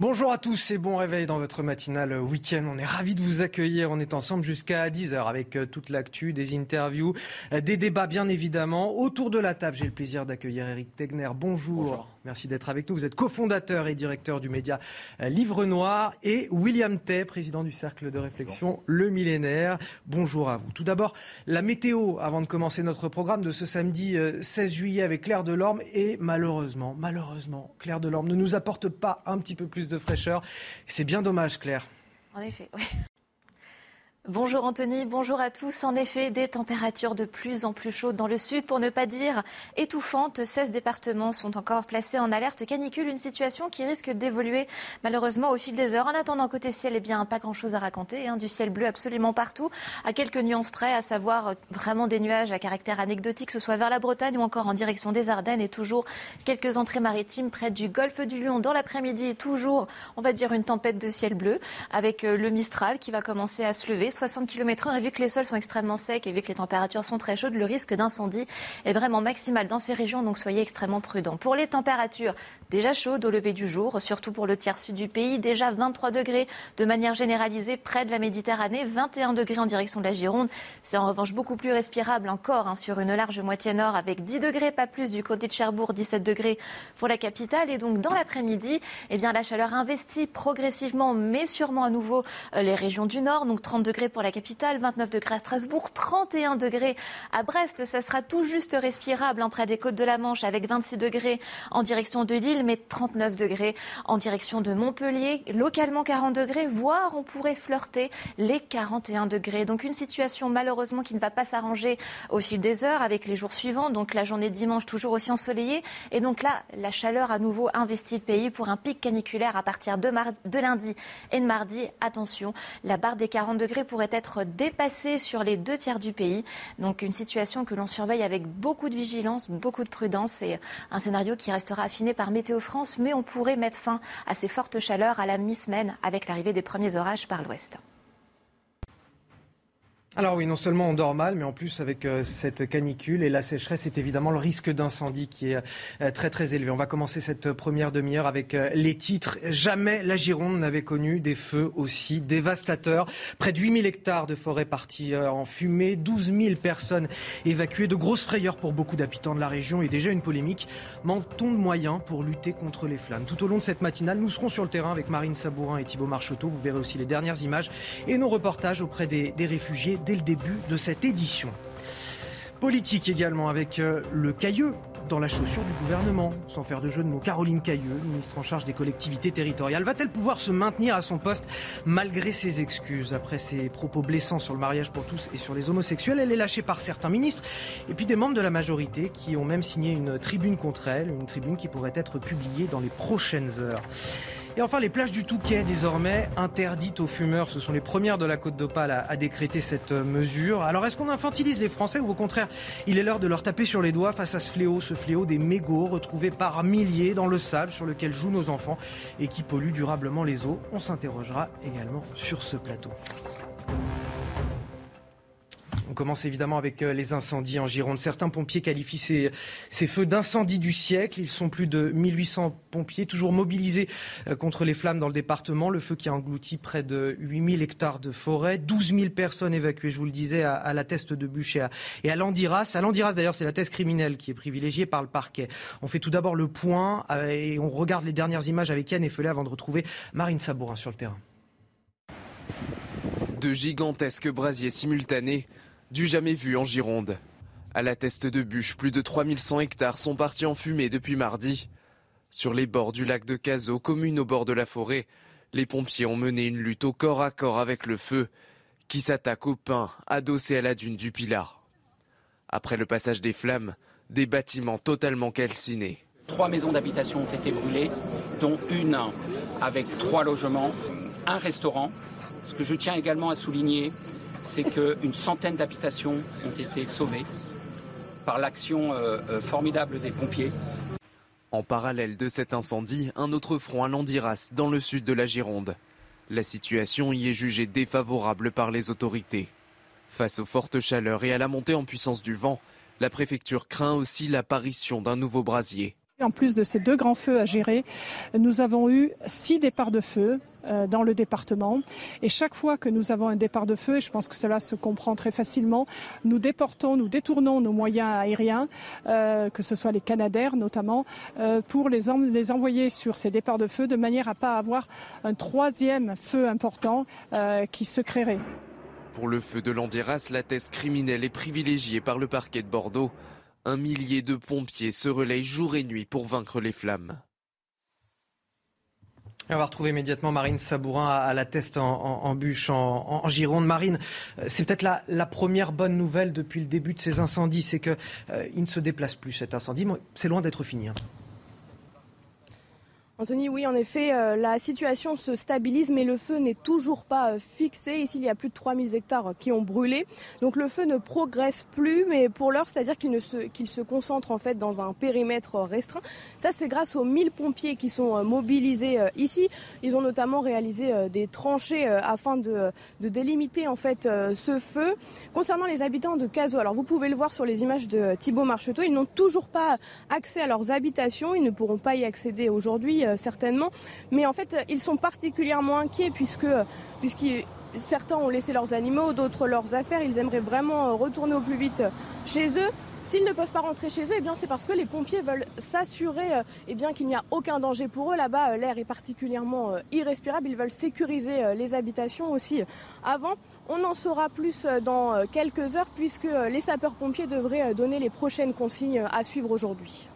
Bonjour à tous et bon réveil dans votre matinale week-end. On est ravis de vous accueillir. On est ensemble jusqu'à 10h avec euh, toute l'actu, des interviews, euh, des débats bien évidemment. Autour de la table, j'ai le plaisir d'accueillir Eric Tegner. Bonjour. Bonjour. Merci d'être avec nous. Vous êtes cofondateur et directeur du média euh, Livre Noir et William Tay, président du cercle de réflexion Le Millénaire. Bonjour à vous. Tout d'abord, la météo avant de commencer notre programme de ce samedi 16 juillet avec Claire Delorme et malheureusement, malheureusement, Claire Delorme ne nous apporte pas un petit peu plus de fraîcheur. C'est bien dommage, Claire. En effet, oui. Bonjour Anthony, bonjour à tous. En effet, des températures de plus en plus chaudes dans le sud, pour ne pas dire étouffantes. 16 départements sont encore placés en alerte canicule, une situation qui risque d'évoluer malheureusement au fil des heures. En attendant, côté ciel, eh bien, pas grand-chose à raconter. Hein. du ciel bleu absolument partout, à quelques nuances près, à savoir vraiment des nuages à caractère anecdotique, que ce soit vers la Bretagne ou encore en direction des Ardennes, et toujours quelques entrées maritimes près du golfe du Lion. Dans l'après-midi, toujours, on va dire, une tempête de ciel bleu, avec euh, le Mistral qui va commencer à se lever 60 km/h. Et vu que les sols sont extrêmement secs et vu que les températures sont très chaudes, le risque d'incendie est vraiment maximal dans ces régions. Donc soyez extrêmement prudents. Pour les températures, déjà chaudes au lever du jour, surtout pour le tiers sud du pays, déjà 23 degrés de manière généralisée près de la Méditerranée, 21 degrés en direction de la Gironde. C'est en revanche beaucoup plus respirable encore hein, sur une large moitié nord avec 10 degrés, pas plus du côté de Cherbourg, 17 degrés pour la capitale. Et donc dans l'après-midi, eh bien la chaleur investit progressivement, mais sûrement à nouveau euh, les régions du nord. Donc 30 degrés pour la capitale, 29 degrés à Strasbourg, 31 degrés à Brest. Ça sera tout juste respirable hein, près des côtes de la Manche avec 26 degrés en direction de Lille, mais 39 degrés en direction de Montpellier. Localement 40 degrés, voire on pourrait flirter les 41 degrés. Donc une situation malheureusement qui ne va pas s'arranger au fil des heures avec les jours suivants. Donc la journée de dimanche toujours aussi ensoleillée. Et donc là, la chaleur à nouveau investit le pays pour un pic caniculaire à partir de, de lundi et de mardi. Attention, la barre des 40 degrés pourrait être dépassée sur les deux tiers du pays. Donc une situation que l'on surveille avec beaucoup de vigilance, beaucoup de prudence et un scénario qui restera affiné par Météo France. Mais on pourrait mettre fin à ces fortes chaleurs à la mi-semaine avec l'arrivée des premiers orages par l'ouest. Alors oui, non seulement on dort mal, mais en plus avec euh, cette canicule et la sécheresse, c'est évidemment le risque d'incendie qui est euh, très très élevé. On va commencer cette première demi-heure avec euh, les titres. Jamais la Gironde n'avait connu des feux aussi dévastateurs. Près de 8000 hectares de forêt partis en fumée, 12 000 personnes évacuées, de grosses frayeurs pour beaucoup d'habitants de la région et déjà une polémique. Manque-t-on de moyens pour lutter contre les flammes? Tout au long de cette matinale, nous serons sur le terrain avec Marine Sabourin et Thibault Marcheteau. Vous verrez aussi les dernières images et nos reportages auprès des réfugiés dès le début de cette édition. Politique également avec euh, le cailleux dans la chaussure du gouvernement, sans faire de jeu de mots. Caroline Cailleux, ministre en charge des collectivités territoriales, va-t-elle pouvoir se maintenir à son poste malgré ses excuses? Après ses propos blessants sur le mariage pour tous et sur les homosexuels, elle est lâchée par certains ministres et puis des membres de la majorité qui ont même signé une tribune contre elle, une tribune qui pourrait être publiée dans les prochaines heures. Et enfin, les plages du Touquet, désormais interdites aux fumeurs. Ce sont les premières de la Côte d'Opale à, décréter cette mesure. Alors, est-ce qu'on infantilise les Français ou au contraire, il est l'heure de leur taper sur les doigts face à ce fléau, ce fléau des mégots retrouvés par milliers dans le sable sur lequel jouent nos enfants et qui polluent durablement les eaux? On s'interrogera également sur ce plateau. On commence évidemment avec euh, les incendies en Gironde. Certains pompiers qualifient ces, feux d'incendie du siècle. Ils sont plus de 1800 pompiers, toujours mobilisés euh, contre les flammes dans le département. Le feu qui a englouti près de 8000 hectares de forêt, 12 000 personnes évacuées, je vous le disais, à, la teste de bûcher et à Landiras. À Landiras, d'ailleurs, c'est la thèse criminelle qui est privilégiée par le parquet. On fait tout d'abord le point euh, et on regarde les dernières images avec Yann Effelé avant de retrouver Marine Sabourin sur le terrain. De gigantesques brasiers simultanés du jamais vu en Gironde. À la teste de bûche, plus de 3100 hectares sont partis en fumée depuis mardi. Sur les bords du lac de Cazaux, commune au bord de la forêt, les pompiers ont mené une lutte au corps à corps avec le feu, qui s'attaque au pin adossé à la dune du Pilat. Après le passage des flammes, des bâtiments totalement calcinés. Trois maisons d'habitation ont été brûlées, dont une avec trois logements, un restaurant. Ce que je tiens également à souligner, c'est qu'une centaine d'habitations ont été sauvées par l'action euh, euh, formidable des pompiers. En parallèle de cet incendie, un autre front à Landiras, dans le sud de la Gironde. La situation y est jugée défavorable par les autorités. Face aux fortes chaleurs et à la montée en puissance du vent, la préfecture craint aussi l'apparition d'un nouveau brasier. En plus de ces deux grands feux à gérer, nous avons eu six départs de feu euh, dans le département. Et chaque fois que nous avons un départ de feu, et je pense que cela se comprend très facilement, nous déportons, nous détournons nos moyens aériens, euh, que ce soit les Canadaires notamment, euh, pour les, envoyer sur ces départs de feu de manière à ne pas avoir un troisième feu important qui se créerait. Pour le feu de l'Andiras, la thèse criminelle est privilégiée par le parquet de Bordeaux. Un millier de pompiers se relayent jour et nuit pour vaincre les flammes. On va retrouver immédiatement Marine Sabourin à, la teste en, bûche en, Gironde. Marine, euh, c'est peut-être la, première bonne nouvelle depuis le début de ces incendies, c'est qu'il euh, ne se déplace plus cet incendie. C'est loin d'être fini. Hein. Anthony, oui, en effet, euh, la situation se stabilise, mais le feu n'est toujours pas euh, fixé. Ici, il y a plus de 3000 hectares qui ont brûlé. Donc le feu ne progresse plus, mais pour l'heure, c'est-à-dire qu'il se, concentre en fait dans un périmètre restreint. Ça, c'est grâce aux 1000 pompiers qui sont euh, mobilisés ici. Ils ont notamment réalisé des tranchées afin de, de, délimiter en fait ce feu. Concernant les habitants de Cazaux, alors vous pouvez le voir sur les images de Thibault Marcheteau, ils n'ont toujours pas accès à leurs habitations. Ils ne pourront pas y accéder aujourd'hui euh, certainement. Mais en fait, ils sont particulièrement inquiets puisque, puisque certains ont laissé leurs animaux, d'autres leurs affaires. Ils aimeraient vraiment retourner au plus vite chez eux. S'ils ne peuvent pas rentrer chez eux, eh c'est parce que les pompiers veulent s'assurer eh qu'il n'y a aucun danger pour eux. Là-bas, euh, l'air est particulièrement euh, irrespirable. Ils veulent sécuriser les habitations aussi. Avant, on en saura plus dans quelques heures puisque les sapeurs-pompiers devraient donner les prochaines consignes à suivre aujourd'hui.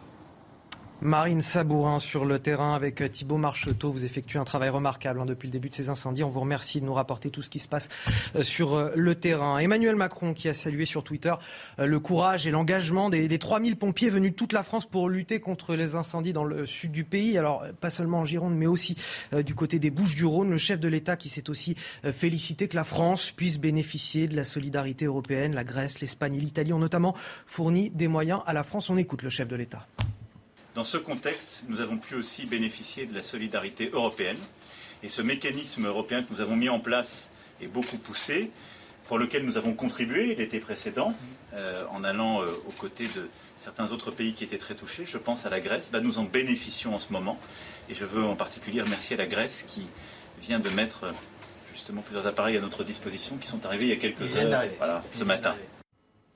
Marine Sabourin sur le terrain avec euh, Thibault Marcheteau. Vous effectuez un travail remarquable hein, depuis le début de ces incendies. On vous remercie de nous rapporter tout ce qui se passe euh, sur euh, le terrain. Emmanuel Macron qui a salué sur Twitter le courage et l'engagement des, des 3000 pompiers venus de toute la France pour lutter contre les incendies dans le sud du pays. Alors pas seulement en Gironde mais aussi du côté des Bouches du Rhône. Le chef de l'État qui s'est aussi félicité que la France puisse bénéficier de la solidarité européenne. La Grèce, l'Espagne et l'Italie ont notamment fourni des moyens à la France. On écoute le chef de l'État. Dans ce contexte, nous avons pu aussi bénéficier de la solidarité européenne. Et ce mécanisme européen que nous avons mis en place est beaucoup poussé, pour lequel nous avons contribué l'été précédent, euh, en allant euh, aux côtés de certains autres pays qui étaient très touchés. Je pense à la Grèce. Là, nous en bénéficions en ce moment. Et je veux en particulier remercier la Grèce qui vient de mettre justement plusieurs appareils à notre disposition qui sont arrivés il y a quelques heures voilà, ce matin.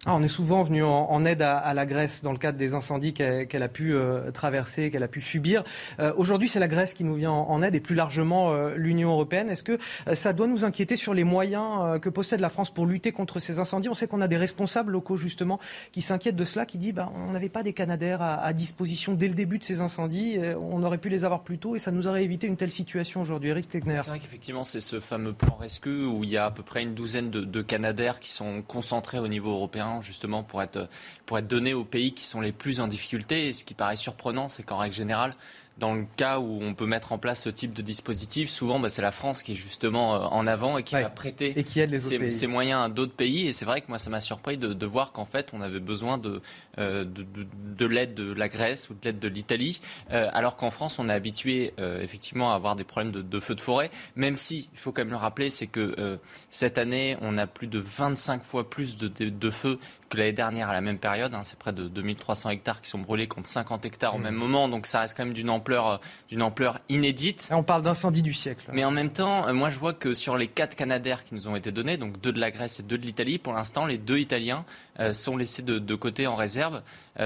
Ah, on est souvent venu en, aide à, la Grèce dans le cadre des incendies qu'elle a pu euh, traverser, qu'elle a pu subir. Euh, aujourd'hui, c'est la Grèce qui nous vient en, aide et plus largement euh, l'Union européenne. Est-ce que ça doit nous inquiéter sur les moyens que possède la France pour lutter contre ces incendies? On sait qu'on a des responsables locaux justement qui s'inquiètent de cela, qui disent bah, on n'avait pas des Canadaires à, disposition dès le début de ces incendies, on aurait pu les avoir plus tôt et ça nous aurait évité une telle situation aujourd'hui. Eric Tegner. C'est vrai qu'effectivement, c'est ce fameux plan rescue où il y a à peu près une douzaine de, de Canadaires qui sont concentrés au niveau européen justement pour être, pour être donnés aux pays qui sont les plus en difficulté. Et ce qui paraît surprenant, c'est qu'en règle générale, dans le cas où on peut mettre en place ce type de dispositif, souvent bah, c'est la France qui est justement euh, en avant et qui va prêter et qui aide ces, moyens à d'autres pays. Et c'est vrai que moi ça m'a surpris de, voir qu'en fait on avait besoin de, euh, de, l'aide de la Grèce ou de l'aide de l'Italie, euh, alors qu'en France on est habitué effectivement à avoir des problèmes de, feux de forêt, même si, il faut quand même le rappeler, c'est que cette année on a plus de 25 fois plus de, feux que l'année dernière à la même période. Hein. c'est près de 2300 hectares qui sont brûlés contre 50 hectares au mmh. même moment, donc ça reste quand même d'une ampleur euh, d'une ampleur inédite. on parle d'incendie du siècle. Mais en même temps, euh, moi je vois que sur les quatre Canadaires qui nous ont été donnés, donc deux de la Grèce et deux de l'Italie, pour l'instant les deux Italiens euh, sont laissés de, côté en réserve.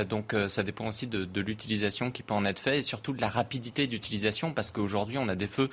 Donc ça dépend aussi de, de l'utilisation qui peut en être fait et surtout de la rapidité d'utilisation parce qu'aujourd'hui on a des feux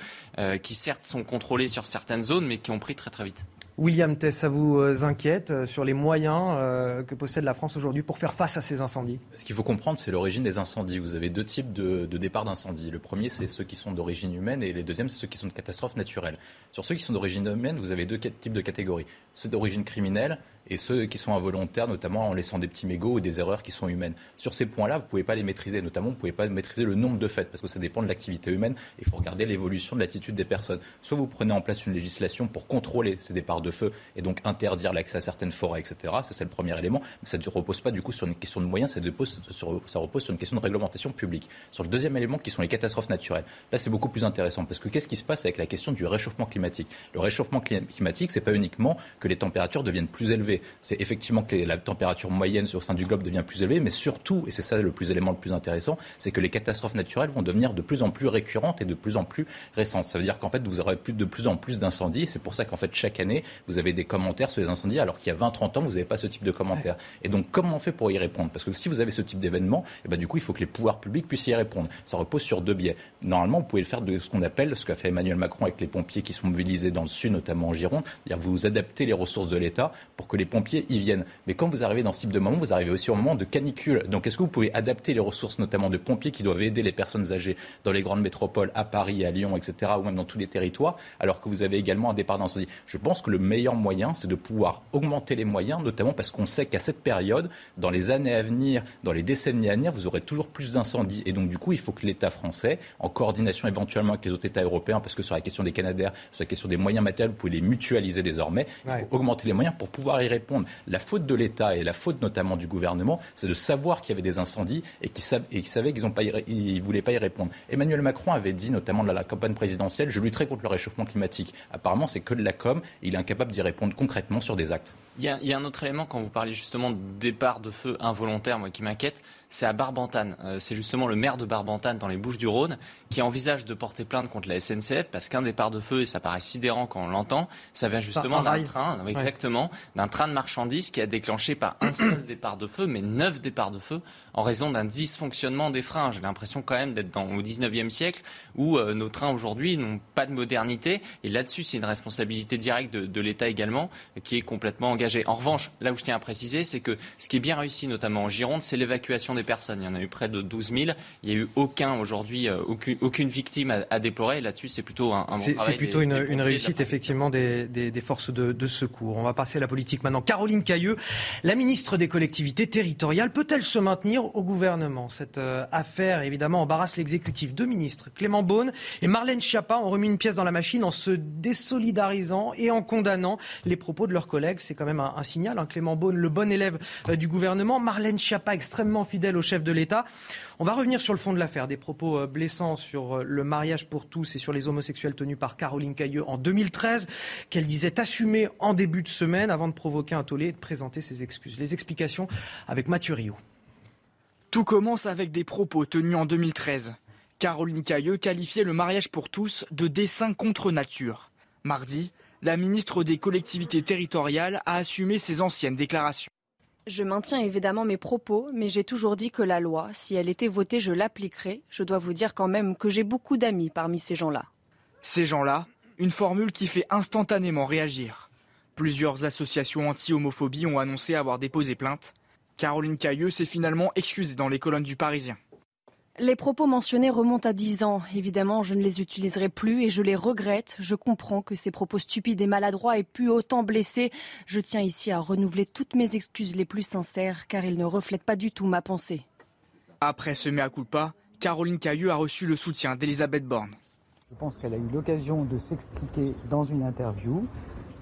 qui certes sont contrôlés sur certaines zones mais qui ont pris très très vite. William Tess, ça vous euh, inquiète euh, sur les moyens euh, que possède la France aujourd'hui pour faire face à ces incendies? Ce qu'il faut comprendre, c'est l'origine des incendies. Vous avez deux types de, de départ d'incendie. Le premier, c'est ceux qui sont d'origine humaine et les deuxièmes, c'est ceux qui sont de catastrophes naturelles. Sur ceux qui sont d'origine humaine, vous avez deux types de catégories. Ceux d'origine criminelle, et ceux qui sont involontaires, notamment en laissant des petits mégots ou des erreurs qui sont humaines. Sur ces points-là, vous ne pouvez pas les maîtriser, notamment vous ne pouvez pas maîtriser le nombre de faits, parce que ça dépend de l'activité humaine. Il faut regarder l'évolution de l'attitude des personnes. Soit vous prenez en place une législation pour contrôler ces départs de feu et donc interdire l'accès à certaines forêts, etc. Ça, c'est le premier élément. Mais ça ne repose pas du coup sur une question de moyens, ça, repose sur, ça repose sur une question de réglementation publique. Sur le deuxième élément, qui sont les catastrophes naturelles. Là, c'est beaucoup plus intéressant, parce que qu'est-ce qui se passe avec la question du réchauffement climatique? Le réchauffement climatique, c'est pas uniquement que les températures deviennent plus élevées. C'est effectivement que la température moyenne sur le sein du globe devient plus élevée, mais surtout, et c'est ça le plus élément le plus intéressant, c'est que les catastrophes naturelles vont devenir de plus en plus récurrentes et de plus en plus récentes. Ça veut dire qu'en fait, vous aurez plus, de plus en plus d'incendies. C'est pour ça qu'en fait, chaque année, vous avez des commentaires sur les incendies, alors qu'il y a 20-30 ans, vous n'avez pas ce type de commentaires. Et donc, comment on fait pour y répondre? Parce que si vous avez ce type d'événement, eh ben, du coup, il faut que les pouvoirs publics puissent y répondre. Ça repose sur deux biais. Normalement, vous pouvez le faire de ce qu'on appelle, ce qu'a fait Emmanuel Macron avec les pompiers qui sont mobilisés dans le sud, notamment en Gironde, c'est-à-dire vous adaptez les ressources de l'État pour que les pompiers y viennent. Mais quand vous arrivez dans ce type de moment, vous arrivez aussi au moment de canicule. Donc, est-ce que vous pouvez adapter les ressources, notamment de pompiers qui doivent aider les personnes âgées dans les grandes métropoles, à Paris, à Lyon, etc., ou même dans tous les territoires, alors que vous avez également un départ d'incendie. Je pense que le meilleur moyen, c'est de pouvoir augmenter les moyens, notamment parce qu'on sait qu'à cette période, dans les années à venir, dans les décennies à venir, vous aurez toujours plus d'incendies. Et donc, du coup, il faut que l'État français, en coordination éventuellement avec les autres États européens, parce que sur la question des Canadaires, sur la question des moyens matériels, vous pouvez les mutualiser désormais. Il faut augmenter les moyens pour pouvoir y répondre. La faute de l'État et la faute notamment du gouvernement, c'est de savoir qu'il y avait des incendies et qu'ils savaient qu'ils ne voulaient pas y répondre. Emmanuel Macron avait dit, notamment dans la campagne présidentielle, je lutterai contre le réchauffement climatique. Apparemment, c'est que de la com. Il est incapable d'y répondre concrètement sur des actes. Il y, a, un autre élément quand vous parlez justement de départ de feu involontaire, moi qui m'inquiète, c'est à Barbantane. Euh, c'est justement le maire de Barbantane dans les Bouches-du-Rhône qui envisage de porter plainte contre la SNCF parce qu'un départ de feu, et ça paraît sidérant quand on l'entend, ça vient justement d'un train, exactement, d'un train de marchandises qui a déclenché pas un seul départ de feu, mais neuf départs de feu en raison d'un dysfonctionnement des freins. J'ai l'impression quand même d'être au 19e siècle où euh, nos trains aujourd'hui n'ont pas de modernité. Et là-dessus, c'est une responsabilité directe de, de l'État également qui est complètement engagée. En revanche, là où je tiens à préciser, c'est que ce qui est bien réussi, notamment en Gironde, c'est l'évacuation des personnes. Il y en a eu près de 12 000. Il n'y a eu aucun aujourd'hui, euh, aucune, aucune, victime à, à déplorer. Là-dessus, c'est plutôt un, un bon travail. C'est plutôt une, une réussite, effectivement, des, des, des forces de, de, secours. On va passer à la politique maintenant. Caroline Cailleux, la ministre des collectivités territoriales, peut-elle se maintenir au gouvernement? Cette euh, affaire, évidemment, embarrasse l'exécutif. Deux ministres, Clément Beaune et Marlène Schiappa, ont remis une pièce dans la machine en se désolidarisant et en condamnant les propos de leurs collègues. C'est quand même un, un signal. Hein. Clément Beaune, le bon élève euh, du gouvernement. Marlène Schiappa, extrêmement fidèle au chef de l'État. On va revenir sur le fond de l'affaire. Des propos euh, blessants sur euh, le mariage pour tous et sur les homosexuels tenus par Caroline Cailleux en 2013, qu'elle disait assumer en début de semaine avant de provoquer un tollé et de présenter ses excuses. Les explications avec Mathieu Rio. Tout commence avec des propos tenus en 2013. Caroline Cailleux qualifiait le mariage pour tous de dessin contre nature. Mardi, la ministre des collectivités territoriales a assumé ses anciennes déclarations. Je maintiens évidemment mes propos, mais j'ai toujours dit que la loi, si elle était votée, je l'appliquerai. Je dois vous dire quand même que j'ai beaucoup d'amis parmi ces gens-là. Ces gens-là, une formule qui fait instantanément réagir. Plusieurs associations anti-homophobie ont annoncé avoir déposé plainte. Caroline Cailleux s'est finalement excusée dans les colonnes du Parisien. Les propos mentionnés remontent à 10 ans. Évidemment, je ne les utiliserai plus et je les regrette. Je comprends que ces propos stupides et maladroits aient pu autant blesser. Je tiens ici à renouveler toutes mes excuses les plus sincères car ils ne reflètent pas du tout ma pensée. Après ce mea culpa, Caroline Cailleux a reçu le soutien d'Elisabeth Borne. Je pense qu'elle a eu l'occasion de s'expliquer dans une interview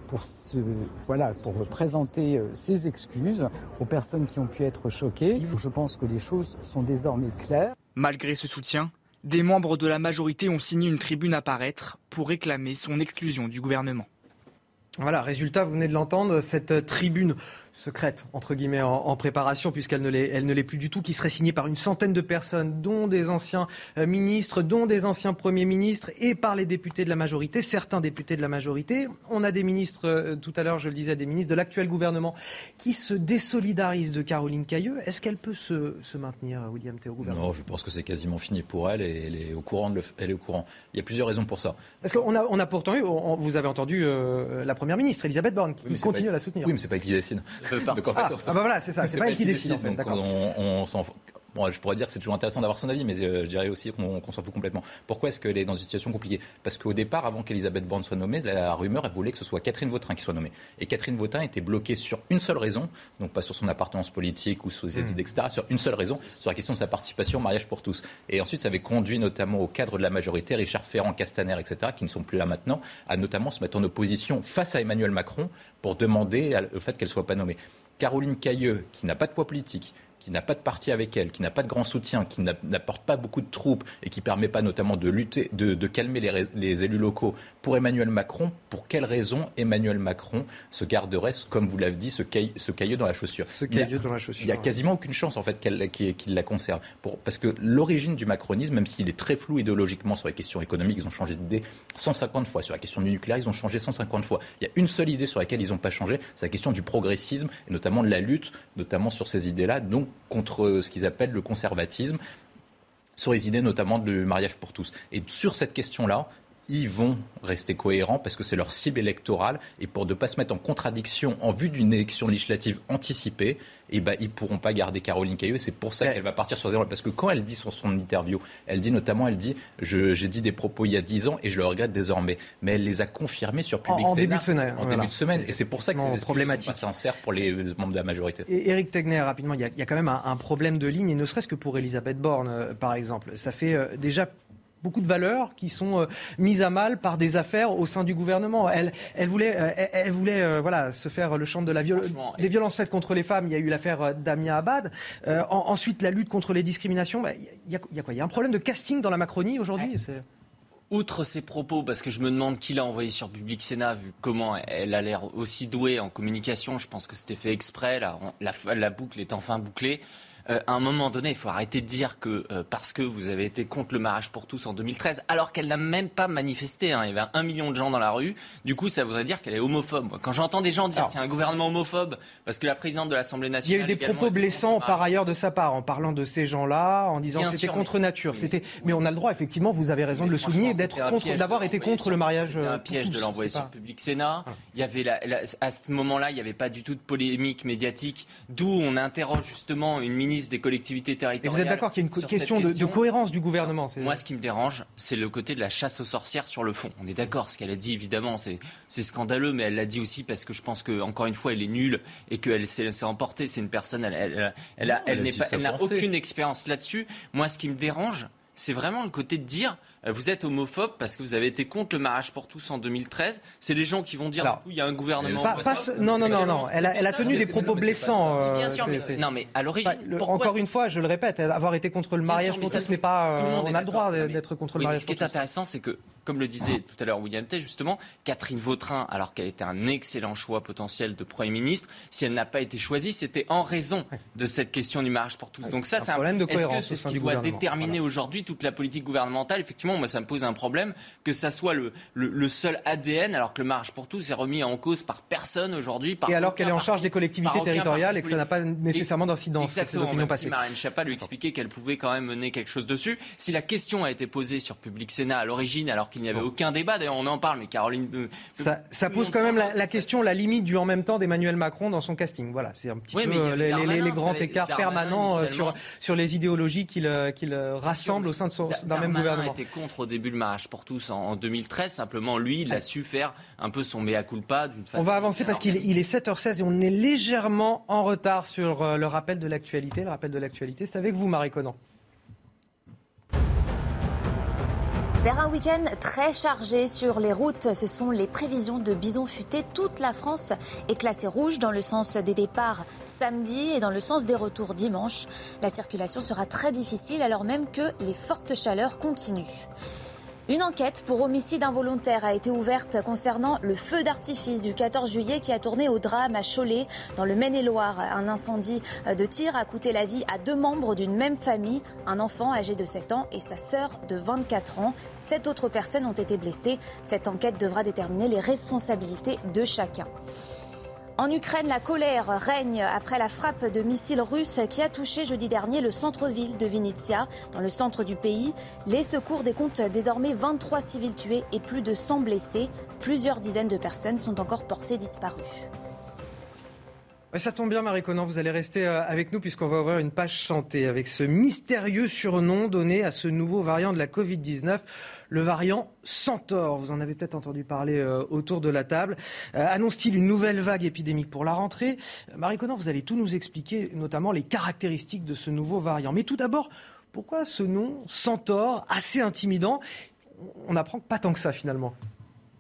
pour, se, voilà, pour présenter euh, ses excuses aux personnes qui ont pu être choquées. Je pense que les choses sont désormais claires. Malgré ce soutien, des membres de la majorité ont signé une tribune à paraître pour réclamer son exclusion du gouvernement. Voilà, résultat, vous venez de l'entendre, cette tribune secrète, entre guillemets, en, en préparation, puisqu'elle ne l'est, elle ne l'est plus du tout, qui serait signée par une centaine de personnes, dont des anciens euh, ministres, dont des anciens premiers ministres, et par les députés de la majorité, certains députés de la majorité. On a des ministres, euh, tout à l'heure, je le disais, des ministres de l'actuel gouvernement qui se désolidarisent de Caroline Cailleux. Est-ce qu'elle peut se, se maintenir, William Théo, au gouvernement? Non, je pense que c'est quasiment fini pour elle et elle est au courant. De le, elle est au courant. Il y a plusieurs raisons pour ça. Parce qu'on a, on a pourtant eu, on, vous avez entendu euh, la première ministre, Elisabeth Borne, qui, Oui, continue pas- à la soutenir. Oui, mais c'est pas elle qui décide. Donc, en fait, Ah, ah bah voilà, c'est ça, c'est pas elle qui décide, en fait, on- on s'en- Bon, je pourrais dire que c'est toujours intéressant d'avoir son avis, mais euh, je dirais aussi qu'on s'en fout complètement. Pourquoi est-ce qu'elle est dans une situation compliquée? Parce qu'au départ, avant qu'Elisabeth Borne soit nommée, la rumeur, elle voulait que ce soit Catherine Vautrin qui soit nommée. Et Catherine Vautrin était bloquée sur une seule raison, donc pas sur son appartenance politique ou sur ses mmh. idées, etc., sur une seule raison, sur la question de sa participation au mariage pour tous. Et ensuite, ça avait conduit notamment au cadre de la majorité, Richard Ferrand, Castaner, etc., qui ne sont plus là maintenant, à notamment se mettre en opposition face à Emmanuel Macron pour demander le fait qu'elle soit pas nommée. Caroline Cailleux, qui n'a pas de poids politique, qui n'a pas de parti avec elle, qui n'a pas de grand soutien, qui n'apporte pas beaucoup de troupes et qui ne permet pas notamment de lutter, de, calmer les, élus locaux pour Emmanuel Macron, pour quelle raison Emmanuel Macron se garderait, comme vous l'avez dit, ce, caillou, dans la chaussure? Ce caillou dans la chaussure. Il n'y a quasiment aucune chance en fait qu'il la conserve. parce que l'origine du macronisme, même s'il est très flou idéologiquement sur les questions économiques, ils ont changé d'idée 150 fois. Sur la question du nucléaire, ils ont changé 150 fois. Il y a une seule idée sur laquelle ils n'ont pas changé, c'est la question du progressisme et notamment de la lutte, notamment sur ces idées-là. Donc contre ce qu'ils appellent le conservatisme sur les idées notamment du mariage pour tous. Et sur cette question-là, ils vont rester cohérents parce que c'est leur cible électorale et pour ne pas se mettre en contradiction en vue d'une élection législative anticipée, eh ben, ils ne pourront pas garder Caroline Cailleux et c'est pour ça qu'elle va partir sur zéro. Parce que quand elle dit sur son interview, elle dit notamment, elle dit, j'ai dit des propos il y a dix ans et je le regrette désormais. Mais elle les a confirmés sur Public en, en début de semaine. En début de semaine. Et c'est pour ça que c'est problématique. sont pas sincères pour les membres de la majorité. Et Eric Tegner, rapidement, il y, a, il y a quand même un, un, problème de ligne et ne serait-ce que pour Elisabeth Borne, euh, par exemple. Ça fait euh, déjà beaucoup de valeurs qui sont euh, mises à mal par des affaires au sein du gouvernement. Elle, elle voulait, euh, elle, voulait euh, voilà, se faire le champ de la des violences faites contre les femmes. Il y a eu l'affaire Damia Abad. ensuite, la lutte contre les discriminations. Bah, il, y a, quoi? Il y a un problème de casting dans la Macronie aujourd'hui Outre ses propos, parce que je me demande qui l'a envoyé sur Public Sénat, vu comment elle a l'air aussi douée en communication, je pense que c'était fait exprès, la, la boucle est enfin bouclée. Euh, à un moment donné, il faut arrêter de dire que euh, parce que vous avez été contre le mariage pour tous en 2013, alors qu'elle n'a même pas manifesté, hein, il y avait un million de gens dans la rue, du coup ça voudrait dire qu'elle est homophobe. Quand j'entends des gens dire qu'il y a un gouvernement homophobe, parce que la présidente de l'Assemblée nationale... Il y a eu des propos blessants par ailleurs de sa part, en parlant de ces gens-là, en disant que c'était contre nature. C'était, mais on a le droit, effectivement, vous avez raison de le souligner, d'être contre, d'avoir été contre le mariage. C'était un euh, piège de l'envoyer sur Public Sénat. Ah. Il y avait à ce moment-là, il n'y avait pas du tout de polémique médiatique, d'où on interroge justement une ministre des collectivités et vous êtes d'accord qu'il y a une question, de, cohérence du gouvernement Moi, ce qui me dérange, c'est le côté de la chasse aux sorcières sur le fond. On est d'accord, ce qu'elle a dit, évidemment, c'est scandaleux, mais elle l'a dit aussi parce que je pense qu'encore une fois, elle est nulle et qu'elle s'est laissée emporter. C'est une personne, elle, elle, elle n'a aucune expérience là-dessus. Moi, ce qui me dérange, c'est vraiment le côté de dire vous êtes homophobe parce que vous avez été contre le mariage pour tous en 2013. C'est les gens qui vont dire du coup il y a un gouvernement. non, non, non, non. Elle a, tenu des propos blessants. Euh, bien sûr, mais, non, mais à l'origine. encore une fois, je le répète, avoir été contre le mariage pour tous n'est pas. on a le droit d'être contre le mariage. Ce qui est intéressant, c'est que comme le disait tout à l'heure William Tay, justement, Catherine Vautrin, alors qu'elle était un excellent choix potentiel de Premier ministre, si elle n'a pas été choisie, c'était en raison de cette question du mariage pour tous. Donc ça, c'est un problème de cohérence. Est-ce que c'est ce qui doit déterminer aujourd'hui toute la politique gouvernementale? Effectivement, moi, ça me pose un problème que ça soit le, le, seul ADN, alors que le mariage pour tous est remis en cause par personne aujourd'hui. Et alors qu'elle est en charge des collectivités territoriales et que ça n'a pas nécessairement d'incidence. Exactement. Même si Marine Schiappa lui expliquait qu'elle pouvait quand même mener quelque chose dessus. Si la question a été posée sur Public Sénat à l'origine, alors il n'y avait aucun débat. D'ailleurs, on en parle, mais Caroline. Euh, ça, pose quand même la, question, la limite du en même temps d'Emmanuel Macron dans son casting. Voilà, c'est un petit peu euh, les, grands écarts permanents euh, sur, sur les idéologies qu'il qu'il rassemble au sein d'un même gouvernement. était contre au début le mariage pour tous en, 2013. Simplement, lui, il a su faire un peu son mea culpa d'une façon. On va avancer parce qu'il est 7h16 et on est légèrement en retard sur le rappel de l'actualité. Le rappel de l'actualité, c'est avec vous, Marie Conan. Vers un week-end très chargé sur les routes, ce sont les prévisions de bison futé. Toute la France est classée rouge dans le sens des départs samedi et dans le sens des retours dimanche. La circulation sera très difficile alors même que les fortes chaleurs continuent. Une enquête pour homicide involontaire a été ouverte concernant le feu d'artifice du 14 juillet qui a tourné au drame à Cholet, dans le Maine-et-Loire. Un incendie de tir a coûté la vie à deux membres d'une même famille, un enfant âgé de 7 ans et sa sœur de 24 ans. Sept autres personnes ont été blessées. Cette enquête devra déterminer les responsabilités de chacun. En Ukraine, la colère règne après la frappe de missiles russes qui a touché jeudi dernier le centre-ville de Vinnytsia, dans le centre du pays. Les secours décomptent désormais 23 civils tués et plus de 100 blessés. Plusieurs dizaines de personnes sont encore portées disparues. Ça tombe bien, Marie Conan, vous allez rester euh, avec nous puisqu'on va ouvrir une page santé avec ce mystérieux surnom donné à ce nouveau variant de la Covid-19 le variant Centaure. Vous en avez peut-être entendu parler euh, autour de la table. Euh, annonce-t-il une nouvelle vague épidémique pour la rentrée? Marie Conan, vous allez tout nous expliquer, notamment les caractéristiques de ce nouveau variant. Mais tout d'abord, pourquoi ce nom Centaure, assez intimidant? On n'apprend pas tant que ça finalement.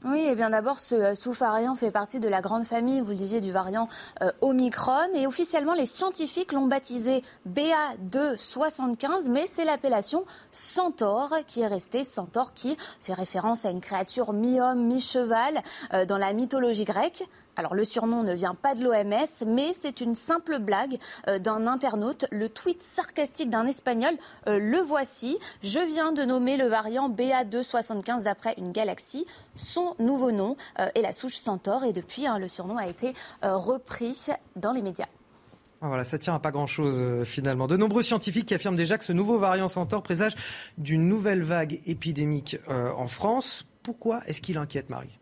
Oui, et bien d'abord, ce euh, sous-variant fait partie de la grande famille, vous le disiez, du variant euh, Omicron. Et officiellement, les scientifiques l'ont baptisé BA275, mais c'est l'appellation Centaure qui est restée. Centaure qui fait référence à une créature mi-homme, mi-cheval euh, dans la mythologie grecque. Alors le surnom ne vient pas de l'OMS, mais c'est une simple blague euh, d'un internaute. Le tweet sarcastique d'un Espagnol, euh, le voici. Je viens de nommer le variant BA275 d'après une galaxie. Son nouveau nom euh, est la souche Centaure et depuis, hein, le surnom a été repris dans les médias. Ah, voilà, ça tient à pas grand-chose finalement. De nombreux scientifiques qui affirment déjà que ce nouveau variant Centaure présage d'une nouvelle vague épidémique en France. Pourquoi est-ce qu'il inquiète Marie?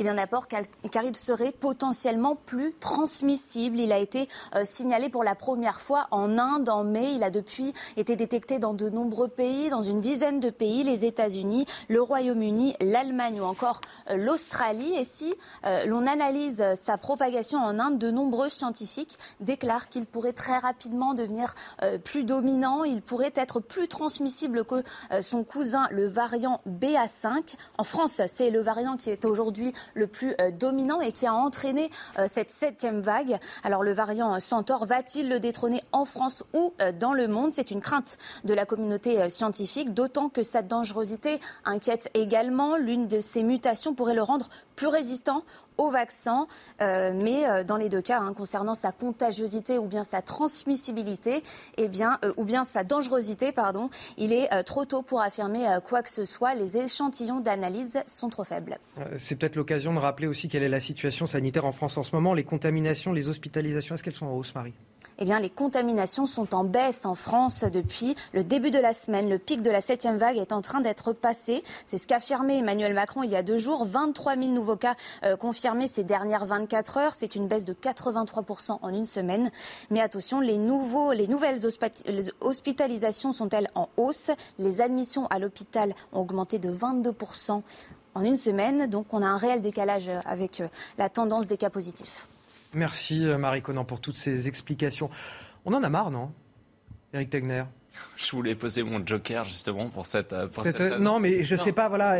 Eh bien d'abord car il serait potentiellement plus transmissible. Il a été euh, signalé pour la première fois en Inde en mai. Il a depuis été détecté dans de nombreux pays, dans une dizaine de pays, les États-Unis, le Royaume-Uni, l'Allemagne ou encore euh, l'Australie. Et si euh, l'on analyse sa propagation en Inde, de nombreux scientifiques déclarent qu'il pourrait très rapidement devenir plus dominant. Il pourrait être plus transmissible que son cousin, le variant BA5. En France, c'est le variant qui est aujourd'hui le plus euh, dominant et qui a entraîné euh, cette septième vague. Alors le variant Centaure va-t-il le détrôner en France ou euh, dans le monde? C'est une crainte de la communauté scientifique, d'autant que sa dangerosité inquiète également. L'une de ces mutations pourrait le rendre plus résistant au vaccin, mais dans les deux cas, hein, concernant sa contagiosité ou bien sa transmissibilité, eh bien, ou bien sa dangerosité, pardon, il est trop tôt pour affirmer quoi que ce soit. Les échantillons d'analyse sont trop faibles. C'est peut-être l'occasion de rappeler aussi quelle est la situation sanitaire en France en ce moment. Les contaminations, les hospitalisations, est-ce qu'elles sont en hausse, Marie? Eh bien, les contaminations sont en baisse en France depuis le début de la semaine. Le pic de la septième vague est en train d'être passé. C'est ce qu'a affirmé Emmanuel Macron il y a deux jours. 23 000 nouveaux cas euh, confirmés ces dernières 24 heures. C'est une baisse de 83% en une semaine. Mais attention, les, nouveaux, les nouvelles hospitalisations sont-elles en hausse? Les admissions à l'hôpital ont augmenté de 22% en une semaine. Donc on a un réel décalage avec euh, la tendance des cas positifs. Merci euh, Marie Conan pour toutes ces explications. On en a marre, non Eric Tegner? Je voulais poser mon joker justement pour cette. Euh, pour non, mais je ne sais pas. Voilà,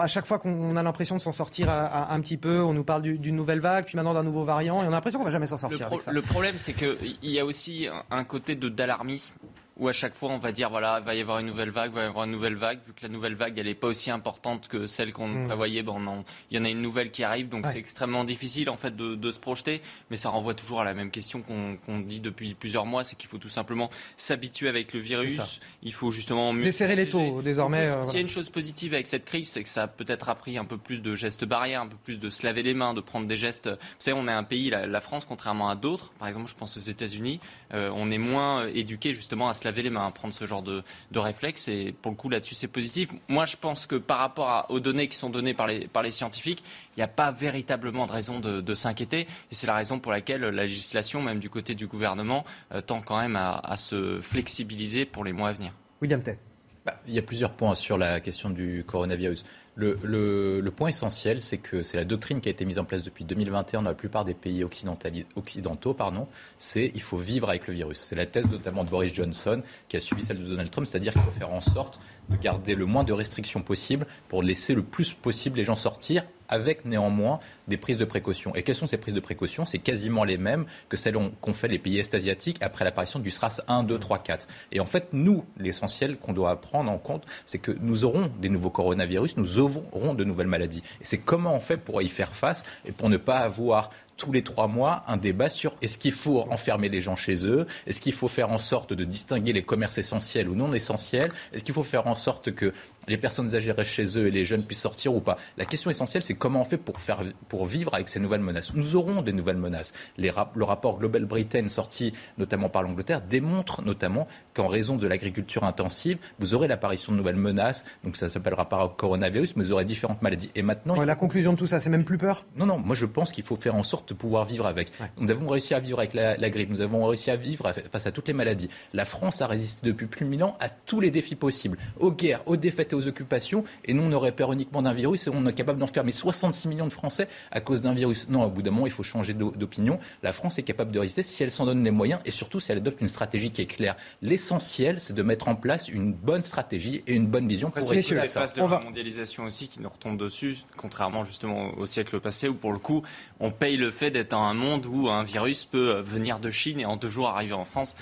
à chaque fois qu'on a l'impression de s'en sortir un petit peu, on nous parle d'une nouvelle vague, puis maintenant d'un nouveau variant, et on a l'impression qu'on va jamais s'en sortir. Le, le problème, c'est qu'il y a aussi un côté d'alarmisme où à chaque fois on va dire voilà, il va y avoir une nouvelle vague, il va y avoir une nouvelle vague, vu que la nouvelle vague elle n'est pas aussi importante que celle qu'on mm. prévoyait, ben il y en a une nouvelle qui arrive, donc c'est extrêmement difficile en fait de, se projeter, mais ça renvoie toujours à la même question qu'on dit depuis plusieurs mois, c'est qu'il faut tout simplement s'habituer avec le virus, il faut justement mieux desserrer les taux désormais. Euh, s'il y a une chose positive avec cette crise, c'est que ça a peut-être appris un peu plus de gestes barrières, un peu plus de se laver les mains, de prendre des gestes. Vous savez, on est un pays, la, France, contrairement à d'autres, par exemple, je pense aux États-Unis, euh, on est moins éduqué justement à se laver les mains, à prendre ce genre de, de réflexe. Et pour le coup, là-dessus, c'est positif. Moi, je pense que par rapport aux données qui sont données par les, par les scientifiques, il n'y a pas véritablement de raison de, s'inquiéter. Et c'est la raison pour laquelle la législation, même du côté du gouvernement, euh, tend quand même à, se flexibiliser pour les mois à venir. William Tay. Bah, il y a plusieurs points sur la question du coronavirus. Le, point essentiel, c'est que c'est la doctrine qui a été mise en place depuis 2021 dans la plupart des pays occidentaux. Pardon, c'est il faut vivre avec le virus. C'est la thèse notamment de Boris Johnson qui a suivi celle de Donald Trump, c'est-à-dire qu'il faut faire en sorte de garder le moins de restrictions possible pour laisser le plus possible les gens sortir avec néanmoins des prises de précaution. Et quelles sont ces prises de précaution C'est quasiment les mêmes que celles qu'ont fait les pays est-asiatiques après l'apparition du SRAS 1, 2, 3, 4. Et en fait, nous, l'essentiel qu'on doit prendre en compte, c'est que nous aurons des nouveaux coronavirus, nous auront de nouvelles maladies. Et c'est comment on fait pour y faire face et pour ne pas avoir tous les trois mois un débat sur est-ce qu'il faut enfermer les gens chez eux, est-ce qu'il faut faire en sorte de distinguer les commerces essentiels ou non essentiels, est-ce qu'il faut faire en sorte que les personnes âgées restent chez eux et les jeunes puissent sortir ou pas. La question essentielle, c'est comment on fait pour, faire, pour vivre avec ces nouvelles menaces. Nous aurons des nouvelles menaces. le rapport Global Britain, sorti notamment par l'Angleterre, démontre notamment qu'en raison de l'agriculture intensive, vous aurez l'apparition de nouvelles menaces. Donc ça s'appellera pas coronavirus, mais vous aurez différentes maladies. Et maintenant. la conclusion de tout ça, c'est même plus peur? Non, non. Moi, je pense qu'il faut faire en sorte de pouvoir vivre avec. Nous avons réussi à vivre avec la, grippe, nous avons réussi à vivre face à toutes les maladies. La France a résisté depuis plus de mille ans à tous les défis possibles, aux guerres, aux défaites et aux occupations. Et nous, on aurait peur uniquement d'un virus et on est capable d'enfermer 66 millions de Français à cause d'un virus. Non, au bout d'un moment, il faut changer d'opinion. La France est capable de résister si elle s'en donne les moyens et surtout si elle adopte une stratégie qui est claire. L'essentiel, c'est de mettre en place une bonne stratégie et une bonne vision pour réussir ça. phases de la mondialisation aussi qui nous retombent dessus, contrairement justement au siècle passé où pour le coup, on paye le fait d'être dans un monde où un virus peut venir de Chine et en deux jours arriver en France.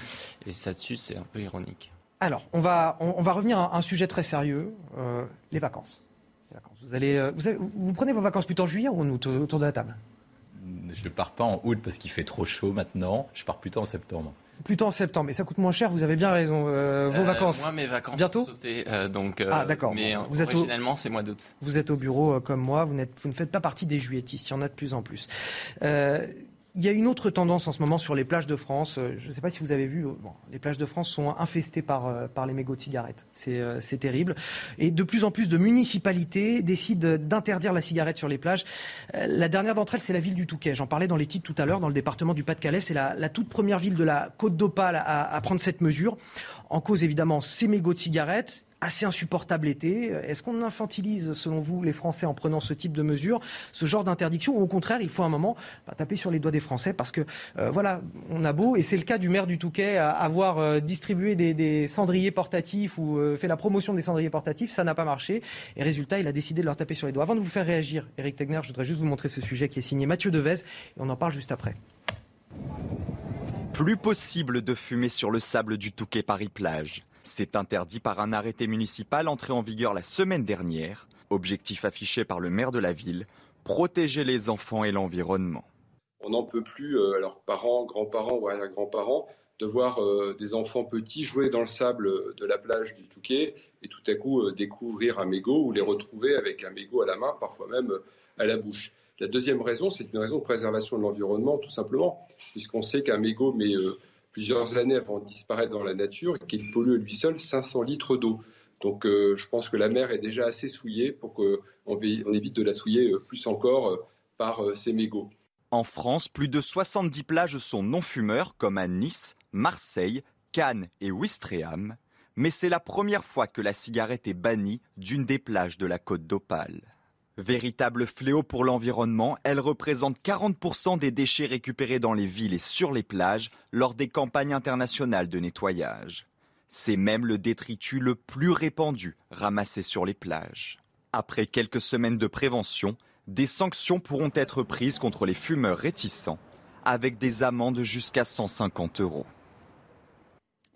Et ça dessus, c'est un peu ironique. Alors, on va, on, va revenir à un sujet très sérieux, euh, les vacances. Vous, allez, euh, vous, vous, prenez vos vacances plutôt en juillet ou en août autour de la table? Je ne pars pas en août parce qu'il fait trop chaud maintenant. Je pars plutôt en septembre. Plutôt en septembre, mais ça coûte moins cher. Vous avez bien raison. Euh, vos vacances. Moi, mes vacances bientôt? Donc. ah d'accord. Mais vous originellement, c'est mois d'août. Vous êtes au bureau comme moi. Vous, vous, ne faites pas partie des juilletistes. Il y en a de plus en plus. Il y a une autre tendance en ce moment sur les plages de France. Euh, je ne sais pas si vous avez vu, euh, les plages de France sont infestées par, euh, les mégots de cigarettes. C'est terrible. Et de plus en plus de municipalités décident d'interdire la cigarette sur les plages. La dernière d'entre elles, c'est la ville du Touquet. J'en parlais dans les titres tout à l'heure, dans le département du Pas-de-Calais. C'est la, toute première ville de la Côte d'Opale à prendre cette mesure. En cause, évidemment, ces mégots de cigarettes assez insupportable été. Est-ce qu'on infantilise, selon vous, les Français en prenant ce type de mesures, ce genre d'interdiction, ou au contraire, il faut un moment bah, taper sur les doigts des Français parce que, euh, voilà, on a beau, et c'est le cas du maire du Touquet, avoir euh, distribué des, cendriers portatifs ou euh, fait la promotion des cendriers portatifs, ça n'a pas marché. Et résultat, il a décidé de leur taper sur les doigts. Avant de vous faire réagir, Eric Tegner, je voudrais juste vous montrer ce sujet qui est signé Mathieu Devez, et on en parle juste après. Plus possible de fumer sur le sable du Touquet Paris-Plage. C'est interdit par un arrêté municipal entré en vigueur la semaine dernière. Objectif affiché par le maire de la ville, protéger les enfants et l'environnement. On n'en peut plus, euh, alors parents, grands-parents ou arrière-grands-parents, de voir euh, des enfants petits jouer dans le sable de la plage du Touquet et tout à coup euh, découvrir un mégot ou les retrouver avec un mégot à la main, parfois même à la bouche. La deuxième raison, c'est une raison de préservation de l'environnement, tout simplement, puisqu'on sait qu'un mégot met plusieurs années avant de disparaître dans la nature et qu'il pollue lui seul 500 litres d'eau. Donc euh, je pense que la mer est déjà assez souillée pour qu'on évite de la souiller euh, plus encore euh, par ces mégots. En France, plus de 70 plages sont non-fumeurs, comme à Nice, Marseille, Cannes et Ouistreham. Mais c'est la première fois que la cigarette est bannie d'une des plages de la côte d'Opale. Véritable fléau pour l'environnement, elle représente 40% des déchets récupérés dans les villes et sur les plages lors des campagnes internationales de nettoyage. C'est même le détritus le plus répandu ramassé sur les plages. Après quelques semaines de prévention, des sanctions pourront être prises contre les fumeurs réticents, avec des amendes jusqu'à 150 euros.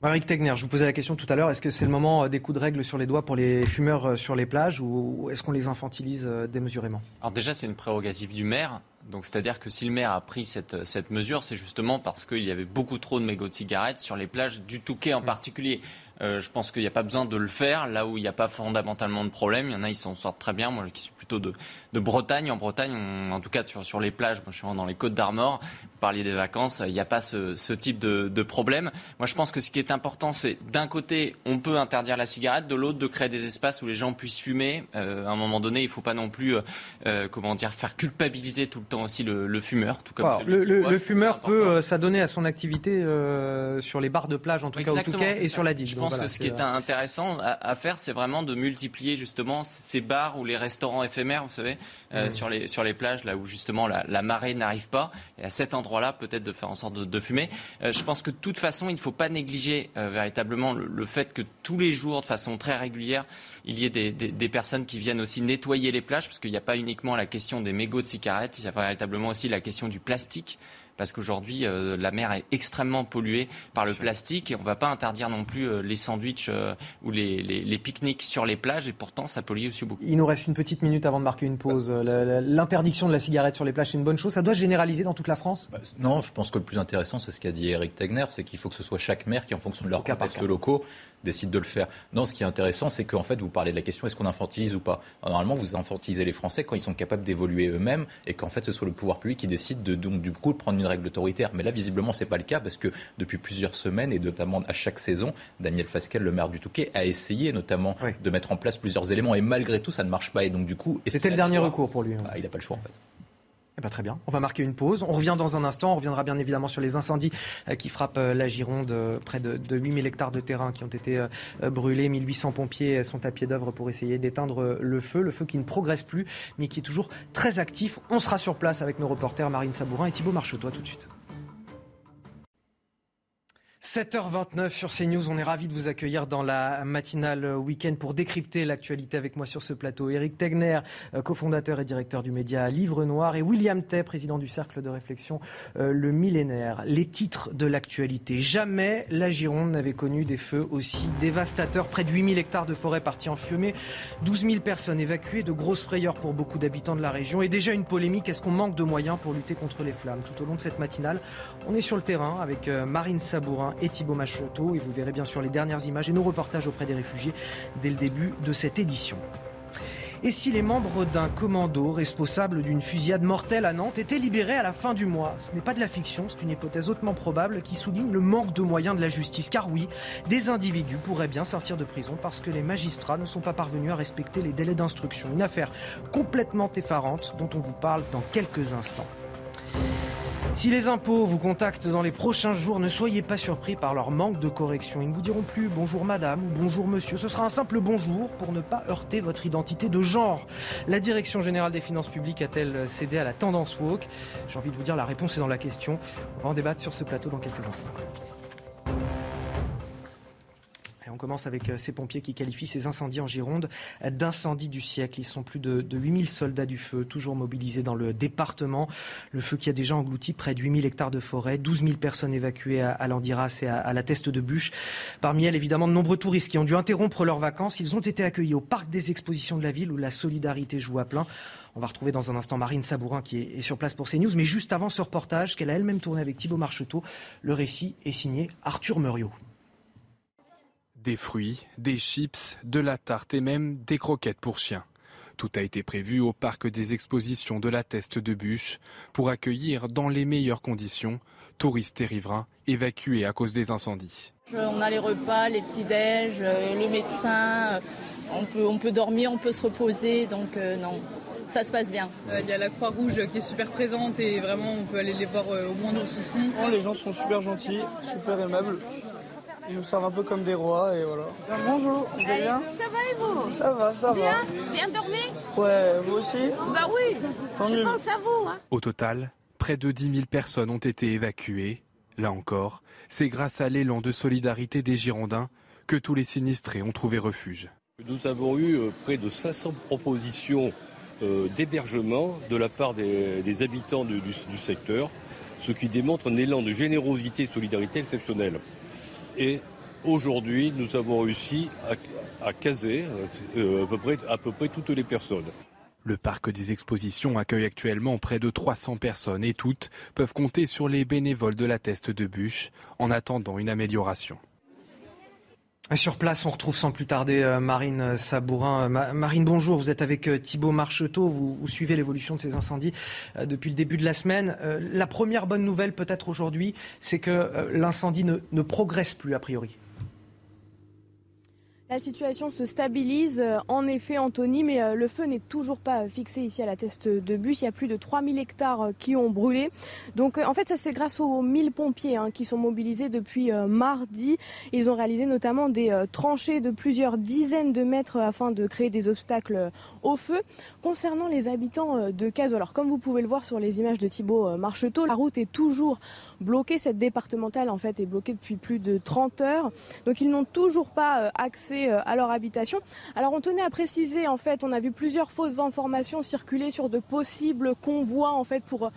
Eric Tegner, je vous posais la question tout à l'heure, est-ce que c'est le moment euh, des coups de règle sur les doigts pour les fumeurs euh, sur les plages ou est-ce qu'on les infantilise euh, démesurément? Alors déjà, c'est une prérogative du maire. Donc, c'est-à-dire que si le maire a pris cette, mesure, c'est justement parce qu'il y avait beaucoup trop de mégots de cigarettes sur les plages du Touquet en mmh. particulier. Euh, je pense qu'il n'y a pas besoin de le faire là où il n'y a pas fondamentalement de problème. Il y en a, ils s'en sortent très bien. Moi, qui suis plutôt de, Bretagne. En Bretagne, en tout cas sur, les plages, moi, je suis dans les Côtes d'Armor. Vous parliez des vacances, il n'y a pas ce, type de, problème. Moi, je pense que ce qui est important, c'est d'un côté, on peut interdire la cigarette, de l'autre, de créer des espaces où les gens puissent fumer. Euh, à un moment donné, il ne faut pas non plus, euh, comment dire, faire culpabiliser tout le temps aussi le, fumeur, tout comme le, fumeur peut s'adonner à son activité sur les bars de plage, en tout cas au Touquet, et sur la digue. Je pense que ce qui est intéressant à, faire, c'est vraiment de multiplier justement ces bars ou les restaurants éphémères, vous savez, euh, mm. sur, les, sur les plages, là où justement la, marée n'arrive pas. Et à cet endroit-là, peut-être de faire en sorte de, fumer. Euh, je pense que de toute façon, il ne faut pas négliger euh, véritablement le, fait que tous les jours, de façon très régulière, il y ait des, des personnes qui viennent aussi nettoyer les plages, parce qu'il n'y a pas uniquement la question des mégots de cigarettes, il y a véritablement aussi la question du plastique parce qu'aujourd'hui, euh, la mer est extrêmement polluée par le plastique et on ne va pas interdire non plus euh, les sandwichs euh, ou les, les, pique-niques sur les plages et pourtant ça pollue aussi beaucoup. Il nous reste une petite minute avant de marquer une pause. Bah, l'interdiction de la cigarette sur les plages, c'est une bonne chose. Ça doit se généraliser dans toute la France? Bah, Non, je pense que le plus intéressant, c'est ce qu'a dit Eric Tegner, c'est qu'il faut que ce soit chaque maire qui, en fonction de leurs contextes locaux, décide de le faire. Non, ce qui est intéressant, c'est qu'en fait, vous parlez de la question est-ce qu'on infantilise ou pas? Normalement, vous infantilisez les Français quand ils sont capables d'évoluer eux-mêmes et qu'en fait, ce soit le pouvoir public qui décide de, donc, du coup, de prendre une règle autoritaire. Mais là, visiblement, c'est pas le cas parce que depuis plusieurs semaines et notamment à chaque saison, Daniel Fasquelle, le maire du Touquet, a essayé notamment de mettre en place plusieurs éléments et malgré tout, ça ne marche pas. Et donc, du coup. C'était le dernier recours pour lui. Hein. Ah, il n'a pas le choix, en fait. Eh ben, très bien. On va marquer une pause. On revient dans un instant. On reviendra bien évidemment sur les incendies euh, qui frappent euh, la Gironde. Euh, près de, 8000 hectares de terrain qui ont été brûlés. 1800 pompiers sont à pied d'œuvre pour essayer d'éteindre le feu. Le feu qui ne progresse plus, mais qui est toujours très actif. On sera sur place avec nos reporters Marine Sabourin et Thibault Marcheteau. tout de suite. 7h29 sur CNews, on est ravi de vous accueillir dans la matinale week-end pour décrypter l'actualité avec moi sur ce plateau. Éric Tegner, euh, cofondateur et directeur du média Livre Noir et William Tay, président du cercle de réflexion euh, Le Millénaire. Les titres de l'actualité. Jamais la Gironde n'avait connu des feux aussi dévastateurs. Près de 8000 hectares de forêt partis en fumée, 12 000 personnes évacuées, de grosses frayeurs pour beaucoup d'habitants de la région et déjà une polémique. Est-ce qu'on manque de moyens pour lutter contre les flammes? Tout au long de cette matinale, on est sur le terrain avec euh, Marine Sabourin et Thibaut Machoto. Et vous verrez bien sûr les dernières images et nos reportages auprès des réfugiés dès le début de cette édition. Et si les membres d'un commando responsable d'une fusillade mortelle à Nantes étaient libérés à la fin du mois Ce n'est pas de la fiction, c'est une hypothèse hautement probable qui souligne le manque de moyens de la justice. Car oui, des individus pourraient bien sortir de prison parce que les magistrats ne sont pas parvenus à respecter les délais d'instruction. Une affaire complètement effarante dont on vous parle dans quelques instants. Si les impôts vous contactent dans les prochains jours, ne soyez pas surpris par leur manque de correction. Ils ne vous diront plus bonjour madame ou bonjour monsieur. Ce sera un simple bonjour pour ne pas heurter votre identité de genre. La Direction générale des finances publiques a-t-elle cédé à la tendance woke? J'ai envie de vous dire la réponse est dans la question. On va en débattre sur ce plateau dans quelques instants on commence avec euh, ces pompiers qui qualifient ces incendies en Gironde d'incendies du siècle. Ils sont plus de, 8000 soldats du feu, toujours mobilisés dans le département. Le feu qui a déjà englouti près de 8000 hectares de forêt, 12 000 personnes évacuées à, Landiras et à, la Teste de Bûche. Parmi elles, évidemment, de nombreux touristes qui ont dû interrompre leurs vacances. Ils ont été accueillis au parc des expositions de la ville où la solidarité joue à plein. On va retrouver dans un instant Marine Sabourin qui est, sur place pour CNews. Mais juste avant ce reportage qu'elle a elle-même tourné avec Thibault Marcheteau, le récit est signé Arthur Muriot. Des fruits, des chips, de la tarte et même des croquettes pour chiens. Tout a été prévu au parc des expositions de la Teste de Bûche pour accueillir dans les meilleures conditions touristes et riverains évacués à cause des incendies. On a les repas, les petits-déj, euh, le médecin, euh, on peut, on peut dormir, on peut se reposer, donc euh, non, ça se passe bien. Il y a la Croix-Rouge qui est super présente et vraiment on peut aller les voir au moindre souci. les gens sont super gentils, super aimables. Ils nous servent un peu comme des rois et voilà. Bonjour, vous allez bien Ça va et vous Ça va, ça bien va. Bien dormi Ouais, vous aussi Bah oui, je pense à vous. Hein. Au total, près de 10 000 personnes ont été évacuées. Là encore, c'est grâce à l'élan de solidarité des Girondins que tous les sinistrés ont trouvé refuge. Nous avons eu euh, près de 500 propositions euh, d'hébergement de la part des, habitants du, secteur, ce qui démontre un élan de générosité et de solidarité exceptionnel. Et aujourd'hui, nous avons réussi à, caser euh, à, peu près, à peu près toutes les personnes. Le parc des expositions accueille actuellement près de 300 personnes et toutes peuvent compter sur les bénévoles de la Teste de Bûche en attendant une amélioration. Sur place, on retrouve sans plus tarder euh, Marine Sabourin. Marine, bonjour. Vous êtes avec euh, Thibault Marcheteau. Vous, suivez l'évolution de ces incendies depuis le début de la semaine. La première bonne nouvelle, peut-être aujourd'hui, c'est que l'incendie ne progresse plus, a priori. La situation se stabilise euh, en effet, Anthony, mais euh, le feu n'est toujours pas fixé ici à la teste de bus. Il y a plus de 3000 hectares euh, qui ont brûlé. Donc en fait, ça c'est grâce aux 1000 pompiers hein, qui sont mobilisés depuis mardi. Ils ont réalisé notamment des tranchées de plusieurs dizaines de mètres afin de créer des obstacles au feu. Concernant les habitants de Cazaux, alors comme vous pouvez le voir sur les images de Thibault Marcheteau, la route est toujours bloquée. Cette départementale en fait est bloquée depuis plus de 30 heures. Donc ils n'ont toujours pas accès euh, à leur habitation. Alors on tenait à préciser, en fait, on a vu plusieurs fausses informations circuler sur de possibles convois, en fait, pour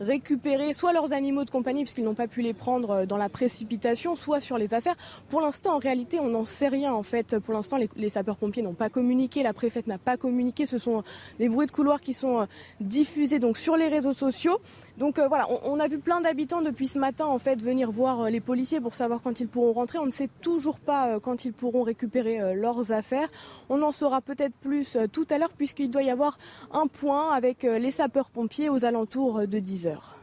récupérer soit leurs animaux de compagnie, puisqu'ils n'ont pas pu les prendre euh, dans la précipitation, soit sur les affaires. Pour l'instant, en réalité, on n'en sait rien, en fait. Pour l'instant, les, sapeurs-pompiers n'ont pas communiqué, la préfète n'a pas communiqué. Ce sont des bruits de couloir qui sont euh, diffusés donc sur les réseaux sociaux. Donc voilà, on, a vu plein d'habitants depuis ce matin en fait venir voir les policiers pour savoir quand ils pourront rentrer. On ne sait toujours pas quand ils pourront récupérer euh, leurs affaires. On en saura peut-être plus euh, tout à l'heure puisqu'il doit y avoir un point avec euh, les sapeurs-pompiers aux alentours de 10 heures.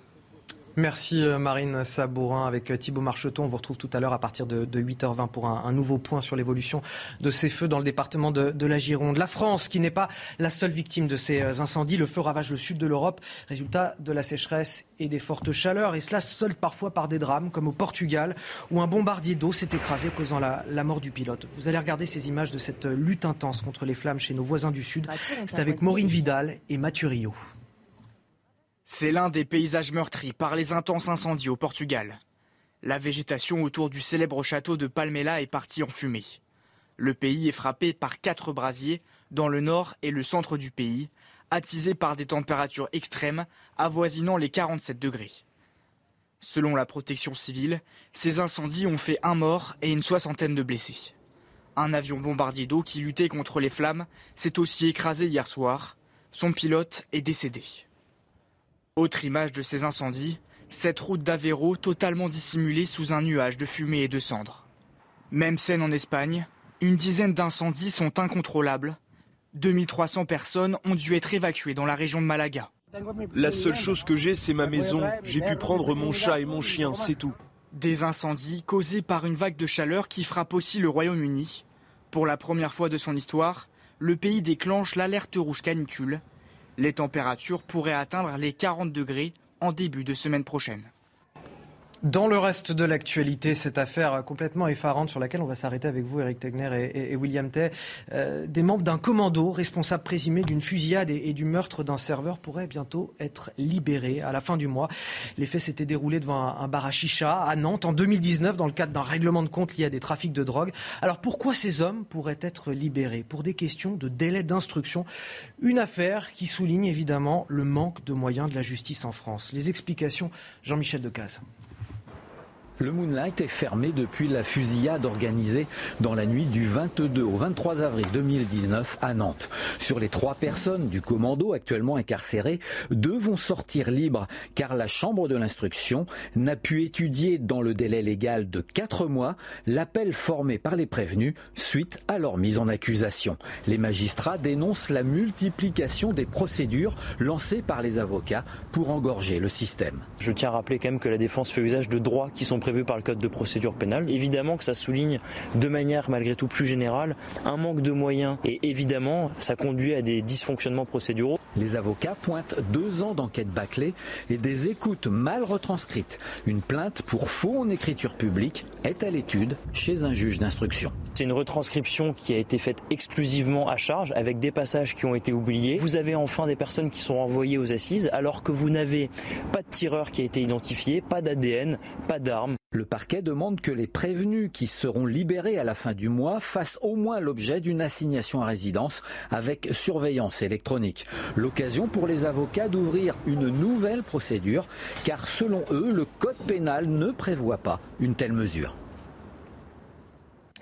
Merci euh, Marine Sabourin avec euh, Thibault Marcheton. On vous retrouve tout à l'heure à partir de, 8h20 pour un, nouveau point sur l'évolution de ces feux dans le département de, la Gironde. La France, qui n'est pas la seule victime de ces euh, incendies, le feu ravage le sud de l'Europe, résultat de la sécheresse et des fortes chaleurs. Et cela seul parfois par des drames, comme au Portugal, où un bombardier d'eau s'est écrasé, causant la, la, mort du pilote. Vous allez regarder ces images de cette lutte intense contre les flammes chez nos voisins du sud. C'est avec Maureen Vidal et Mathieu Rio. C'est l'un des paysages meurtris par les intenses incendies au Portugal. La végétation autour du célèbre château de Palmela est partie en fumée. Le pays est frappé par quatre brasiers dans le nord et le centre du pays, attisés par des températures extrêmes avoisinant les 47 degrés. Selon la protection civile, ces incendies ont fait un mort et une soixantaine de blessés. Un avion bombardier d'eau qui luttait contre les flammes s'est aussi écrasé hier soir. Son pilote est décédé. Autre image de ces incendies, cette route d'Aveiro totalement dissimulée sous un nuage de fumée et de cendres. Même scène en Espagne, une dizaine d'incendies sont incontrôlables. 2300 personnes ont dû être évacuées dans la région de Malaga. La seule chose que j'ai, c'est ma maison. J'ai pu prendre mon chat et mon chien, c'est tout. Des incendies causés par une vague de chaleur qui frappe aussi le Royaume-Uni. Pour la première fois de son histoire, le pays déclenche l'alerte rouge canicule les températures pourraient atteindre les 40 degrés en début de semaine prochaine. Dans le reste de l'actualité, cette affaire complètement effarante sur laquelle on va s'arrêter avec vous, Eric Tegner et, William Tay, euh, des membres d'un commando responsable présumé d'une fusillade et, du meurtre d'un serveur pourraient bientôt être libérés à la fin du mois. Les faits s'étaient déroulés devant un, bar à chicha à Nantes en 2019 dans le cadre d'un règlement de compte lié à des trafics de drogue. Alors pourquoi ces hommes pourraient être libérés? Pour des questions de délai d'instruction. Une affaire qui souligne évidemment le manque de moyens de la justice en France. Les explications, Jean-Michel Decaze. Le Moonlight est fermé depuis la fusillade organisée dans la nuit du 22 au 23 avril 2019 à Nantes. Sur les trois personnes du commando actuellement incarcérées, deux vont sortir libres car la Chambre de l'instruction n'a pu étudier dans le délai légal de quatre mois l'appel formé par les prévenus suite à leur mise en accusation. Les magistrats dénoncent la multiplication des procédures lancées par les avocats pour engorger le système. Je tiens à rappeler quand la défense fait usage de droits qui sont vu par le Code de procédure pénale. Évidemment que ça souligne de manière malgré tout plus générale un manque de moyens et évidemment ça conduit à des dysfonctionnements procéduraux. Les avocats pointent deux ans d'enquête bâclée et des écoutes mal retranscrites. Une plainte pour faux en écriture publique est à l'étude chez un juge d'instruction. C'est une retranscription qui a été faite exclusivement à charge avec des passages qui ont été oubliés. Vous avez enfin des personnes qui sont envoyées aux assises alors que vous n'avez pas de tireur qui a été identifié, pas d'ADN, pas d'armes. Le parquet demande que les prévenus qui seront libérés à la fin du mois fassent au moins l'objet d'une assignation à résidence avec surveillance électronique. L'occasion pour les avocats d'ouvrir une nouvelle procédure car selon eux, le code pénal ne prévoit pas une telle mesure.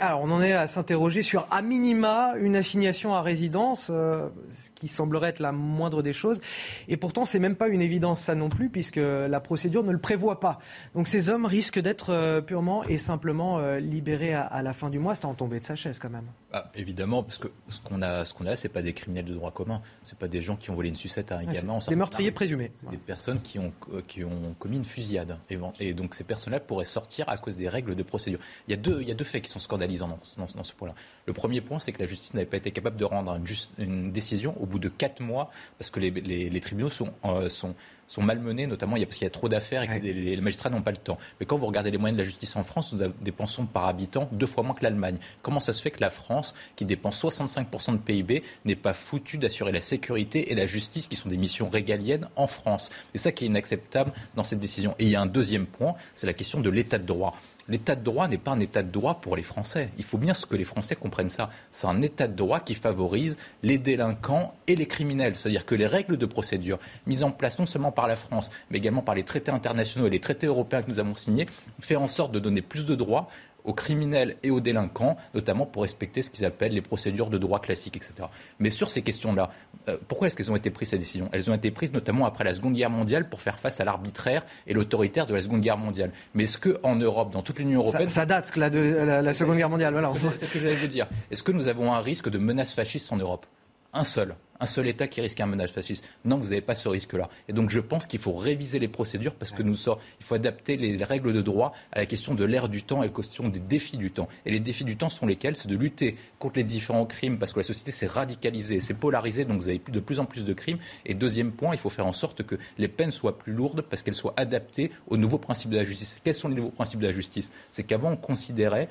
Alors, on en est à s'interroger sur, à minima, une assignation à résidence, euh, ce qui semblerait être la moindre des choses. Et pourtant, c'est même pas une évidence, ça non plus, puisque la procédure ne le prévoit pas. Donc, ces hommes risquent d'être euh, purement et simplement euh, libérés à, la fin du mois. C'est en tomber de sa chaise, quand même. Ah, évidemment, parce que ce qu'on a, ce qu'on a, c'est pas des criminels de droit commun. C'est pas des gens qui ont volé une sucette à un gamin. des meurtriers présumés. C'est des personnes qui ont, qui ont commis une fusillade. Et donc, ces personnes-là pourraient sortir à cause des règles de procédure. Il y a deux, il y a deux faits qui sont scandaleux dans, ce point-là. Le premier point, c'est que la justice n'avait pas été capable de rendre une, décision au bout de quatre mois, parce que les, tribunaux euh, sont, sont, malmenés, notamment parce qu'il y a trop d'affaires et que les, magistrats n'ont pas le temps. Mais quand vous regardez les moyens de la justice en France, nous dépensons par habitant deux fois moins que l'Allemagne. Comment ça se fait que la France, qui dépense 65% de PIB, n'est pas foutue d'assurer la sécurité et la justice, qui sont des missions régaliennes en France? C'est ça qui est inacceptable dans cette décision. Et il y a un deuxième point, c'est la question de l'état de droit l'état de droit n'est pas un état de droit pour les Français. Il faut bien que les Français comprennent ça. C'est un état de droit qui favorise les délinquants et les criminels. C'est-à-dire que les règles de procédure mises en place non seulement par la France, mais également par les traités internationaux et les traités européens que nous avons signés, fait en sorte de donner plus de droits aux criminels et aux délinquants, notamment pour respecter ce qu'ils appellent les procédures de droit classique, etc. Mais sur ces questions-là, euh, pourquoi est-ce qu'elles ont été prises ces décisions? Elles ont été prises notamment après la Seconde Guerre mondiale pour faire face à l'arbitraire et l'autoritaire de la Seconde Guerre mondiale. Mais est-ce qu'en Europe, dans toute l'Union européenne... Ça, date la, de, la, Seconde Guerre mondiale, C'est ce que j'allais vous dire. Est-ce que nous avons un risque de menace fasciste en Europe? Un seul, un seul État qui risque un menace fasciste. Non, vous n'avez pas ce risque-là. Et donc je pense qu'il faut réviser les procédures parce que nous sort, il faut adapter les règles de droit à la question de l'ère du temps et à la question des défis du temps. Et les défis du temps sont lesquels? C'est de lutter contre les différents crimes parce que la société s'est radicalisée, s'est polarisée, donc vous avez de plus en plus de crimes. Et deuxième point, il faut faire en sorte que les peines soient plus lourdes parce qu'elles soient adaptées aux nouveaux principes de la justice. Quels sont les nouveaux principes de la justice? C'est qu'avant, on considérait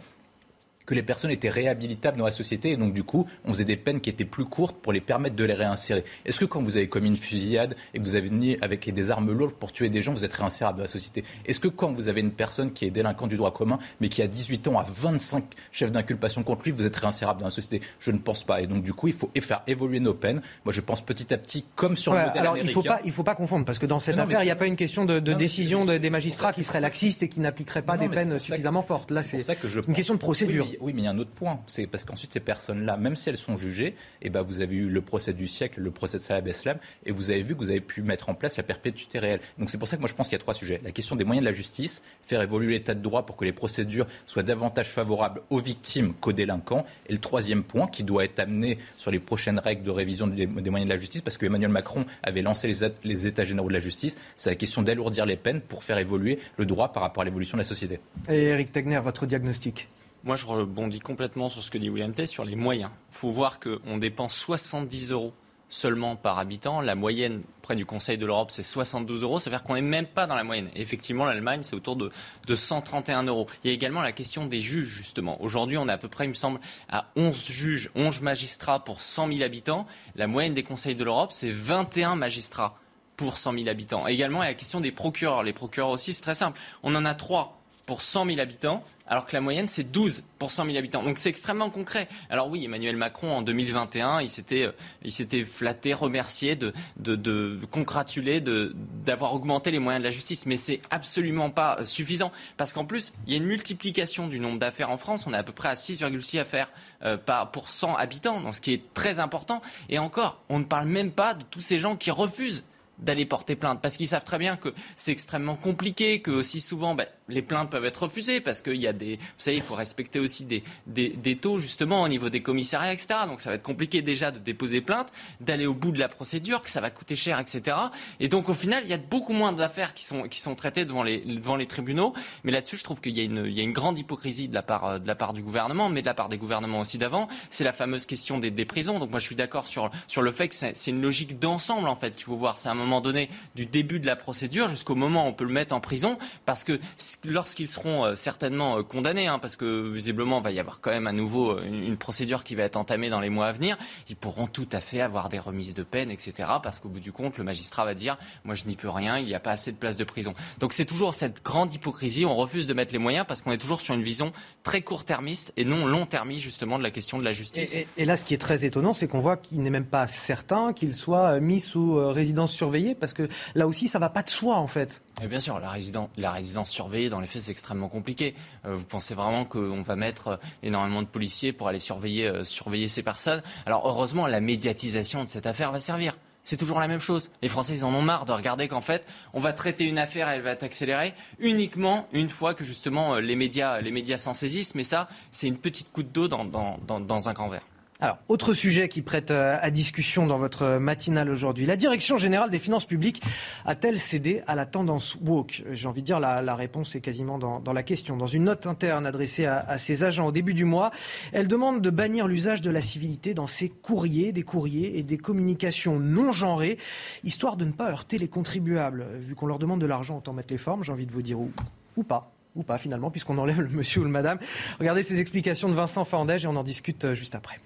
que les personnes étaient réhabilitables dans la société et donc du coup on faisait des peines qui étaient plus courtes pour les permettre de les réinsérer. Est-ce que quand vous avez commis une fusillade et que vous avez venu avec des armes lourdes pour tuer des gens, vous êtes réinsérable dans la société? Est-ce que quand vous avez une personne qui est délinquant du droit commun mais qui a 18 ans, a 25 chefs d'inculpation contre lui, vous êtes réinsérable dans la société? Je ne pense pas. Et donc du coup il faut faire évoluer nos peines. Moi je pense petit à petit comme sur le modèle alors, américain. Il faut pas, il faut pas confondre parce que dans cette affaire il n'y a pas une question de, décision des magistrats qui seraient laxistes et qui n'appliqueraient pas des peines suffisamment fortes. Là c'est une question de procédure. oui, mais il y a un autre point c'est parce qu'ensuite ces personnes-là, même si elles sont jugées, eh ben, vous avez eu le procès du siècle, le procès de Salah Beslam, et vous avez vu que vous avez pu mettre en place la perpétuité réelle. Donc c'est pour ça que moi je pense qu'il y a trois sujets. La question des moyens de la justice, faire évoluer l'état de droit pour que les procédures soient davantage favorables aux victimes qu'aux délinquants. Et le troisième point qui doit être amené sur les prochaines règles de révision des, moyens de la justice, parce que Emmanuel Macron avait lancé les états généraux de la justice, c'est la question d'alourdir les peines pour faire évoluer le droit par rapport à l'évolution de la société. Et Eric Tegner, votre diagnostic? Moi, je rebondis complètement sur ce que dit William T. sur les moyens. Il faut voir qu'on dépense 70 euros seulement par habitant. La moyenne près du Conseil de l'Europe, c'est 72 euros. Ça veut dire qu'on n'est même pas dans la moyenne. Et effectivement, l'Allemagne, c'est autour de, de 131 euros. Il y a également la question des juges, justement. Aujourd'hui, on est à peu près, il me semble, à 11 juges, 11 magistrats pour 100 000 habitants. La moyenne des conseils de l'Europe, c'est 21 magistrats pour 100 000 habitants. également, il y a la question des procureurs. Les procureurs aussi, c'est très simple. On en a trois pour 100 000 habitants, alors que la moyenne, c'est 12 pour 100 000 habitants. Donc c'est extrêmement concret. Alors oui, Emmanuel Macron, en 2021, il s'était, euh, il s'était flatté, remercié, de, de, de congratuler d'avoir augmenté les moyens de la justice. Mais c'est absolument pas euh, suffisant. Parce qu'en plus, il y a une multiplication du nombre d'affaires en France. On est à peu près à 6,6 affaires euh, par, pour 100 habitants, donc ce qui est très important. Et encore, on ne parle même pas de tous ces gens qui refusent d'aller porter plainte parce qu'ils savent très bien que c'est extrêmement compliqué, que aussi souvent ben, les plaintes peuvent être refusées parce qu'il y a des, vous savez, il faut respecter aussi des, des, des, taux justement au niveau des commissariats, etc. Donc ça va être compliqué déjà de déposer plainte, d'aller au bout de la procédure, que ça va coûter cher, etc. Et donc au final, il y a beaucoup moins d'affaires qui sont, qui sont traitées devant les, devant les tribunaux. Mais là-dessus, je trouve qu'il y, a une, y a une grande hypocrisie de la, part, de la part du gouvernement, mais de la part des gouvernements aussi d'avant. C'est la fameuse question des, des prisons. Donc moi, je suis d'accord sur, sur le fait que c'est une logique d'ensemble en fait qu'il faut voir. C'est un moment donné du début de la procédure jusqu'au moment où on peut le mettre en prison, parce que lorsqu'ils seront euh, certainement euh, condamnés, hein, parce que visiblement il va y avoir quand même à nouveau euh, une, procédure qui va être entamée dans les mois à venir, ils pourront tout à fait avoir des remises de peine, etc. Parce qu'au bout du compte, le magistrat va dire moi je n'y peux rien, il n'y a pas assez de place de prison. Donc c'est toujours cette grande hypocrisie, on refuse de mettre les moyens parce qu'on est toujours sur une vision très court-termiste et non long-termiste justement de la question de la justice. Et, là, ce qui est très étonnant, c'est qu'on voit qu'il n'est même pas certain qu'il soit mis sous résidence surveillée, parce que là aussi, ça va pas de soi en fait. Et bien sûr, la, la résidence surveillée, dans les faits, c'est extrêmement compliqué. Euh, vous pensez vraiment qu'on va mettre euh, énormément de policiers pour aller surveiller, euh, surveiller ces personnes? Alors heureusement, la médiatisation de cette affaire va servir. C'est toujours la même chose. Les Français, ils en ont marre de regarder qu'en fait, on va traiter une affaire, elle va être accélérée uniquement une fois que justement les médias, s'en saisissent. Mais ça, c'est une petite goutte d'eau dans un grand verre. Alors, autre sujet qui prête euh, à discussion dans votre matinale aujourd'hui. La Direction générale des finances publiques a-t-elle cédé à la tendance woke? J'ai envie de dire, la, la réponse est quasiment dans, la question. Dans une note interne adressée à, ses agents au début du mois, elle demande de bannir l'usage de la civilité dans ses courriers, des courriers et des communications non genrées, histoire de ne pas heurter les contribuables. Vu qu'on leur demande de l'argent, autant mettre les formes, j'ai envie de vous dire où, ou pas ou pas finalement, puisqu'on enlève le monsieur ou le madame. Regardez ces explications de Vincent Fandège et on en discute euh, juste après.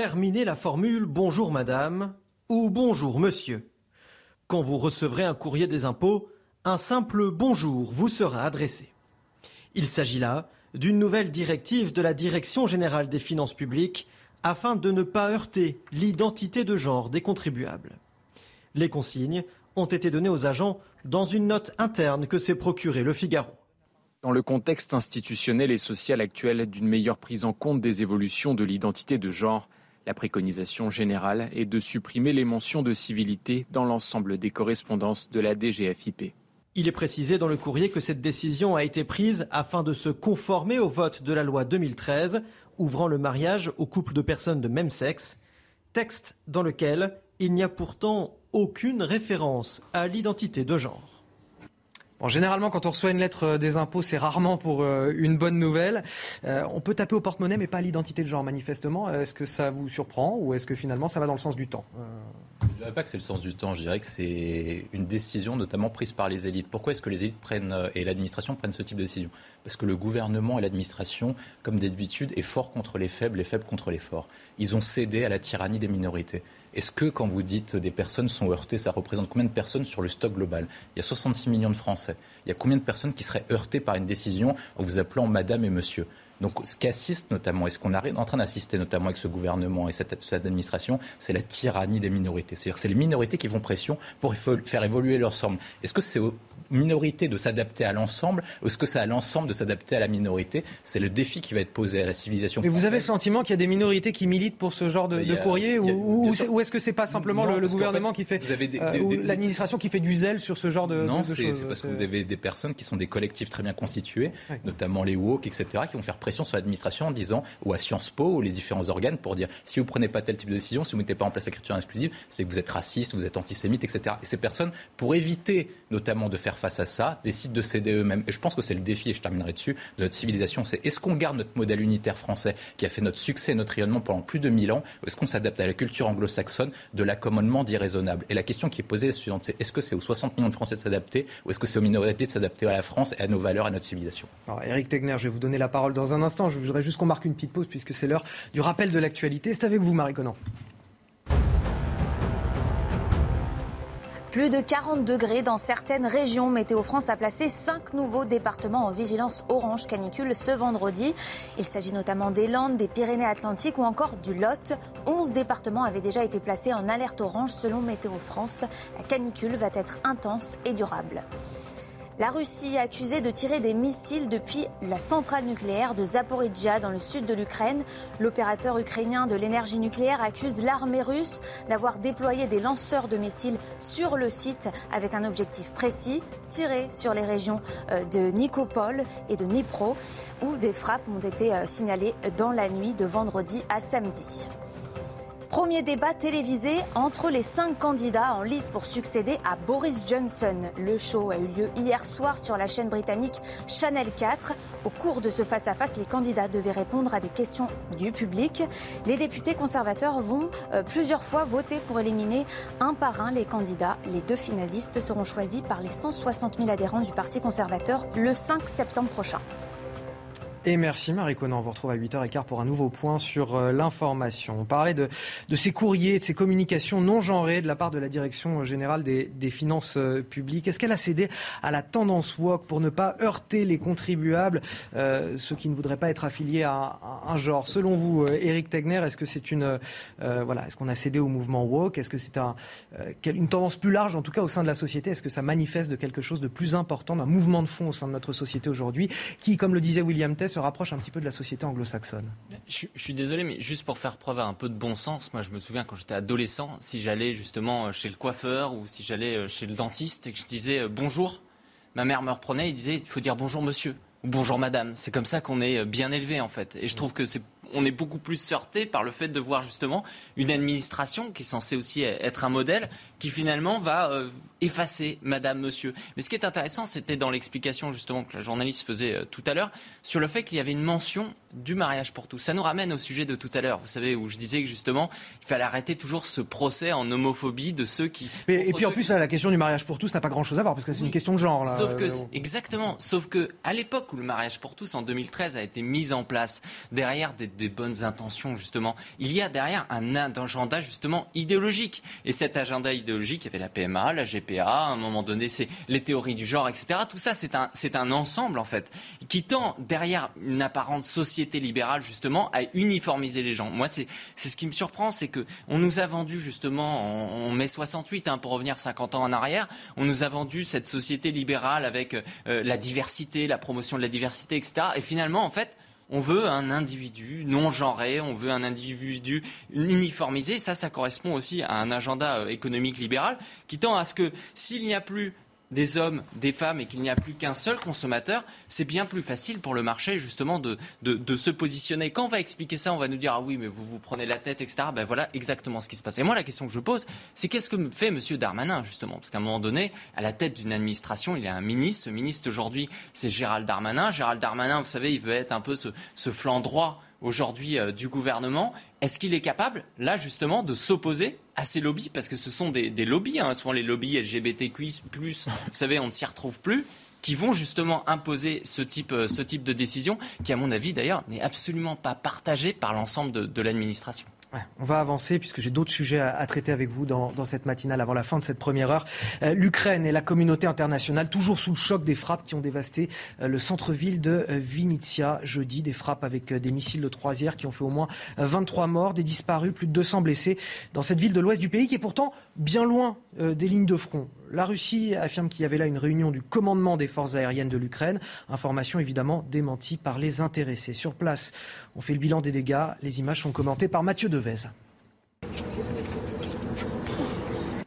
Terminez la formule bonjour madame ou bonjour monsieur. Quand vous recevrez un courrier des impôts, un simple bonjour vous sera adressé. Il s'agit là d'une nouvelle directive de la Direction générale des finances publiques afin de ne pas heurter l'identité de genre des contribuables. Les consignes ont été données aux agents dans une note interne que s'est procurée le Figaro. Dans le contexte institutionnel et social actuel d'une meilleure prise en compte des évolutions de l'identité de genre, la préconisation générale est de supprimer les mentions de civilité dans l'ensemble des correspondances de la DGFIP. Il est précisé dans le courrier que cette décision a été prise afin de se conformer au vote de la loi 2013 ouvrant le mariage aux couples de personnes de même sexe. Texte dans lequel il n'y a pourtant aucune référence à l'identité de genre. Généralement, quand on reçoit une lettre euh, des impôts, c'est rarement pour euh, une bonne nouvelle. Euh, on peut taper au porte-monnaie, mais pas à l'identité de genre, manifestement. Est-ce que ça vous surprend ou est-ce que finalement ça va dans le sens du temps Je ne dirais pas que c'est le sens du temps. Je dirais que c'est une décision notamment prise par les élites. Pourquoi est-ce que les élites prennent et l'administration prennent ce type de décision? Parce que le gouvernement et l'administration, comme d'habitude, est fort contre les faibles, les faibles contre les forts. Ils ont cédé à la tyrannie des minorités. Est-ce que quand vous dites des personnes sont heurtées, ça représente combien de personnes sur le stock global? Il y a 66 millions de Français. Il y a combien de personnes qui seraient heurtées par une décision en vous appelant madame et monsieur? Donc, ce qu'assiste notamment, et ce qu'on est en train d'assister notamment avec ce gouvernement et cette, cette administration, c'est la tyrannie des minorités. C'est-à-dire, c'est les minorités qui font pression pour faire évoluer leur ensemble. Est-ce que c'est aux minorités de s'adapter à l'ensemble ou est-ce que c'est à l'ensemble de s'adapter à la minorité? C'est le défi qui va être posé à la civilisation. Et vous avez le sentiment qu'il y a des minorités qui militent pour ce genre de, de courrier ou, ou, est-ce que c'est pas simplement le, gouvernement qui fait, euh, l'administration qui fait du zèle sur ce genre de, non, de choses Non, c'est parce que vous avez des personnes qui sont des collectifs très bien constitués, notamment les woke, etc., qui vont faire pression sur l'administration en disant, ou à Sciences Po, ou les différents organes, pour dire si vous prenez pas tel type de décision, si vous mettez pas en place l'écriture exclusive, c'est que vous êtes raciste, vous êtes antisémite, etc. Et ces personnes, pour éviter notamment de faire face à ça, décident de céder eux-mêmes. Et je pense que c'est le défi, et je terminerai dessus, de notre civilisation. C'est est-ce qu'on garde notre modèle unitaire français qui a fait notre succès et notre rayonnement pendant plus de mille ans, ou est-ce qu'on s'adapte à la culture anglo-saxonne de l'accommodement d'irraisonnable? Et la question qui est posée est la suivante c'est est-ce que c'est aux 60 millions de Français de s'adapter, ou est-ce que c'est aux minorités de s'adapter à la France et à nos valeurs, à notre civilisation? Eric Tegner, je vais vous donner la parole dans un instant. Je voudrais juste qu'on marque une petite pause puisque c'est l'heure du rappel de l'actualité. C'est avec vous, Marie Conan. Plus de 40 degrés dans certaines régions. Météo France a placé 5 nouveaux départements en vigilance orange canicule ce vendredi. Il s'agit notamment des Landes, des Pyrénées-Atlantiques ou encore du Lot. 11 départements avaient déjà été placés en alerte orange selon Météo France. La canicule va être intense et durable. La Russie est accusée de tirer des missiles depuis la centrale nucléaire de Zaporizhia dans le sud de l'Ukraine. L'opérateur ukrainien de l'énergie nucléaire accuse l'armée russe d'avoir déployé des lanceurs de missiles sur le site avec un objectif précis, tirer sur les régions euh, de Nikopol et de Dnipro où des frappes ont été euh, signalées dans la nuit de vendredi à samedi. Premier débat télévisé entre les cinq candidats en lice pour succéder à Boris Johnson. Le show a eu lieu hier soir sur la chaîne britannique Channel 4. Au cours de ce face-à-face, les candidats devaient répondre à des questions du public. Les députés conservateurs vont euh, plusieurs fois voter pour éliminer un par un les candidats. Les deux finalistes seront choisis par les 160 000 adhérents du Parti conservateur le 5 septembre prochain. Et merci Marie Conan. On vous retrouve à 8h15 pour un nouveau point sur euh, l'information. On parlait de, ces courriers, de ces communications non genrées de la part de la Direction générale des, finances euh, publiques. Est-ce qu'elle a cédé à la tendance woke pour ne pas heurter les contribuables, euh, ceux qui ne voudraient pas être affiliés à, un genre? Selon vous, Eric Tegner, est-ce que c'est une voilà, est-ce qu'on a cédé au mouvement woke Est-ce que c'est un, une tendance plus large, en tout cas au sein de la société? Est-ce que ça manifeste de quelque chose de plus important, d'un mouvement de fond au sein de notre société aujourd'hui, qui, comme le disait William Tess, se rapproche un petit peu de la société anglo-saxonne. Je, suis désolé, mais juste pour faire preuve à un peu de bon sens, moi je me souviens quand j'étais adolescent, si j'allais justement chez le coiffeur ou si j'allais euh, chez le dentiste et que je disais euh, bonjour, ma mère me reprenait et disait il faut dire bonjour monsieur ou bonjour madame. C'est comme ça qu'on est euh, bien élevé en fait. Et je trouve que c'est on est beaucoup plus sorti par le fait de voir justement une administration qui est censée aussi être un modèle qui finalement va effacer madame, monsieur. Mais ce qui est intéressant, c'était dans l'explication justement que la journaliste faisait euh, tout à l'heure sur le fait qu'il y avait une mention du mariage pour tous. Ça nous ramène au sujet de tout à l'heure, vous savez, où je disais que justement, il fallait arrêter toujours ce procès en homophobie de ceux qui... et puis en plus, la question du mariage pour tous n'a pas grand-chose à voir, parce que c'est une question de genre. Là. Sauf que, exactement, sauf que à l'époque où le mariage pour tous, en 2013, a été mis en place, derrière des, des bonnes intentions, justement, il y a derrière un agenda, justement, idéologique. Et cet agenda idéologique, il y avait la PMA, la GP à un moment donné, c'est les théories du genre, etc. Tout ça, c'est un, un ensemble, en fait, qui tend, derrière une apparente société libérale, justement, à uniformiser les gens. Moi, c'est, c'est ce qui me surprend, c'est que on nous a vendu, justement, en, mai 68, hein, pour revenir 50 ans en arrière, on nous a vendu cette société libérale avec euh, la diversité, la promotion de la diversité, etc. Et finalement, en fait, on veut un individu non genré, on veut un individu uniformisé. Ça, ça correspond aussi à un agenda euh, économique libéral qui tend à ce que s'il n'y a plus des hommes, des femmes et qu'il n'y a plus qu'un seul consommateur, c'est bien plus facile pour le marché justement de, de, se positionner. Quand on va expliquer ça, on va nous dire ah oui mais vous vous prenez la tête, etc. Ben voilà exactement ce qui se passe. Et moi la question que je pose, c'est qu'est-ce que fait M. Darmanin justement? Parce qu'à un moment donné, à la tête d'une administration, il y a un ministre. Ce ministre aujourd'hui, c'est Gérald Darmanin. Gérald Darmanin, vous savez, il veut être un peu ce, ce flanc droit aujourd'hui euh, du gouvernement. Est-ce qu'il est capable, là justement, de s'opposer à ces lobbies? Parce que ce sont des, lobbies, hein, souvent les lobbies LGBTQI, vous savez, on ne s'y retrouve plus qui vont justement imposer ce type, euh, ce type de décision, qui, à mon avis, d'ailleurs, n'est absolument pas partagé par l'ensemble de l'administration on va avancer puisque j'ai d'autres sujets à, traiter avec vous dans, cette matinale avant la fin de cette première heure. Euh, L'Ukraine et la communauté internationale toujours sous le choc des frappes qui ont dévasté euh, le centre-ville de euh, Vinitsia jeudi. Des frappes avec des missiles de croisière qui ont fait au moins 23 morts, des disparus, plus de 200 blessés dans cette ville de l'ouest du pays qui est pourtant bien loin des lignes de front. La Russie affirme qu'il y avait là une réunion du commandement des forces aériennes de l'Ukraine. Information évidemment démentie par les intéressés. Sur place, on fait le bilan des dégâts. Les images sont commentées par Mathieu Devez.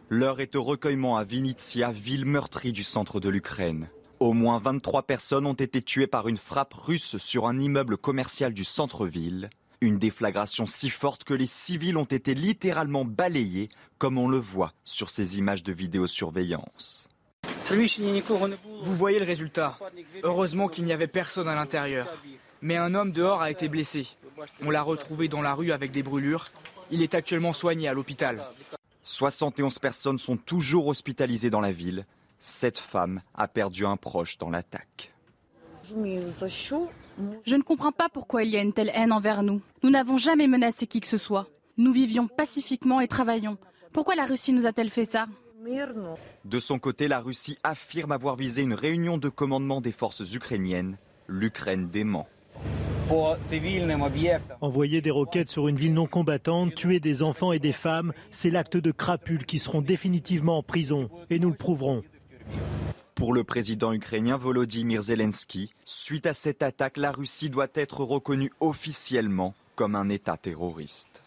L'heure est au recueillement à Vinitsia, ville meurtrie du centre de l'Ukraine. Au moins 23 personnes ont été tuées par une frappe russe sur un immeuble commercial du centre-ville. Une déflagration si forte que les civils ont été littéralement balayés, comme on le voit sur ces images de vidéosurveillance. Vous voyez le résultat. Heureusement qu'il n'y avait personne à l'intérieur. Mais un homme dehors a été blessé. On l'a retrouvé dans la rue avec des brûlures. Il est actuellement soigné à l'hôpital. 71 personnes sont toujours hospitalisées dans la ville. Cette femme a perdu un proche dans l'attaque. Je ne comprends pas pourquoi il y a une telle haine envers nous. Nous n'avons jamais menacé qui que ce soit. Nous vivions pacifiquement et travaillions. Pourquoi la Russie nous a-t-elle fait ça De son côté, la Russie affirme avoir visé une réunion de commandement des forces ukrainiennes. L'Ukraine dément. Envoyer des roquettes sur une ville non combattante, tuer des enfants et des femmes, c'est l'acte de crapules qui seront définitivement en prison. Et nous le prouverons. Pour le président ukrainien Volodymyr Zelensky, suite à cette attaque, la Russie doit être reconnue officiellement comme un État terroriste.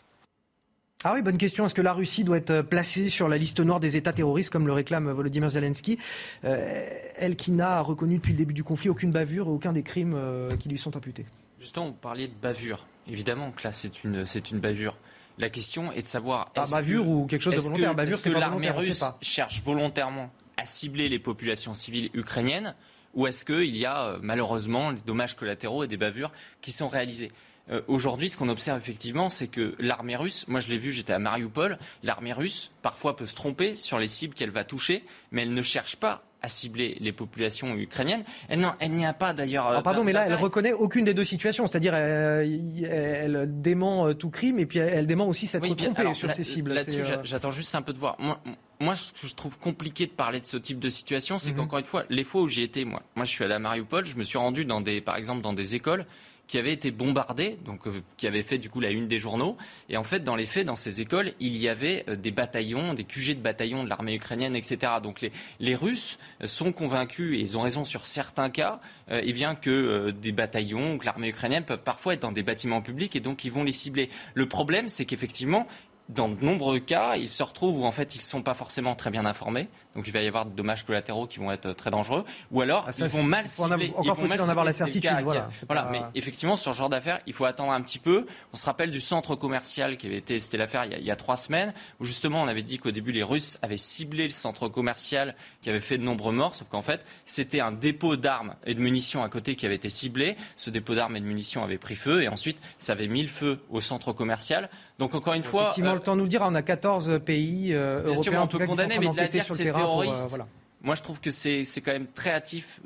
Ah oui, bonne question. Est-ce que la Russie doit être placée sur la liste noire des États terroristes, comme le réclame Volodymyr Zelensky? Euh, Elle qui n'a reconnu depuis le début du conflit aucune bavure et aucun des crimes euh, qui lui sont imputés. Justement, vous parliez de bavure. Évidemment que là, c'est une, c'est une bavure. La question est de savoir. Pas bavure ou quelque chose de volontaire. bavure, est-ce que l'armée russe cherche volontairement à cibler les populations civiles ukrainiennes ou est-ce qu'il y a euh, malheureusement des dommages collatéraux et des bavures qui sont réalisés? Euh, Aujourd'hui, ce qu'on observe effectivement, c'est que l'armée russe, moi je l'ai vu, j'étais à Mariupol, l'armée russe parfois peut se tromper sur les cibles qu'elle va toucher, mais elle ne cherche pas à cibler les populations ukrainiennes. Elle, non, elle n'y a pas d'ailleurs. Euh, pardon, mais là, elle reconnaît aucune des deux situations. C'est-à-dire, elle, dément tout crime et puis elle dément aussi s'être trompée sur ces cibles. Là-dessus, j'attends juste un peu de voir. Moi, moi, ce que je trouve compliqué de parler de ce type de situation, c'est mhm. qu'encore une fois, les fois où j'ai été, moi, moi, je suis allé à Mariupol, je me suis rendu dans des, par exemple, dans des écoles qui avaient été bombardées, donc euh, qui avaient fait du coup la une des journaux. Et en fait, dans les faits, dans ces écoles, il y avait euh, des bataillons, des QG de bataillons de l'armée ukrainienne, etc. Donc les, Russes sont convaincus, et ils ont raison sur certains cas, euh, eh bien que des bataillons que l'armée ukrainienne peuvent parfois être dans des bâtiments publics et donc ils vont les cibler. Le problème, c'est qu'effectivement, dans de nombreux cas, ils se retrouvent où en fait ils ne sont pas forcément très bien informés, donc il va y avoir des dommages collatéraux qui vont être très dangereux, ou alors ah, ils vont mal cibler. Encore faut-il en avoir la certitude. Voilà, voilà mais effectivement sur ce genre d'affaires, il faut attendre un petit peu. On se rappelle du centre commercial qui avait été, c'était l'affaire il, y a trois semaines, où justement on avait dit qu'au début les Russes avaient ciblé le centre commercial qui avait fait de nombreux morts, sauf qu'en fait c'était un dépôt d'armes et de munitions à côté qui avait été ciblé. Ce dépôt d'armes et de munitions avait pris feu et ensuite ça avait mis le feu au centre commercial. Donc encore une fois, le temps de nous dire, on a 14 pays euh, européens sûr, on peut condamner, mais de la dire c'est terroriste. Moi, je trouve que c'est quand même très hâtif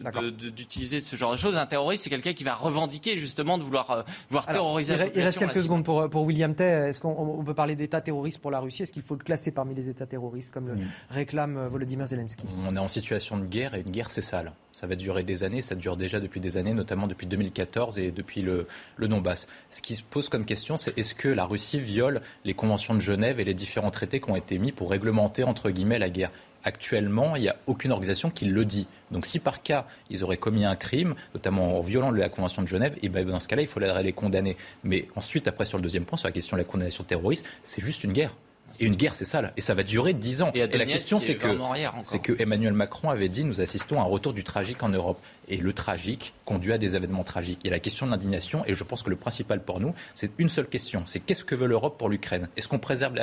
d'utiliser ce genre de choses. Un terroriste, c'est quelqu'un qui va revendiquer justement de vouloir, euh, voir terroriser il, la Il reste quelques secondes pour, pour William Tay. Est-ce qu'on peut parler d'État terroriste pour la Russie? Est-ce qu'il faut le classer parmi les États terroristes, comme le réclame euh, Volodymyr Zelensky? On est en situation de guerre et une guerre, c'est sale. Ça va durer des années, ça dure déjà depuis des années, notamment depuis 2014 et depuis le, le Donbass. Ce qui se pose comme question, c'est est-ce que la Russie viole les conventions de Genève et les différents traités qui ont été mis pour réglementer, entre guillemets, la guerre? Actuellement, il n'y a aucune organisation qui le dit. Donc si par cas, ils auraient commis un crime, notamment en violant la Convention de Genève, et eh ben dans ce cas-là, il faudrait les condamner. Mais ensuite, après, sur le deuxième point, sur la question de la condamnation terroriste, c'est juste une guerre. Et une guerre, c'est ça, là. Et ça va durer 10 ans. Et, la question, c'est est que, c'est que Emmanuel Macron avait dit nous assistons à un retour du tragique en Europe. Et le tragique conduit à des événements tragiques. Et la question de l'indignation, et je pense que le principal pour nous, c'est une seule question c'est qu'est-ce que veut l'Europe pour l'Ukraine? Est-ce qu'on préserve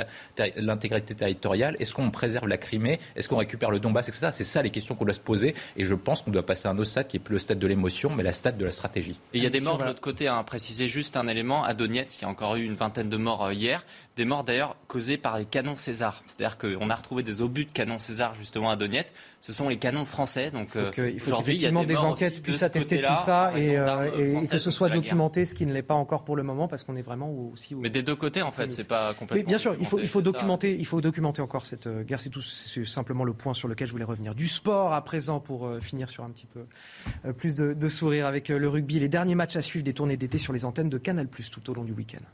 l'intégrité territoriale? Est-ce qu'on préserve la Crimée? Est-ce qu'on récupère le Donbass, etc. C'est ça les questions qu'on doit se poser. Et je pense qu'on doit passer à un autre stade qui est plus le stade de l'émotion, mais la stade de la stratégie. Et il y a des morts de l'autre côté, hein. préciser juste un élément, à Donetsk, il y a encore eu une vingtaine de morts euh, hier, des morts d'ailleurs causées par les canons César. C'est-à-dire qu'on a retrouvé des obus de canons César justement à Donetsk, ce sont les canons français. Donc euh, Donc, euh, il faut aujourd'hui, il y a qu'effectivement des, des morts puissent ce attester tout ça et, euh, et- que ce soit documenté, ce qui ne l'est pas encore pour le moment, parce qu'on est vraiment aussi. au- Mais des deux côtés en fait, c'est pas Mais complètement. bien sûr, il faut, il faut documenté, c'est ça. documenter, il faut documenter encore cette euh, guerre. C'est tout, c'est simplement le point sur lequel je voulais revenir. Du sport à présent pour euh, finir sur un petit peu euh, plus de, de sourire avec euh, le rugby. Les derniers matchs à suivre des tournées d'été sur les antennes de Canal+ tout au long du week-end.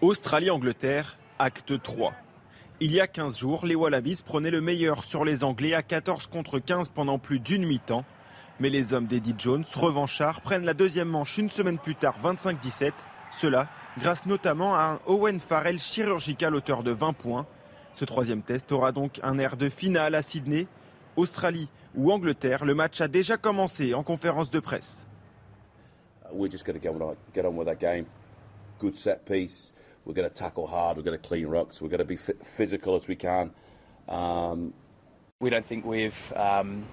Australie-Angleterre, acte 3. Il y a 15 jours, les Wallabies prenaient le meilleur sur les Anglais à 14 contre 15 pendant plus d'une mi-temps. Mais les hommes d'Eddie Jones, revanchards, prennent la deuxième manche une semaine plus tard, 25-17. Cela grâce notamment à un Owen Farrell chirurgical auteur de 20 points. Ce troisième test aura donc un air de finale à Sydney. Australie ou Angleterre, le match a déjà commencé en conférence de presse. just to get on, with set piece. We're going to tackle hard. We're going to clean rucks. We're going to be f- physical as we can. Um, We don't think we've um,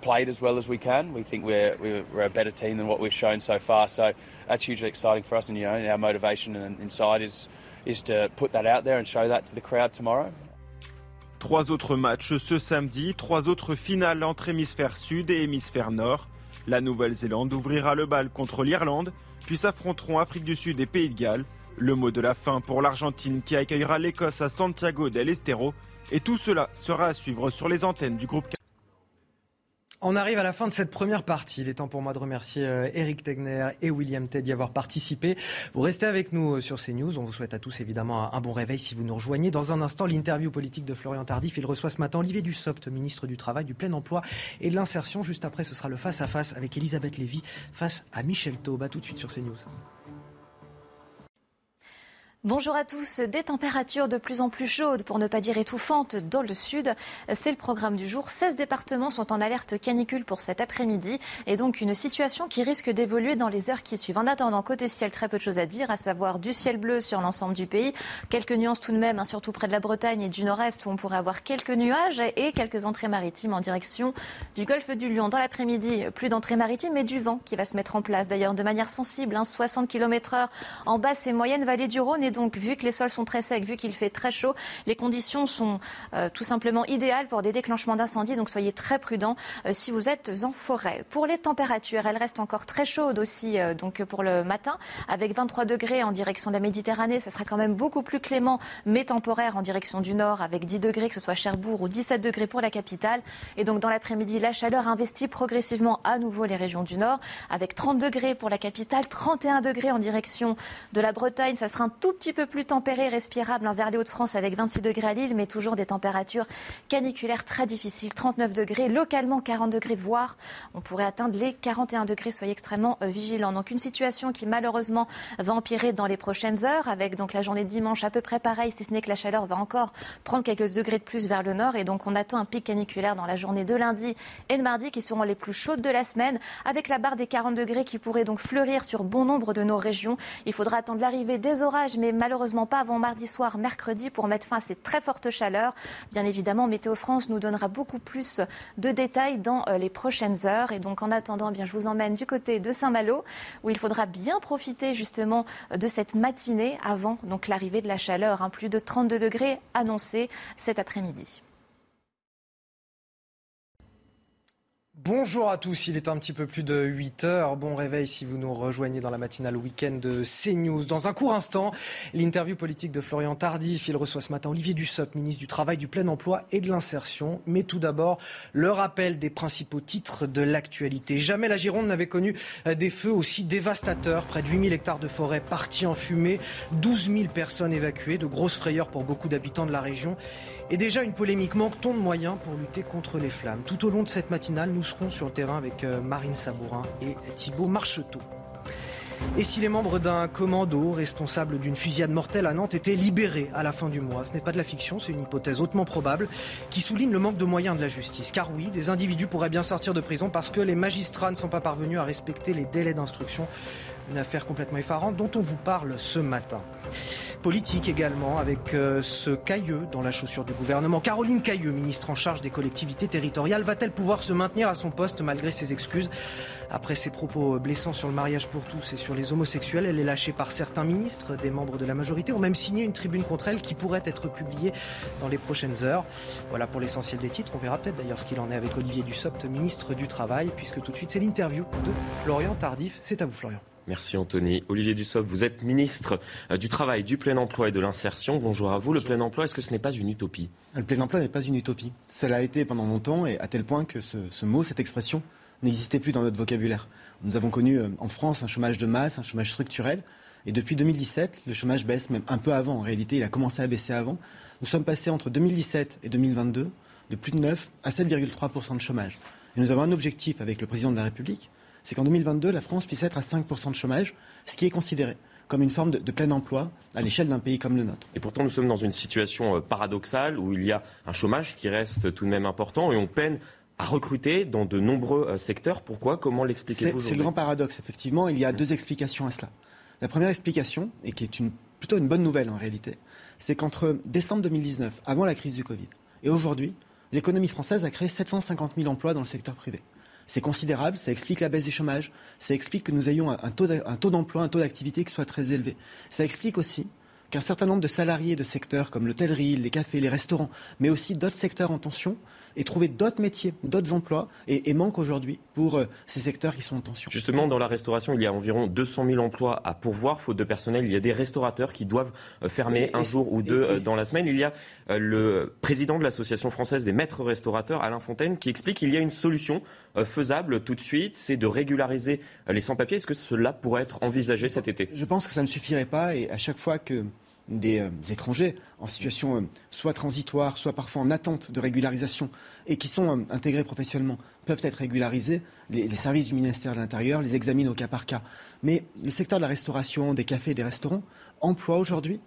played as well as we can. We think we're, we're, we're a better team than what we've shown so far. So that's hugely exciting for us. And, you know, our motivation and inside is, is to put that out there and show that to the crowd tomorrow. Trois autres matchs ce samedi, trois autres finales entre hémisphère sud et hémisphère nord. La Nouvelle-Zélande ouvrira le bal contre l'Irlande, puis s'affronteront Afrique du Sud et Pays de Galles. Le mot de la fin pour l'Argentine qui accueillera l'Écosse à Santiago del Estero. Et tout cela sera à suivre sur les antennes du groupe. On arrive à la fin de cette première partie. Il est temps pour moi de remercier euh, Eric Tegner et William Ted d'y avoir participé. Vous restez avec nous euh, sur CNews. On vous souhaite à tous évidemment un, bon réveil si vous nous rejoignez. Dans un instant, l'interview politique de Florian Tardif. Il reçoit ce matin Olivier Dussopt, ministre du Travail, du Plein Emploi et de l'Insertion. Juste après, ce sera le face-à-face avec Elisabeth Lévy face à Michel Taube. Tout de suite sur CNews. Bonjour à tous. Des températures de plus en plus chaudes, pour ne pas dire étouffantes, dans le sud. C'est le programme du jour. 16 départements sont en alerte canicule pour cet après-midi. Et donc une situation qui risque d'évoluer dans les heures qui suivent. En attendant, côté ciel, très peu de choses à dire, à savoir du ciel bleu sur l'ensemble du pays. Quelques nuances tout de même, hein, surtout près de la Bretagne et du nord-est, où on pourrait avoir quelques nuages et quelques entrées maritimes en direction du golfe du Lion. Dans l'après-midi, plus d'entrées maritimes, mais du vent qui va se mettre en place. D'ailleurs, de manière sensible, hein, 60 km heure en basse et moyenne vallée du Rhône. Et donc, vu que les sols sont très secs, vu qu'il fait très chaud, les conditions sont euh, tout simplement idéales pour des déclenchements d'incendie. Donc, soyez très prudents euh, si vous êtes en forêt. Pour les températures, elles restent encore très chaudes aussi euh, donc pour le matin, avec 23 degrés en direction de la Méditerranée. Ça sera quand même beaucoup plus clément, mais temporaire en direction du nord, avec 10 degrés, que ce soit Cherbourg ou 17 degrés pour la capitale. Et donc, dans l'après-midi, la chaleur investit progressivement à nouveau les régions du nord, avec 30 degrés pour la capitale, 31 degrés en direction de la Bretagne. Ça sera un tout petit peu plus tempéré, respirable vers les Hauts-de-France avec 26 degrés à Lille, mais toujours des températures caniculaires très difficiles. 39 degrés, localement 40 degrés, voire on pourrait atteindre les 41 degrés. Soyez extrêmement euh, vigilants. Donc une situation qui malheureusement va empirer dans les prochaines heures, avec donc la journée de dimanche à peu près pareil, si ce n'est que la chaleur va encore prendre quelques degrés de plus vers le nord. Et donc on attend un pic caniculaire dans la journée de lundi et de mardi qui seront les plus chaudes de la semaine, avec la barre des 40 degrés qui pourrait donc fleurir sur bon nombre de nos régions. Il faudra attendre l'arrivée des orages, mais malheureusement pas avant mardi soir, mercredi, pour mettre fin à ces très fortes chaleurs. Bien évidemment, Météo France nous donnera beaucoup plus de détails dans euh, les prochaines heures. Et donc, en attendant, eh je vous emmène du côté de Saint-Malo, où il faudra bien profiter justement de cette matinée avant l'arrivée de la chaleur. hein. plus de 32 degrés annoncés cet après-midi. Bonjour à tous, il est un petit peu plus de 8 heures. Bon réveil si vous nous rejoignez dans la matinale week-end de CNews. Dans un court instant, l'interview politique de Florian Tardif. Il reçoit ce matin Olivier Dussopt, ministre du Travail, du Plein Emploi et de l'Insertion. Mais tout d'abord, le rappel des principaux titres de l'actualité. Jamais la Gironde n'avait connu euh, des feux aussi dévastateurs. Près de 8000 hectares de forêt partis en fumée, 12 000 personnes évacuées, de grosses frayeurs pour beaucoup d'habitants de la région. Et déjà une polémique, manque-t-on de moyens pour lutter contre les flammes Tout au long de cette matinale, nous serons sur le terrain avec euh, Marine Sabourin et Thibault Marcheteau. Et si les membres d'un commando responsable d'une fusillade mortelle à Nantes étaient libérés à la fin du mois Ce n'est pas de la fiction, c'est une hypothèse hautement probable qui souligne le manque de moyens de la justice. Car oui, des individus pourraient bien sortir de prison parce que les magistrats ne sont pas parvenus à respecter les délais d'instruction. Une affaire complètement effarante dont on vous parle ce matin. Politique également, avec euh, ce Cailleux dans la chaussure du gouvernement. Caroline Cailleux, ministre en charge des collectivités territoriales, va-t-elle pouvoir se maintenir à son poste malgré ses excuses? Après ses propos blessants sur le mariage pour tous et sur les homosexuels, elle est lâchée par certains ministres. Des membres de la majorité ont même signé une tribune contre elle qui pourrait être publiée dans les prochaines heures. Voilà pour l'essentiel des titres. On verra peut-être d'ailleurs ce qu'il en est avec Olivier Dussopt, ministre du Travail, puisque tout de suite c'est l'interview de Florian Tardif. C'est à vous Florian. Merci Anthony. Olivier Dussopt, vous êtes ministre euh, du Travail, du plein emploi et de l'insertion. Bonjour à vous. Le plein emploi, est-ce que ce n'est pas une utopie? Le plein emploi n'est pas une utopie. Cela a été pendant longtemps et à tel point que ce, mot, cette expression, n'existait plus dans notre vocabulaire. Nous avons connu euh, en France un chômage de masse, un chômage structurel. Et depuis 2017, le chômage baisse même un peu avant. En réalité, il a commencé à baisser avant. Nous sommes passés entre 2017 et 2022 de plus de 9 à 7,3% de chômage. Et nous avons un objectif avec le président de la République, c'est qu'en 2022, la France puisse être à 5% de chômage, ce qui est considéré comme une forme de, de plein emploi à l'échelle d'un pays comme le nôtre. Et pourtant, nous sommes dans une situation euh, paradoxale où il y a un chômage qui reste tout de même important et on peine à recruter dans de nombreux euh, secteurs. Pourquoi? Comment l'expliquez-vous C'est le grand paradoxe, effectivement. Il y a deux explications à cela. La première explication, et qui est une, plutôt une bonne nouvelle en réalité, c'est qu'entre décembre 2019, avant la crise du Covid, et aujourd'hui, l'économie française a créé 750 000 emplois dans le secteur privé. C'est considérable, ça explique la baisse du chômage, ça explique que nous ayons un taux d'emploi, un taux d'activité qui soit très élevé. Ça explique aussi qu'un certain nombre de salariés de secteurs comme l'hôtellerie, les cafés, les restaurants, mais aussi d'autres secteurs en tension, aient trouvé d'autres métiers, d'autres emplois, et, et manquent aujourd'hui pour euh, ces secteurs qui sont en tension. Justement, dans la restauration, il y a environ 200 000 emplois à pourvoir, faute de personnel. Il y a des restaurateurs qui doivent euh, fermer Et- un et- jour ou deux et- euh, dans la semaine. Il y a le président de l'Association française des maîtres restaurateurs, Alain Fontaine, qui explique qu'il y a une solution faisable tout de suite, c'est de régulariser les sans-papiers. Est-ce que cela pourrait être envisagé cet été? Je pense que ça ne suffirait pas et à chaque fois que des euh, étrangers en situation euh, soit transitoire, soit parfois en attente de régularisation et qui sont euh, intégrés professionnellement peuvent être régularisés, les, les services du ministère de l'Intérieur les examinent au cas par cas. Mais le secteur de la restauration, des cafés, des restaurants emploie aujourd'hui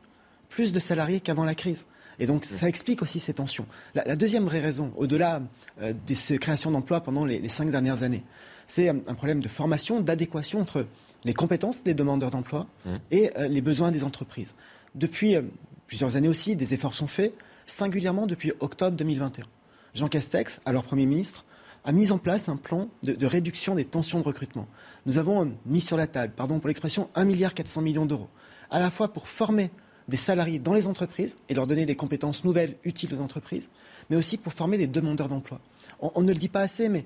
plus de salariés qu'avant la crise. Et donc, ça explique aussi ces tensions. La, la deuxième vraie raison, au-delà euh, de ces créations d'emplois pendant les, les cinq dernières années, c'est euh, un problème de formation, d'adéquation entre les compétences des demandeurs d'emploi et euh, les besoins des entreprises. Depuis euh, plusieurs années aussi, des efforts sont faits, singulièrement depuis octobre 2021. Jean Castex, alors Premier ministre, a mis en place un plan de, réduction des tensions de recrutement. Nous avons euh, mis sur la table, pardon pour l'expression, 1,4 milliard d'euros, à la fois pour former des salariés dans les entreprises et leur donner des compétences nouvelles utiles aux entreprises, mais aussi pour former des demandeurs d'emploi. On, on ne le dit pas assez, mais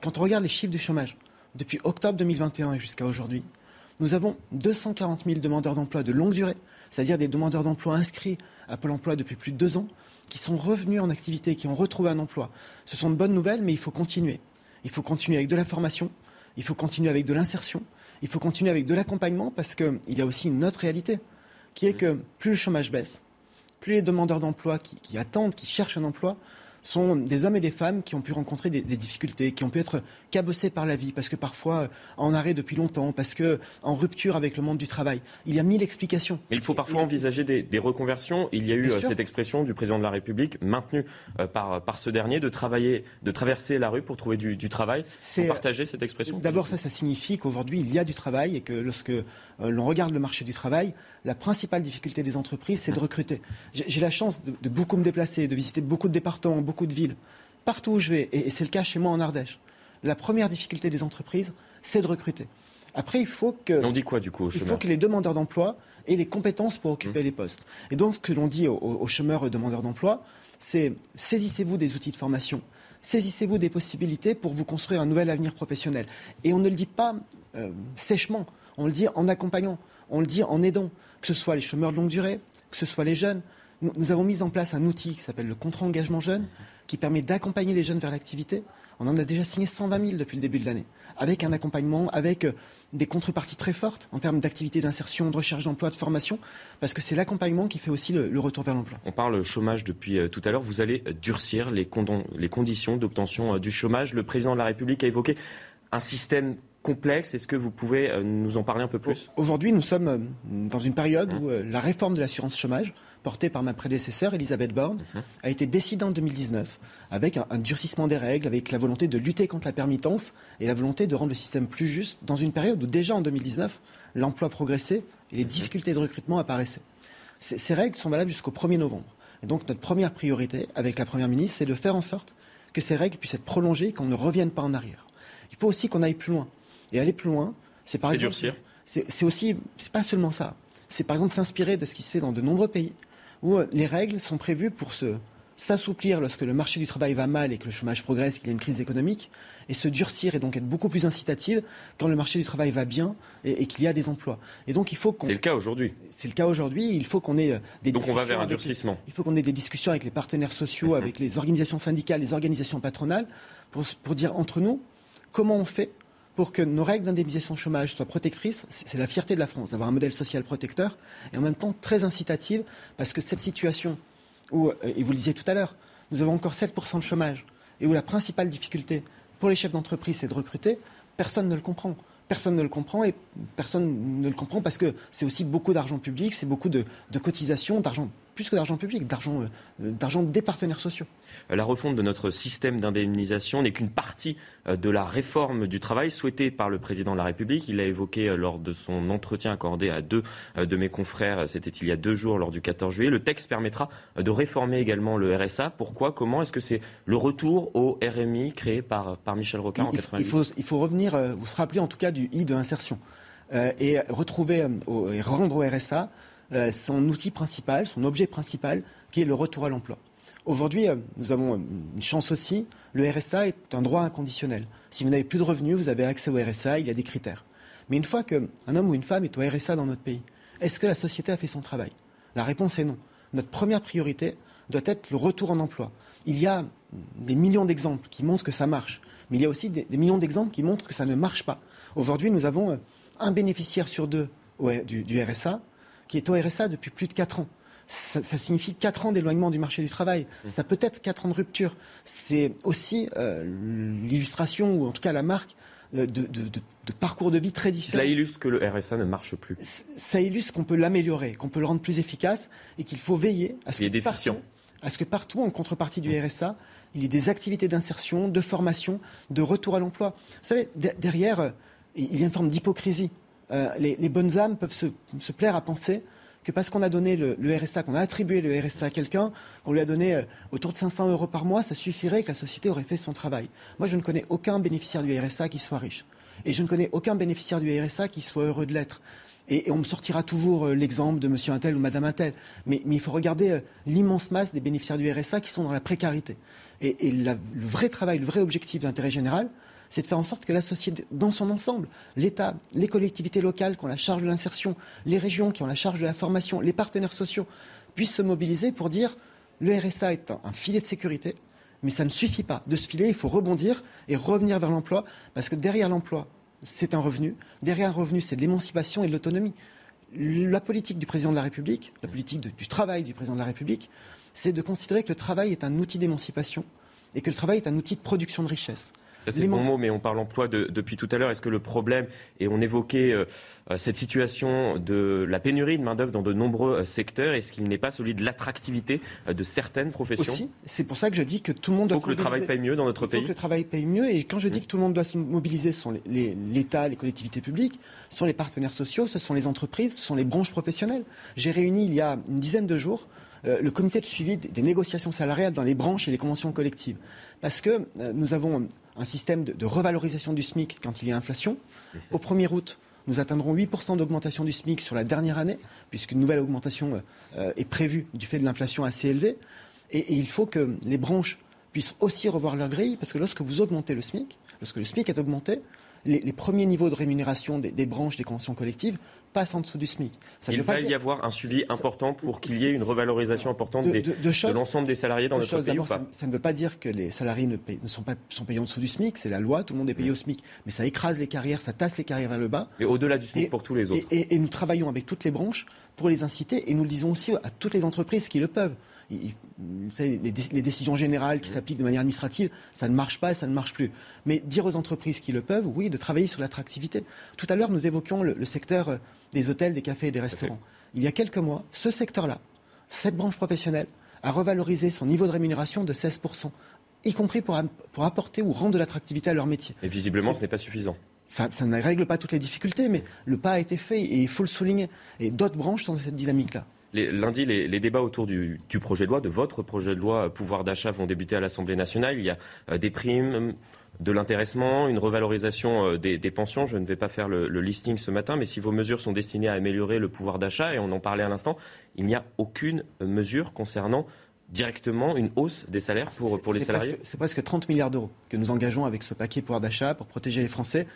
quand on regarde les chiffres du chômage, depuis octobre 2021 et jusqu'à aujourd'hui, nous avons 240 000 demandeurs d'emploi de longue durée, c'est-à-dire des demandeurs d'emploi inscrits à Pôle emploi depuis plus de deux ans, qui sont revenus en activité, qui ont retrouvé un emploi. Ce sont de bonnes nouvelles, mais il faut continuer. Il faut continuer avec de la formation, il faut continuer avec de l'insertion, il faut continuer avec de l'accompagnement, parce qu'il y a aussi une autre réalité, qui est que plus le chômage baisse, plus les demandeurs d'emploi qui, qui attendent, qui cherchent un emploi, sont des hommes et des femmes qui ont pu rencontrer des, des difficultés, qui ont pu être cabossés par la vie, parce que parfois euh, en arrêt depuis longtemps, parce que en rupture avec le monde du travail. Il y a mille explications. Mais il faut parfois envisager des, des reconversions. Il y a eu euh, cette expression du président de la République, maintenue euh, par, par ce dernier, de travailler, de traverser la rue pour trouver du, du travail. C'est- Vous partagez cette expression? D'abord, ça, ça signifie qu'aujourd'hui, il y a du travail et que lorsque euh, l'on regarde le marché du travail, la principale difficulté des entreprises, c'est de recruter. J'ai j'ai la chance de, de beaucoup me déplacer, de visiter beaucoup de départements, beaucoup de villes. Partout où je vais, et, c'est le cas chez moi en Ardèche, la première difficulté des entreprises, c'est de recruter. Après, il faut que... On dit quoi du coup Il faut que les demandeurs d'emploi aient les compétences pour occuper les postes. Et donc, ce que l'on dit aux, aux chômeurs et aux demandeurs d'emploi, c'est saisissez-vous des outils de formation, saisissez-vous des possibilités pour vous construire un nouvel avenir professionnel. Et on ne le dit pas euh, sèchement, on le dit en accompagnant, on le dit en aidant, que ce soit les chômeurs de longue durée, que ce soit les jeunes. Nous, avons mis en place un outil qui s'appelle le contrat engagement jeune, qui permet d'accompagner les jeunes vers l'activité. On en a déjà signé 120 000 depuis le début de l'année, avec un accompagnement, avec euh, des contreparties très fortes en termes d'activité d'insertion, de recherche d'emploi, de formation, parce que c'est l'accompagnement qui fait aussi le, retour vers l'emploi. On parle chômage depuis euh, tout à l'heure. Vous allez euh, durcir les, conditions d'obtention du chômage. Le président de la République a évoqué un système complexe. Est-ce que vous pouvez nous en parler un peu plus? Aujourd'hui, nous sommes dans une période où la réforme de l'assurance chômage portée par ma prédécesseur, Elisabeth Borne, mhm. a été décidée en 2019, avec un, durcissement des règles, avec la volonté de lutter contre la permittance et la volonté de rendre le système plus juste, dans une période où déjà en 2019, l'emploi progressait et les mhm. difficultés de recrutement apparaissaient. Ces, règles sont valables jusqu'au 1er novembre. Et donc notre première priorité, avec la Première ministre, c'est de faire en sorte que ces règles puissent être prolongées et qu'on ne revienne pas en arrière. Il faut aussi qu'on aille plus loin. Et aller plus loin, c'est par exemple... C'est aussi, c'est pas seulement ça. C'est par exemple s'inspirer de ce qui se fait dans de nombreux pays, où euh, les règles sont prévues pour s'assouplir lorsque le marché du travail va mal et que le chômage progresse, qu'il y a une crise économique, et se durcir et donc être beaucoup plus incitative quand le marché du travail va bien et, qu'il y a des emplois. Et donc il faut qu'on. C'est le cas aujourd'hui. C'est le cas aujourd'hui. Il faut qu'on ait euh, des donc discussions. on va vers un durcissement. il faut qu'on ait des discussions avec les partenaires sociaux, mhm. avec les organisations syndicales, les organisations patronales, pour, pour dire entre nous comment on fait pour que nos règles d'indemnisation chômage soient protectrices. C'est la fierté de la France d'avoir un modèle social protecteur et en même temps très incitative parce que cette situation où, euh, et vous le disiez tout à l'heure, nous avons encore 7% de chômage et où la principale difficulté pour les chefs d'entreprise c'est de recruter, personne ne le comprend. Personne ne le comprend et personne ne le comprend parce que c'est aussi beaucoup d'argent public, c'est beaucoup de, cotisations, d'argent plus que d'argent public, d'argent euh, des partenaires sociaux. La refonte de notre système d'indemnisation n'est qu'une partie euh, de la réforme du travail souhaitée par le président de la République. Il l'a évoqué euh, lors de son entretien accordé à deux de mes confrères, c'était il y a deux jours, lors du 14 juillet. Le texte permettra de réformer également le RSA. Pourquoi? Comment? Est-ce que c'est le retour au RMI créé par, par Michel Rocard en 1998 il faut, il faut revenir, vous se rappeler en tout cas du I de insertion. et retrouver et rendre au RSA euh, son outil principal, son objet principal, qui est le retour à l'emploi. Aujourd'hui, euh, nous avons une chance aussi, le RSA est un droit inconditionnel. Si vous n'avez plus de revenus, vous avez accès au RSA, il y a des critères. Mais une fois qu'un homme ou une femme est au RSA dans notre pays, est-ce que la société a fait son travail? La réponse est non. Notre première priorité doit être le retour en emploi. Il y a des millions d'exemples qui montrent que ça marche, mais il y a aussi des, millions d'exemples qui montrent que ça ne marche pas. Aujourd'hui, nous avons euh, un bénéficiaire sur deux du RSA qui est au RSA depuis plus de 4 ans. Ça, signifie 4 ans d'éloignement du marché du travail. Mmh. Ça peut être 4 ans de rupture. C'est aussi euh, l'illustration, ou en tout cas la marque, euh, de, parcours de vie très différents. Cela illustre que le RSA ne marche plus. Ça illustre qu'on peut l'améliorer, qu'on peut le rendre plus efficace et qu'il faut veiller à ce, que partout, à ce que partout, en contrepartie du mmh. RSA, il y ait des activités d'insertion, de formation, de retour à l'emploi. Vous savez, derrière, euh, il y a une forme d'hypocrisie. Euh, les, bonnes âmes peuvent se, plaire à penser que parce qu'on a donné le, RSA, qu'on a attribué le RSA à quelqu'un, qu'on lui a donné euh, autour de 500 euros par mois, ça suffirait que la société aurait fait son travail. Moi, je ne connais aucun bénéficiaire du RSA qui soit riche. Et je ne connais aucun bénéficiaire du RSA qui soit heureux de l'être. Et, on me sortira toujours euh, l'exemple de monsieur Intel ou madame Intel. Mais, il faut regarder l'immense masse des bénéficiaires du RSA qui sont dans la précarité. Et, le vrai travail, le vrai objectif d'intérêt général, c'est de faire en sorte que la société, dans son ensemble, l'État, les collectivités locales qui ont la charge de l'insertion, les régions qui ont la charge de la formation, les partenaires sociaux, puissent se mobiliser pour dire le RSA est un, filet de sécurité, mais ça ne suffit pas. De ce filet, il faut rebondir et revenir vers l'emploi, parce que derrière l'emploi, c'est un revenu. Derrière un revenu, c'est de l'émancipation et de l'autonomie. La politique du président de la République, la politique du travail du président de la République, c'est de considérer que le travail est un outil d'émancipation et que le travail est un outil de production de richesse. Ça, c'est le bon mot, mais on parle emploi depuis tout à l'heure. Est-ce que le problème, et on évoquait euh, euh, cette situation de la pénurie de main-d'œuvre dans de nombreux euh, secteurs, est-ce qu'il n'est pas celui de l'attractivité de certaines professions? Aussi, c'est pour ça que je dis que tout le monde doit Il faut que le travail paye mieux dans notre pays. Il faut que le travail paye mieux. Et quand je dis mmh. que tout le monde doit se mobiliser, ce sont l'État, les, collectivités publiques, ce sont les partenaires sociaux, ce sont les entreprises, ce sont les branches professionnelles. J'ai réuni il y a une dizaine de jours le comité de suivi des négociations salariales dans les branches et les conventions collectives. Parce que nous avons un système de, revalorisation du SMIC quand il y a inflation. Au 1er août, nous atteindrons 8% d'augmentation du SMIC sur la dernière année, puisqu'une nouvelle augmentation euh, est prévue du fait de l'inflation assez élevée. Et, il faut que les branches puissent aussi revoir leur grille, parce que lorsque vous augmentez le SMIC, lorsque le SMIC est augmenté, les, premiers niveaux de rémunération des, branches des conventions collectives passent en dessous du SMIC. Il va y avoir un suivi important pour qu'il y ait une revalorisation importante de, l'ensemble des salariés dans notre pays ou pas ça, ne veut pas dire que les salariés ne, sont pas sont payés en dessous du SMIC, c'est la loi, tout le monde est payé au SMIC, mais ça écrase les carrières, ça tasse les carrières vers le bas. Et au-delà du SMIC pour tous les autres. Et, et, nous travaillons avec toutes les branches pour les inciter, et nous le disons aussi à toutes les entreprises qui le peuvent. Les, décisions générales qui s'appliquent de manière administrative, ça ne marche pas et ça ne marche plus. Mais dire aux entreprises qui le peuvent, oui, de travailler sur l'attractivité. Tout à l'heure, nous évoquions le, secteur des hôtels, des cafés et des restaurants. Il y a quelques mois, ce secteur-là, cette branche professionnelle, a revalorisé son niveau de rémunération de 16%, y compris pour, pour apporter ou rendre de l'attractivité à leur métier. Et visiblement, ce n'est pas suffisant. Ça, ne règle pas toutes les difficultés, mais le pas a été fait et il faut le souligner. Et d'autres branches sont dans cette dynamique-là. Lundi, les, débats autour du, projet de loi, de votre projet de loi pouvoir d'achat, vont débuter à l'Assemblée nationale. Il y a euh, des primes, de l'intéressement, une revalorisation euh, des, pensions. Je ne vais pas faire le, listing ce matin, mais si vos mesures sont destinées à améliorer le pouvoir d'achat, et on en parlait à l'instant, il n'y a aucune mesure concernant directement une hausse des salaires pour, pour les salariés C'est presque 30 milliards d'euros que nous engageons avec ce paquet pouvoir d'achat pour protéger les Français.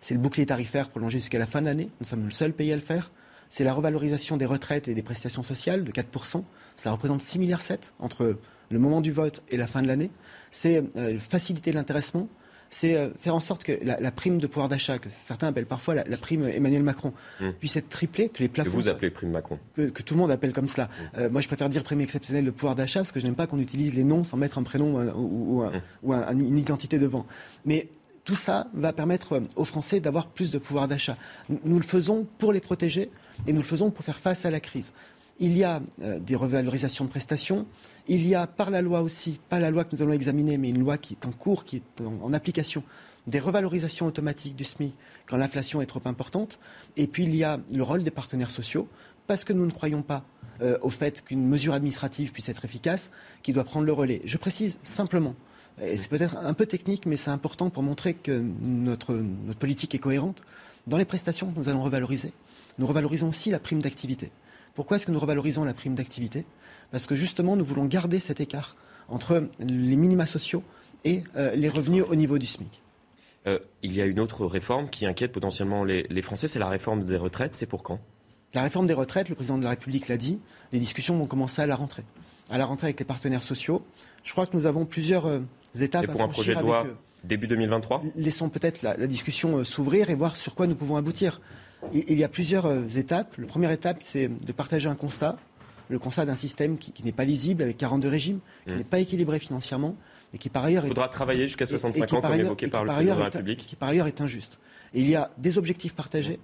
C'est le bouclier tarifaire prolongé jusqu'à la fin de l'année. Nous sommes le seul pays à le faire. C'est la revalorisation des retraites et des prestations sociales de 4%. Cela représente 6 milliards 7 entre le moment du vote et la fin de l'année. C'est euh, faciliter l'intéressement c'est euh, faire en sorte que la, prime de pouvoir d'achat, que certains appellent parfois la, prime Emmanuel Macron, hmm. puisse être triplée, que les plafonds. Que vous appelez prime Macron. Que, tout le monde appelle comme cela. Hmm. Euh, moi, je préfère dire prime exceptionnelle de pouvoir d'achat parce que je n'aime pas qu'on utilise les noms sans mettre un prénom ou, ou, hmm. une identité devant. Mais tout ça va permettre aux Français d'avoir plus de pouvoir d'achat. Nous le faisons pour les protéger et nous le faisons pour faire face à la crise. Il y a des revalorisations de prestations, il y a par la loi aussi, pas la loi que nous allons examiner, mais une loi qui est en cours, qui est en, application, des revalorisations automatiques du SMIC quand l'inflation est trop importante. Et puis il y a le rôle des partenaires sociaux, parce que nous ne croyons pas euh, au fait qu'une mesure administrative puisse être efficace, qui doit prendre le relais. Je précise simplement, et c'est peut-être un peu technique, mais c'est important pour montrer que notre politique est cohérente. Dans les prestations que nous allons revaloriser, nous revalorisons aussi la prime d'activité. Pourquoi est-ce que nous revalorisons la prime d'activité? Parce que justement, nous voulons garder cet écart entre les minima sociaux et euh, les revenus au niveau du SMIC. Euh, il y a une autre réforme qui inquiète potentiellement les, Français, c'est la réforme des retraites. C'est pour quand? La réforme des retraites, le président de la République l'a dit, les discussions vont commencer à la rentrée. À la rentrée avec les partenaires sociaux. Je crois que nous avons plusieurs euh, étapes et pour un projet de loi début 2023 Laissons peut-être la, discussion s'ouvrir et voir sur quoi nous pouvons aboutir. Il y a plusieurs étapes. La première étape, c'est de partager un constat le constat d'un système qui, n'est pas lisible, avec 42 régimes, qui mmh. n'est pas équilibré financièrement, et qui par ailleurs... Il faudra travailler jusqu'à 65 ans, comme évoqué par, le président de la République. Qui par ailleurs est injuste. Et il y a des objectifs partagés,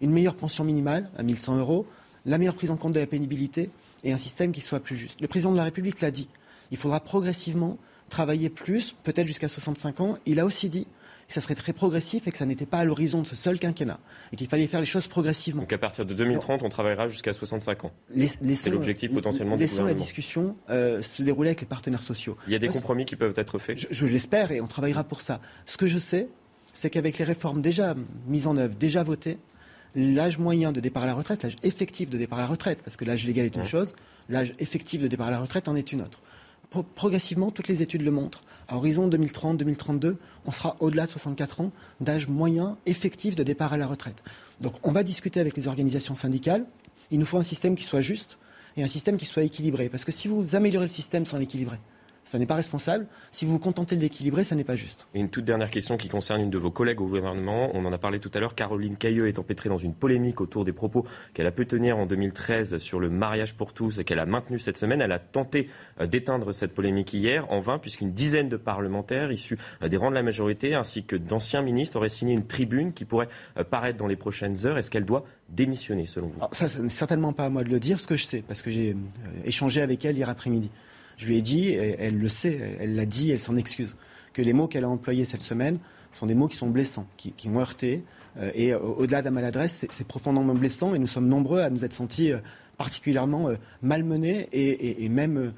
une meilleure pension minimale à 1100 euros, la meilleure prise en compte de la pénibilité et un système qui soit plus juste. Le président de la République l'a dit. Il faudra progressivement travailler plus, peut-être jusqu'à 65 ans. Il a aussi dit que ça serait très progressif et que ça n'était pas à l'horizon de ce seul quinquennat et qu'il fallait faire les choses progressivement. Donc à partir de 2030, on travaillera jusqu'à 65 ans. C'est l'objectif potentiellement laissons du la discussion euh, se dérouler avec les partenaires sociaux. Il y a des compromis qui peuvent être faits Je, l'espère et on travaillera pour ça. Ce que je sais, c'est qu'avec les réformes déjà mises en œuvre, déjà votées, l'âge moyen de départ à la retraite, l'âge effectif de départ à la retraite, parce que l'âge légal est une chose, l'âge effectif de départ à la retraite en est une autre progressivement, toutes les études le montrent. À horizon 2030-2032, on sera au-delà de 64 ans d'âge moyen effectif de départ à la retraite. Donc on va discuter avec les organisations syndicales. Il nous faut un système qui soit juste et un système qui soit équilibré. Parce que si vous améliorez le système sans l'équilibrer, ça n'est pas responsable. Si vous vous contentez de l'équilibrer, ça n'est pas juste. Et une toute dernière question qui concerne une de vos collègues au gouvernement. On en a parlé tout à l'heure. Caroline Cailleux est empêtrée dans une polémique autour des propos qu'elle a pu tenir en 2013 sur le mariage pour tous et qu'elle a maintenu cette semaine. Elle a tenté euh, d'éteindre cette polémique hier en vain puisqu'une dizaine de parlementaires issus euh, des rangs de la majorité ainsi que d'anciens ministres auraient signé une tribune qui pourrait euh, paraître dans les prochaines heures. Est-ce qu'elle doit démissionner selon vous? Ça, ce n'est certainement pas à moi de le dire. Ce que je sais, parce que j'ai échangé avec elle hier après-midi. Je lui ai dit, et elle le sait, elle l'a dit, elle s'en excuse, que les mots qu'elle a employés cette semaine sont des mots qui sont blessants, qui, ont heurté. Euh, et au-delà de la maladresse, c'est profondément blessant et nous sommes nombreux à nous être sentis euh, particulièrement euh, malmenés et, même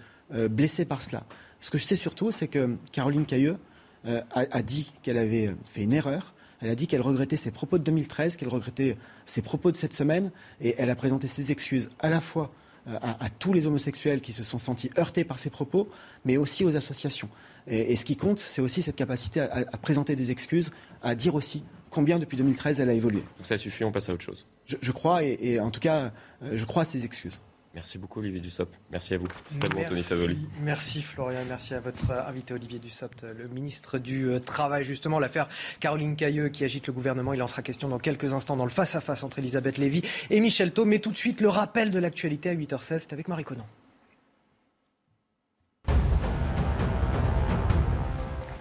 blessés par cela. Ce que je sais surtout, c'est que Caroline Cailleux a, dit qu'elle avait fait une erreur. Elle a dit qu'elle regrettait ses propos de 2013, qu'elle regrettait ses propos de cette semaine, et elle a présenté ses excuses à la fois euh, à, tous les homosexuels qui se sont sentis heurtés par ces propos, mais aussi aux associations. Et, ce qui compte, c'est aussi cette capacité à, présenter des excuses, à dire aussi combien depuis 2013 elle a évolué. Donc ça suffit, on passe à autre chose. Je, crois, et, en tout cas, euh, je crois à ces excuses. Merci beaucoup Olivier Dussopt. Merci à vous. C'est à vous Anthony Savoli. Merci Florian. Merci à votre invité Olivier Dussopt, le ministre du euh, Travail. Justement, l'affaire Caroline Cailleux qui agite le gouvernement. Il en sera question dans quelques instants dans le face-à-face entre Elisabeth Lévy et Michel Thau. Mais tout de suite, le rappel de l'actualité à 8h16, c'est avec Marie Conan.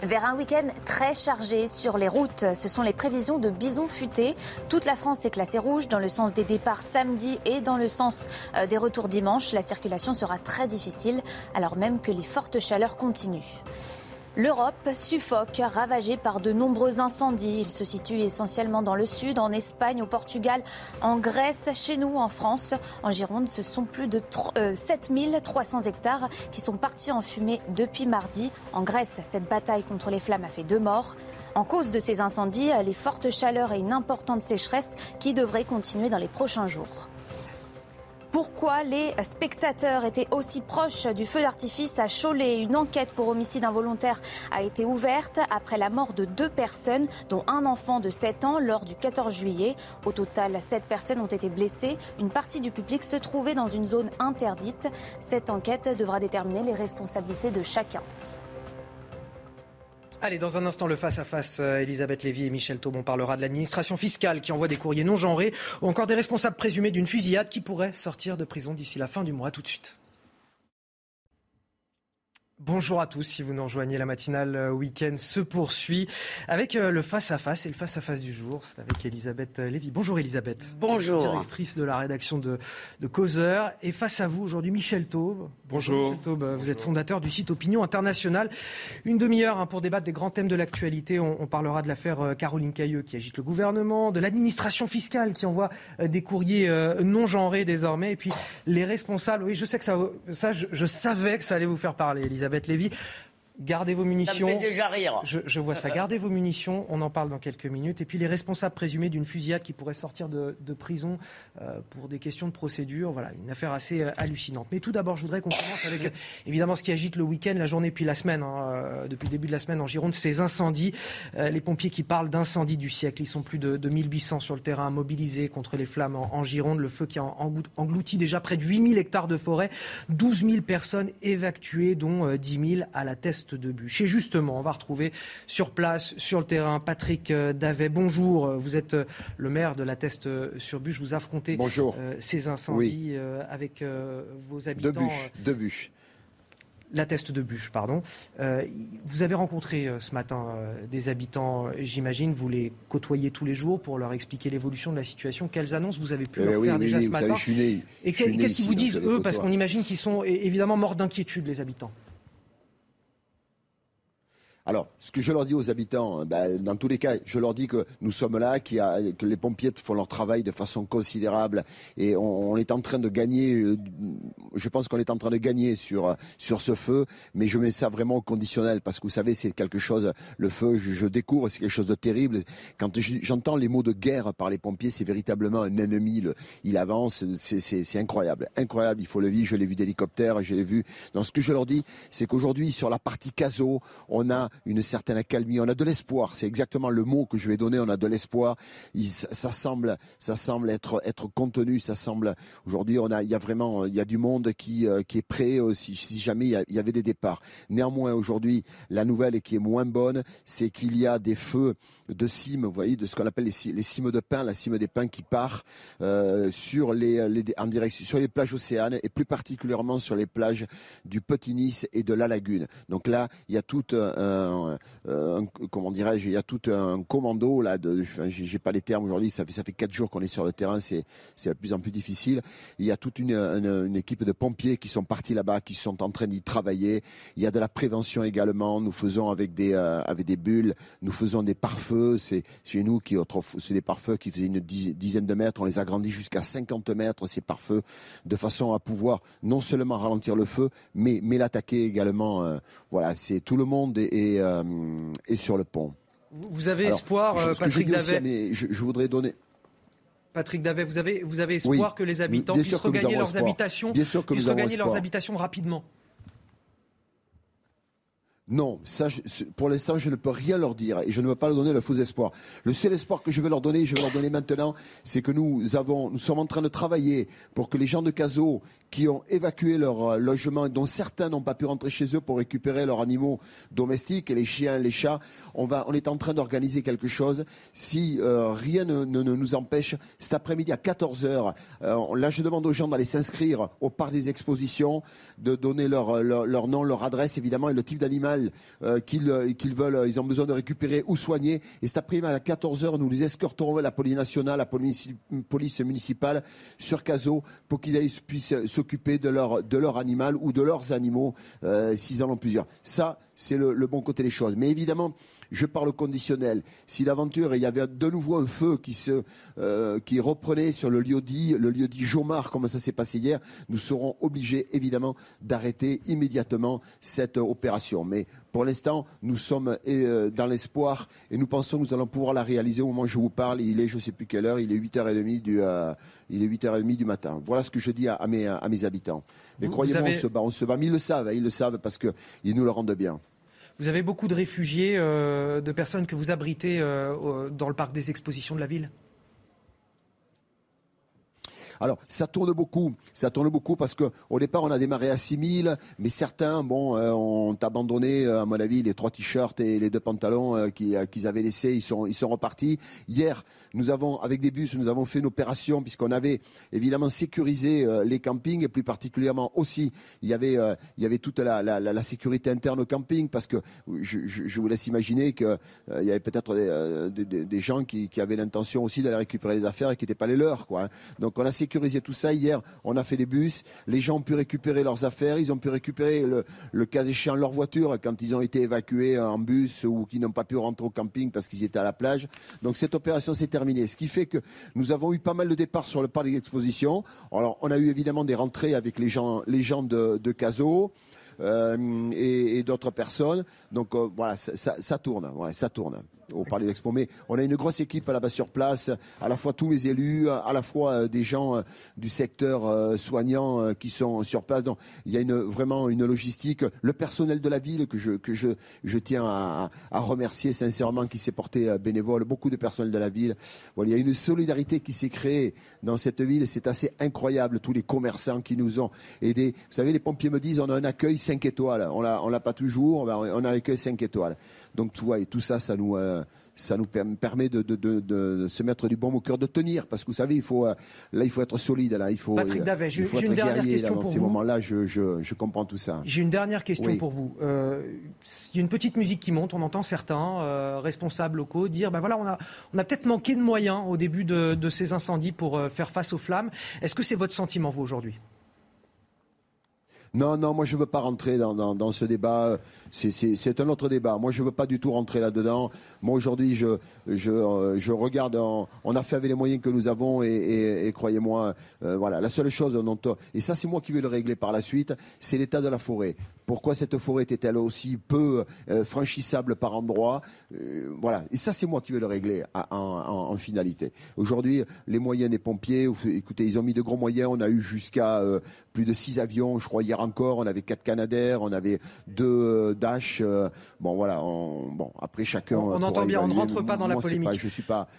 Vers un week-end très chargé sur les routes. Ce sont les prévisions de Bison Futé. Toute la France est classée rouge dans le sens des départs samedi et dans le sens euh, des retours dimanche. La circulation sera très difficile alors même que les fortes chaleurs continuent. L'Europe suffoque, ravagée par de nombreux incendies. Il se situe essentiellement dans le sud, en Espagne, au Portugal, en Grèce, chez nous, en France. En Gironde, ce sont plus de 7300 euh, hectares qui sont partis en fumée depuis mardi. En Grèce, cette bataille contre les flammes a fait deux morts. En cause de ces incendies, les fortes chaleurs et une importante sécheresse qui devraient continuer dans les prochains jours. Pourquoi les spectateurs étaient aussi proches du feu d'artifice à Cholet Une enquête pour homicide involontaire a été ouverte après la mort de deux personnes, dont un enfant de 7 ans lors du 14 juillet. Au total, sept personnes ont été blessées. Une partie du public se trouvait dans une zone interdite. Cette enquête devra déterminer les responsabilités de chacun. Allez, dans un instant, le face-à-face, euh, Elisabeth Lévy et Michel Taubon parlera de l'administration fiscale qui envoie des courriers non genrés ou encore des responsables présumés d'une fusillade qui pourrait sortir de prison d'ici la fin du mois. Tout de suite. Bonjour à tous, si vous nous rejoignez, la matinale euh, week-end se poursuit avec euh, le face-à-face et le face-à-face du jour. C'est avec Elisabeth euh, Lévy. Bonjour Elisabeth. Bonjour. Directrice de la rédaction de, de Causeur. Et face à vous aujourd'hui, Michel Taube. Bonjour. Michel Taube, vous êtes fondateur du site Opinion International. Une demi-heure hein, pour débattre des grands thèmes de l'actualité. On, on, parlera de l'affaire Caroline Cailleux qui agite le gouvernement, de l'administration fiscale qui envoie des courriers non genrés désormais. Et puis les responsables. Oui, je sais que ça, ça je, je savais que ça allait vous faire parler, Elisabeth. Elisabeth Lévy. Gardez vos munitions. Ça me fait déjà rire. Je, je, vois ça. Gardez vos munitions. On en parle dans quelques minutes. Et puis les responsables présumés d'une fusillade qui pourrait sortir de, de prison euh, pour des questions de procédure. Voilà, une affaire assez euh, hallucinante. Mais tout d'abord, je voudrais qu'on commence avec euh, évidemment ce qui agite le week-end, la journée puis la semaine. Hein, depuis le début de la semaine en Gironde, ces incendies. les pompiers qui parlent d'incendie du siècle. Ils sont plus de, de 1800 sur le terrain mobilisés contre les flammes en, en Gironde. Le feu qui a englouti déjà près de 8000 hectares de forêt. 12 000 personnes évacuées, dont 10 000 à la de bûche. Et justement, on va retrouver sur place, sur le terrain, Patrick Davet. Bonjour, vous êtes le maire de la Teste sur Bûche. Vous affrontez Bonjour. ces incendies oui. avec vos habitants. De bûche, de bûche. La Teste de Bûche, pardon. Euh, vous avez rencontré euh, ce matin euh, des habitants, j'imagine, vous les côtoyez tous les jours pour leur expliquer l'évolution de la situation. Quelles annonces vous avez pu eh leur oui, faire oui, déjà oui, ce matin savez, né, Et qu'est-ce qu'ils vous disent, eux? Parce qu'on imagine qu'ils sont évidemment morts d'inquiétude, les habitants. Alors, ce que je leur dis aux habitants, ben, dans tous les cas, je leur dis que nous sommes là, qu a, que les pompiers font leur travail de façon considérable et on, est en train de gagner. Je pense qu'on est en train de gagner sur sur ce feu, mais je mets ça vraiment au conditionnel parce que vous savez, c'est quelque chose. Le feu, je, découvre, c'est quelque chose de terrible. Quand j'entends les mots de guerre par les pompiers, c'est véritablement un ennemi. Il avance, c'est incroyable, incroyable. Il faut le vivre. Je l'ai vu d'hélicoptère, je l'ai vu. Donc, ce que je leur dis, c'est qu'aujourd'hui, sur la partie caso, on a une certaine accalmie, on a de l'espoir. C'est exactement le mot que je vais donner. On a de l'espoir. Ça semble, ça semble être être contenu. Ça semble aujourd'hui, on a, il y a vraiment, il y a du monde qui euh, qui est prêt si, si jamais il y, avait des départs. Néanmoins, aujourd'hui, la nouvelle qui est moins bonne, c'est qu'il y a des feux de cimes, vous voyez, de ce qu'on appelle les, les, cimes de pin, la cime des pins qui part euh, sur les, en direction sur les plages océanes et plus particulièrement sur les plages du Petit Nice et de la Lagune. Donc là, il y a tout un, comment dirais-je, il y a tout un commando là. De, enfin, pas les termes aujourd'hui. Ça fait ça quatre jours qu'on est sur le terrain. C'est c'est de plus en plus difficile. Il y a toute une, équipe de pompiers qui sont partis là-bas, qui sont en train d'y travailler. Il y a de la prévention également. Nous faisons avec des euh, avec des bulles. Nous faisons des pare-feux. C'est chez nous qui c'est des pare-feux qui faisaient une dizaine de mètres. On les a grandis jusqu'à 50 mètres ces pare-feux de façon à pouvoir non seulement ralentir le feu, mais mais l'attaquer également. Euh, voilà, c'est tout le monde est, est, euh, est sur le pont. Vous avez Alors, espoir, je, Patrick Davet je, je, voudrais donner. Patrick Davet, vous avez, vous avez espoir oui, que les habitants puissent regagner leurs espoir. habitations, puissent regagner leurs habitations rapidement non, pour l'instant, je ne peux rien leur dire et je ne veux pas leur donner le faux espoir. Le seul espoir que je vais leur donner, je vais leur donner maintenant, c'est que nous sommes en train de travailler pour que les gens de Caso qui ont évacué leur logement, dont certains n'ont pas pu rentrer chez eux pour récupérer leurs animaux domestiques, les chiens, les chats, on va, on est en train d'organiser quelque chose. Si euh, rien ne, nous empêche, cet après-midi à 14 heures, euh, là, je demande aux gens d'aller s'inscrire au parc des expositions, de donner leur, leur nom, leur adresse évidemment et le type d'animal animal qu'ils veulent, ils ont besoin de récupérer ou soigner. Et cet après-midi à 14h, nous les escorterons à la police nationale, la police, municipale sur Caso pour qu'ils puissent s'occuper de leur, animal ou de leurs animaux s'ils en ont plusieurs. Ça, c'est le bon côté des choses. Mais évidemment, je parle conditionnel. Si l'aventure, il y avait de nouveau un feu qui, se, euh, qui reprenait sur le lieu dit, le lieu dit Jomar, comme ça s'est passé hier, nous serons obligés, évidemment, d'arrêter immédiatement cette opération. Mais pour l'instant, nous sommes euh, dans l'espoir et nous pensons que nous allons pouvoir la réaliser au moment où je vous parle. Il est, je ne sais plus quelle heure, il est 8h30 du, euh, il est 8h30 du matin. Voilà ce que je dis à, mes, à mes habitants. Mais croyez-moi, on se bat, on se bat. Mais ils le savent, hein, ils le savent parce qu'ils nous le rendent bien. Vous avez beaucoup de réfugiés, euh, de personnes que vous abritez euh, dans le parc des expositions de la ville? Alors, ça tourne beaucoup. Ça tourne beaucoup parce qu'au départ, on a démarré à 6 000, mais certains, bon, euh, ont abandonné, euh, à mon avis, les trois t-shirts et les deux pantalons euh, qu'ils avaient laissés. Ils sont, ils sont repartis. Hier, nous avons, avec des bus, nous avons fait une opération puisqu'on avait évidemment sécurisé les campings et plus particulièrement aussi, il y avait, il y avait toute la, sécurité interne au camping parce que je, vous laisse imaginer qu'il il y avait peut-être des, des, gens qui, qui avaient l'intention aussi d'aller récupérer les affaires et qui n'étaient pas les leurs. Quoi. Hein. Donc on a sécuriser tout ça. Hier, on a fait des bus. Les gens ont pu récupérer leurs affaires. Ils ont pu récupérer le, cas échéant leur voiture quand ils ont été évacués en bus ou qui n'ont pas pu rentrer au camping parce qu'ils étaient à la plage. Donc cette opération s'est terminée. Ce qui fait que nous avons eu pas mal de départs sur le parc d'exposition. Alors on a eu évidemment des rentrées avec les gens, les gens de, de Caso. Euh, et, d'autres personnes. Donc euh, voilà, ça, ça tourne au Palais d'Expo. On a une grosse équipe là-bas sur place, à la fois tous mes élus, à la fois euh, des gens euh, du secteur euh, soignant qui sont sur place. Donc, il y a vraiment une logistique. Le personnel de la ville que je, que je, je tiens à, remercier sincèrement qui s'est porté bénévole, beaucoup de personnel de la ville. Voilà, il y a une solidarité qui s'est créée dans cette ville. C'est assez incroyable, tous les commerçants qui nous ont aidés. Vous savez, les pompiers me disent on a un accueil 5 étoiles. On on l'a pas toujours, on a un accueil 5 étoiles. Donc, tout, tout ça, ça nous, ça nous permet de, se mettre du bon au cœur, de tenir. Parce que vous savez, il faut, euh, là, il faut être solide. Là, il faut, Patrick Davet, j'ai une dernière question pour vous. Dans ces moments-là, je, comprends tout ça. J'ai une dernière question pour vous. Euh, il y a une petite musique qui monte. On entend certains euh, responsables locaux dire ben voilà, on a, on a peut-être manqué de moyens au début de, de ces incendies pour faire face aux flammes. Est-ce que c'est votre sentiment, vous, aujourd'hui? Non, non, moi je ne veux pas rentrer dans, ce débat. C'est un autre débat. Moi je ne veux pas du tout rentrer là-dedans. Moi aujourd'hui, je, euh, regarde. on a fait avec les moyens que nous avons et, croyez-moi, euh, voilà. La seule chose dont, et ça c'est moi qui vais le régler par la suite, c'est l'état de la forêt. Pourquoi cette forêt était-elle aussi peu euh, franchissable par endroit Voilà. Et ça c'est moi qui vais le régler en, finalité. Aujourd'hui, les moyens des pompiers, écoutez, ils ont mis de gros moyens. On a eu jusqu'à plus de six avions, je crois hier encore. On avait quatre Canadair, on avait deux Dash. bon voilà. bon après chacun. On, entend bien. On ne rentre pas dans la polémique. Pas, je suis pas.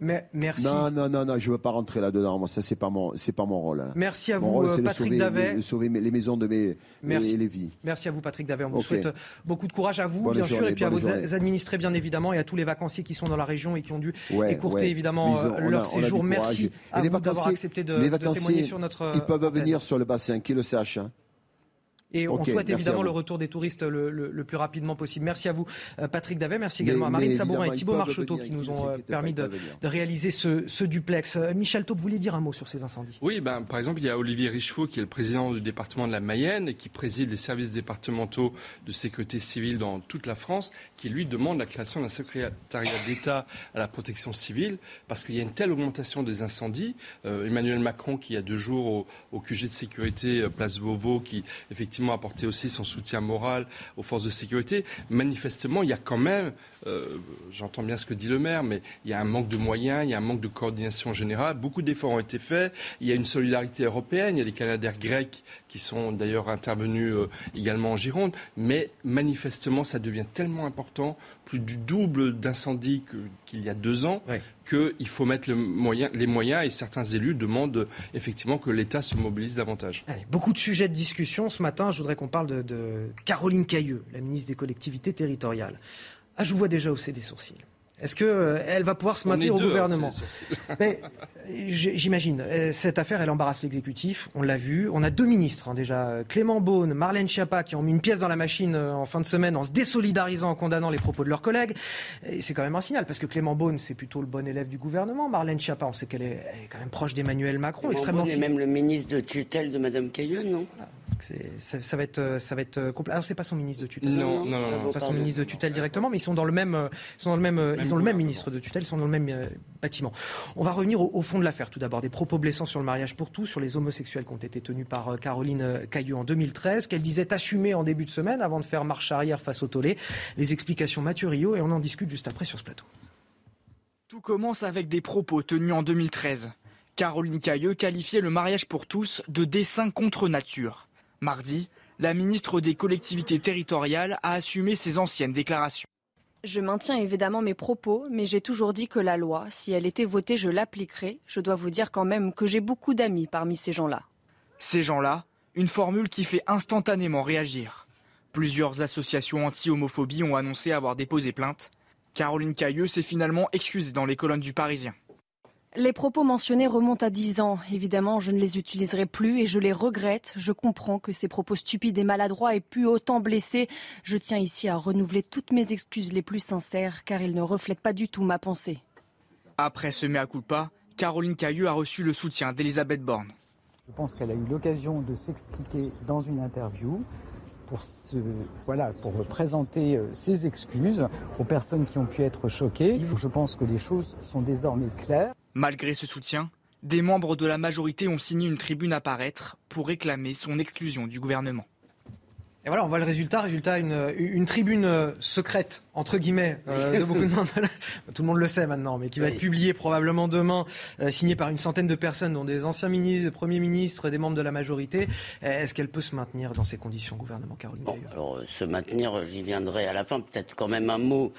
Mais, merci. Non, non, non, non, je veux pas rentrer là-dedans. Moi, ça, c'est pas mon, c'est pas mon rôle. Hein. Merci à vous, euh, Patrick Davet. De sauver les maisons de mes, merci. les vies. Merci à vous, Patrick Davet. On vous souhaite beaucoup de courage à vous, bien sûr, et puis à vos administrés, bien évidemment, et à tous les vacanciers qui sont dans la région et qui ont dû écourter, évidemment, leur séjour. merci à vous d'avoir accepté de, de, témoigner sur notre. Ils peuvent venir sur le bassin, qu'ils le sachent. Hein. Et on souhaite évidemment le retour des touristes le, plus rapidement possible. Merci à vous, euh, Patrick Davet. Merci également à Marine Sabourin et Thibault Marcheteau qui nous ont euh, permis de, réaliser ce, duplex. Euh, Michel Taupe, vous vouliez dire un mot sur ces incendies? Oui, ben, par exemple, il y a Olivier Richefaux qui est le président du département de la Mayenne et qui préside les services départementaux de sécurité civile dans toute la France, qui lui demande la création d'un secrétariat d'État à la protection civile parce qu'il y a une telle augmentation des incendies. Emmanuel Macron, qui il y a deux jours au, au QG de sécurité Place Beauvau, qui effectivement apporter aussi son soutien moral aux forces de sécurité. Manifestement, il y a quand même, euh, j'entends bien ce que dit le maire, mais il y a un manque de moyens, il y a un manque de coordination générale. Beaucoup d'efforts ont été faits. Il y a une solidarité européenne. Il y a des Canadaires grecs qui sont d'ailleurs intervenus euh, également en Gironde. Mais manifestement, ça devient tellement important, plus du double d'incendies qu'il y a deux ans, qu'il faut mettre les moyens et certains élus demandent effectivement que l'État se mobilise davantage. beaucoup de sujets de discussion. Ce matin, je voudrais qu'on parle de, de, Caroline Cailleux, la ministre des collectivités territoriales. Ah, je vois déjà hausser des sourcils. Est-ce qu'elle va pouvoir se maintenir au deux, hein, gouvernement Mais j'imagine, euh, cette affaire, elle embarrasse l'exécutif. On l'a vu. On a deux ministres hein, déjà, Clément Beaune, Marlène Schiappa, qui ont mis une pièce dans la machine euh, en fin de semaine en se désolidarisant, en condamnant les propos de leurs collègues. Et c'est quand même un signal, parce que Clément Beaune, c'est plutôt le bon élève du gouvernement. Marlène Schiappa, on sait qu'elle est, est quand même proche d'Emmanuel Macron, extrêmement est fidèle. même le ministre de tutelle de Madame Cailleux, non? Ça, ça va être, euh, ça va être euh, compl- Alors c'est pas son ministre de tutelle. Non, non, non, non. C'est pas son ministre de tutelle directement, mais ils sont dans le même, euh, ils sont dans le même, euh, ils ont le même ministre de tutelle, ils sont dans le même euh, bâtiment. On va revenir au, au fond de l'affaire. Tout d'abord, des propos blessants sur le mariage pour tous, sur les homosexuels qui ont été tenus par euh, Caroline euh, Cailleux en 2013, qu'elle disait assumer en début de semaine avant de faire marche arrière face au tollé. Les explications Mathurio et on en discute juste après sur ce plateau. Tout commence avec des propos tenus en 2013. Caroline Cailleux qualifiait le mariage pour tous de dessin contre nature. Mardi, la ministre des collectivités territoriales a assumé ses anciennes déclarations. Je maintiens évidemment mes propos, mais j'ai toujours dit que la loi, si elle était votée, je l'appliquerais. Je dois vous dire quand même que j'ai beaucoup d'amis parmi ces gens-là. Ces gens-là, une formule qui fait instantanément réagir. Plusieurs associations anti-homophobie ont annoncé avoir déposé plainte. Caroline Cailleux s'est finalement excusée dans les colonnes du Parisien. Les propos mentionnés remontent à 10 ans. Évidemment, je ne les utiliserai plus et je les regrette. Je comprends que ces propos stupides et maladroits aient pu autant blesser. Je tiens ici à renouveler toutes mes excuses les plus sincères car ils ne reflètent pas du tout ma pensée. Après ce mea culpa, Caroline Cailleux a reçu le soutien d'Elisabeth Borne. Je pense qu'elle a eu l'occasion de s'expliquer dans une interview pour, voilà, pour présenter euh, ses excuses aux personnes qui ont pu être choquées. Je pense que les choses sont désormais claires. Malgré ce soutien, des membres de la majorité ont signé une tribune à paraître pour réclamer son exclusion du gouvernement. Et voilà, on voit le résultat. Résultat, une, une tribune euh, secrète, entre guillemets, euh, de beaucoup de monde. Tout le monde le sait maintenant, mais qui va Oui. être publiée probablement demain, euh, signée par une centaine de personnes, dont des anciens ministres, des premiers ministres, des membres de la majorité. Euh, Est-ce qu'elle peut se maintenir dans ces conditions, gouvernement Caroline Cailleux Alors, se maintenir, j'y viendrai à la fin. Peut-être quand même un mot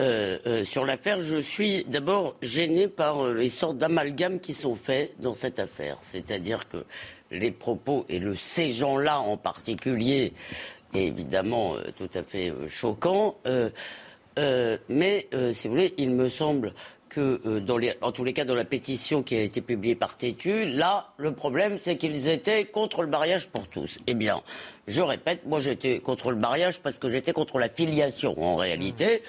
euh, euh, sur l'affaire. Je suis d'abord gêné par euh, les sortes d'amalgames qui sont faits dans cette affaire. C'est-à-dire que les propos, et le ces gens-là en particulier, est évidemment euh, tout à fait euh, choquant. Euh, mais, si vous voulez, il me semble que, dans les, en tous les cas, dans la pétition qui a été publiée par Tétu, là, le problème, c'est qu'ils étaient contre le mariage pour tous. Eh bien, je répète, moi, j'étais contre le mariage parce que j'étais contre la filiation, en réalité.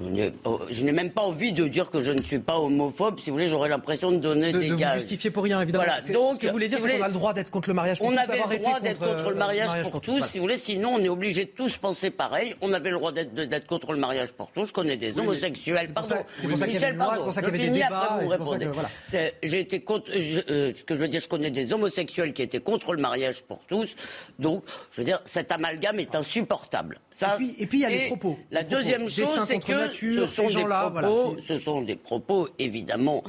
Je n'ai- oh, je n'ai même pas envie de dire que je ne suis pas homophobe. Si vous voulez, j'aurais l'impression de donner de, des de vous gages. justifier pour rien, évidemment. Voilà, donc, ce que vous voulez dire, si vous c'est qu'on a le droit d'être contre le mariage pour on tous, avait d'avoir le droit d'être contre, le mariage, pour, tous, Voilà. si vous voulez. Sinon, on est obligé de tous penser pareil. On avait le droit d'être contre le mariage pour tous. Je connais des homosexuels. Pardon. c'est pour ça qu'il y avait une loi, c'est pour ça qu'il y avait des débats, vous J'ai été contre. euh, ce que je veux dire, je connais des homosexuels qui étaient contre le mariage pour tous. Donc, je veux dire, cet amalgame est insupportable. Ça, Et puis- il y a les propos. La deuxième chose, c'est que nature, ce sont ces des gens-là, propos, voilà, c'est- ce sont des propos évidemment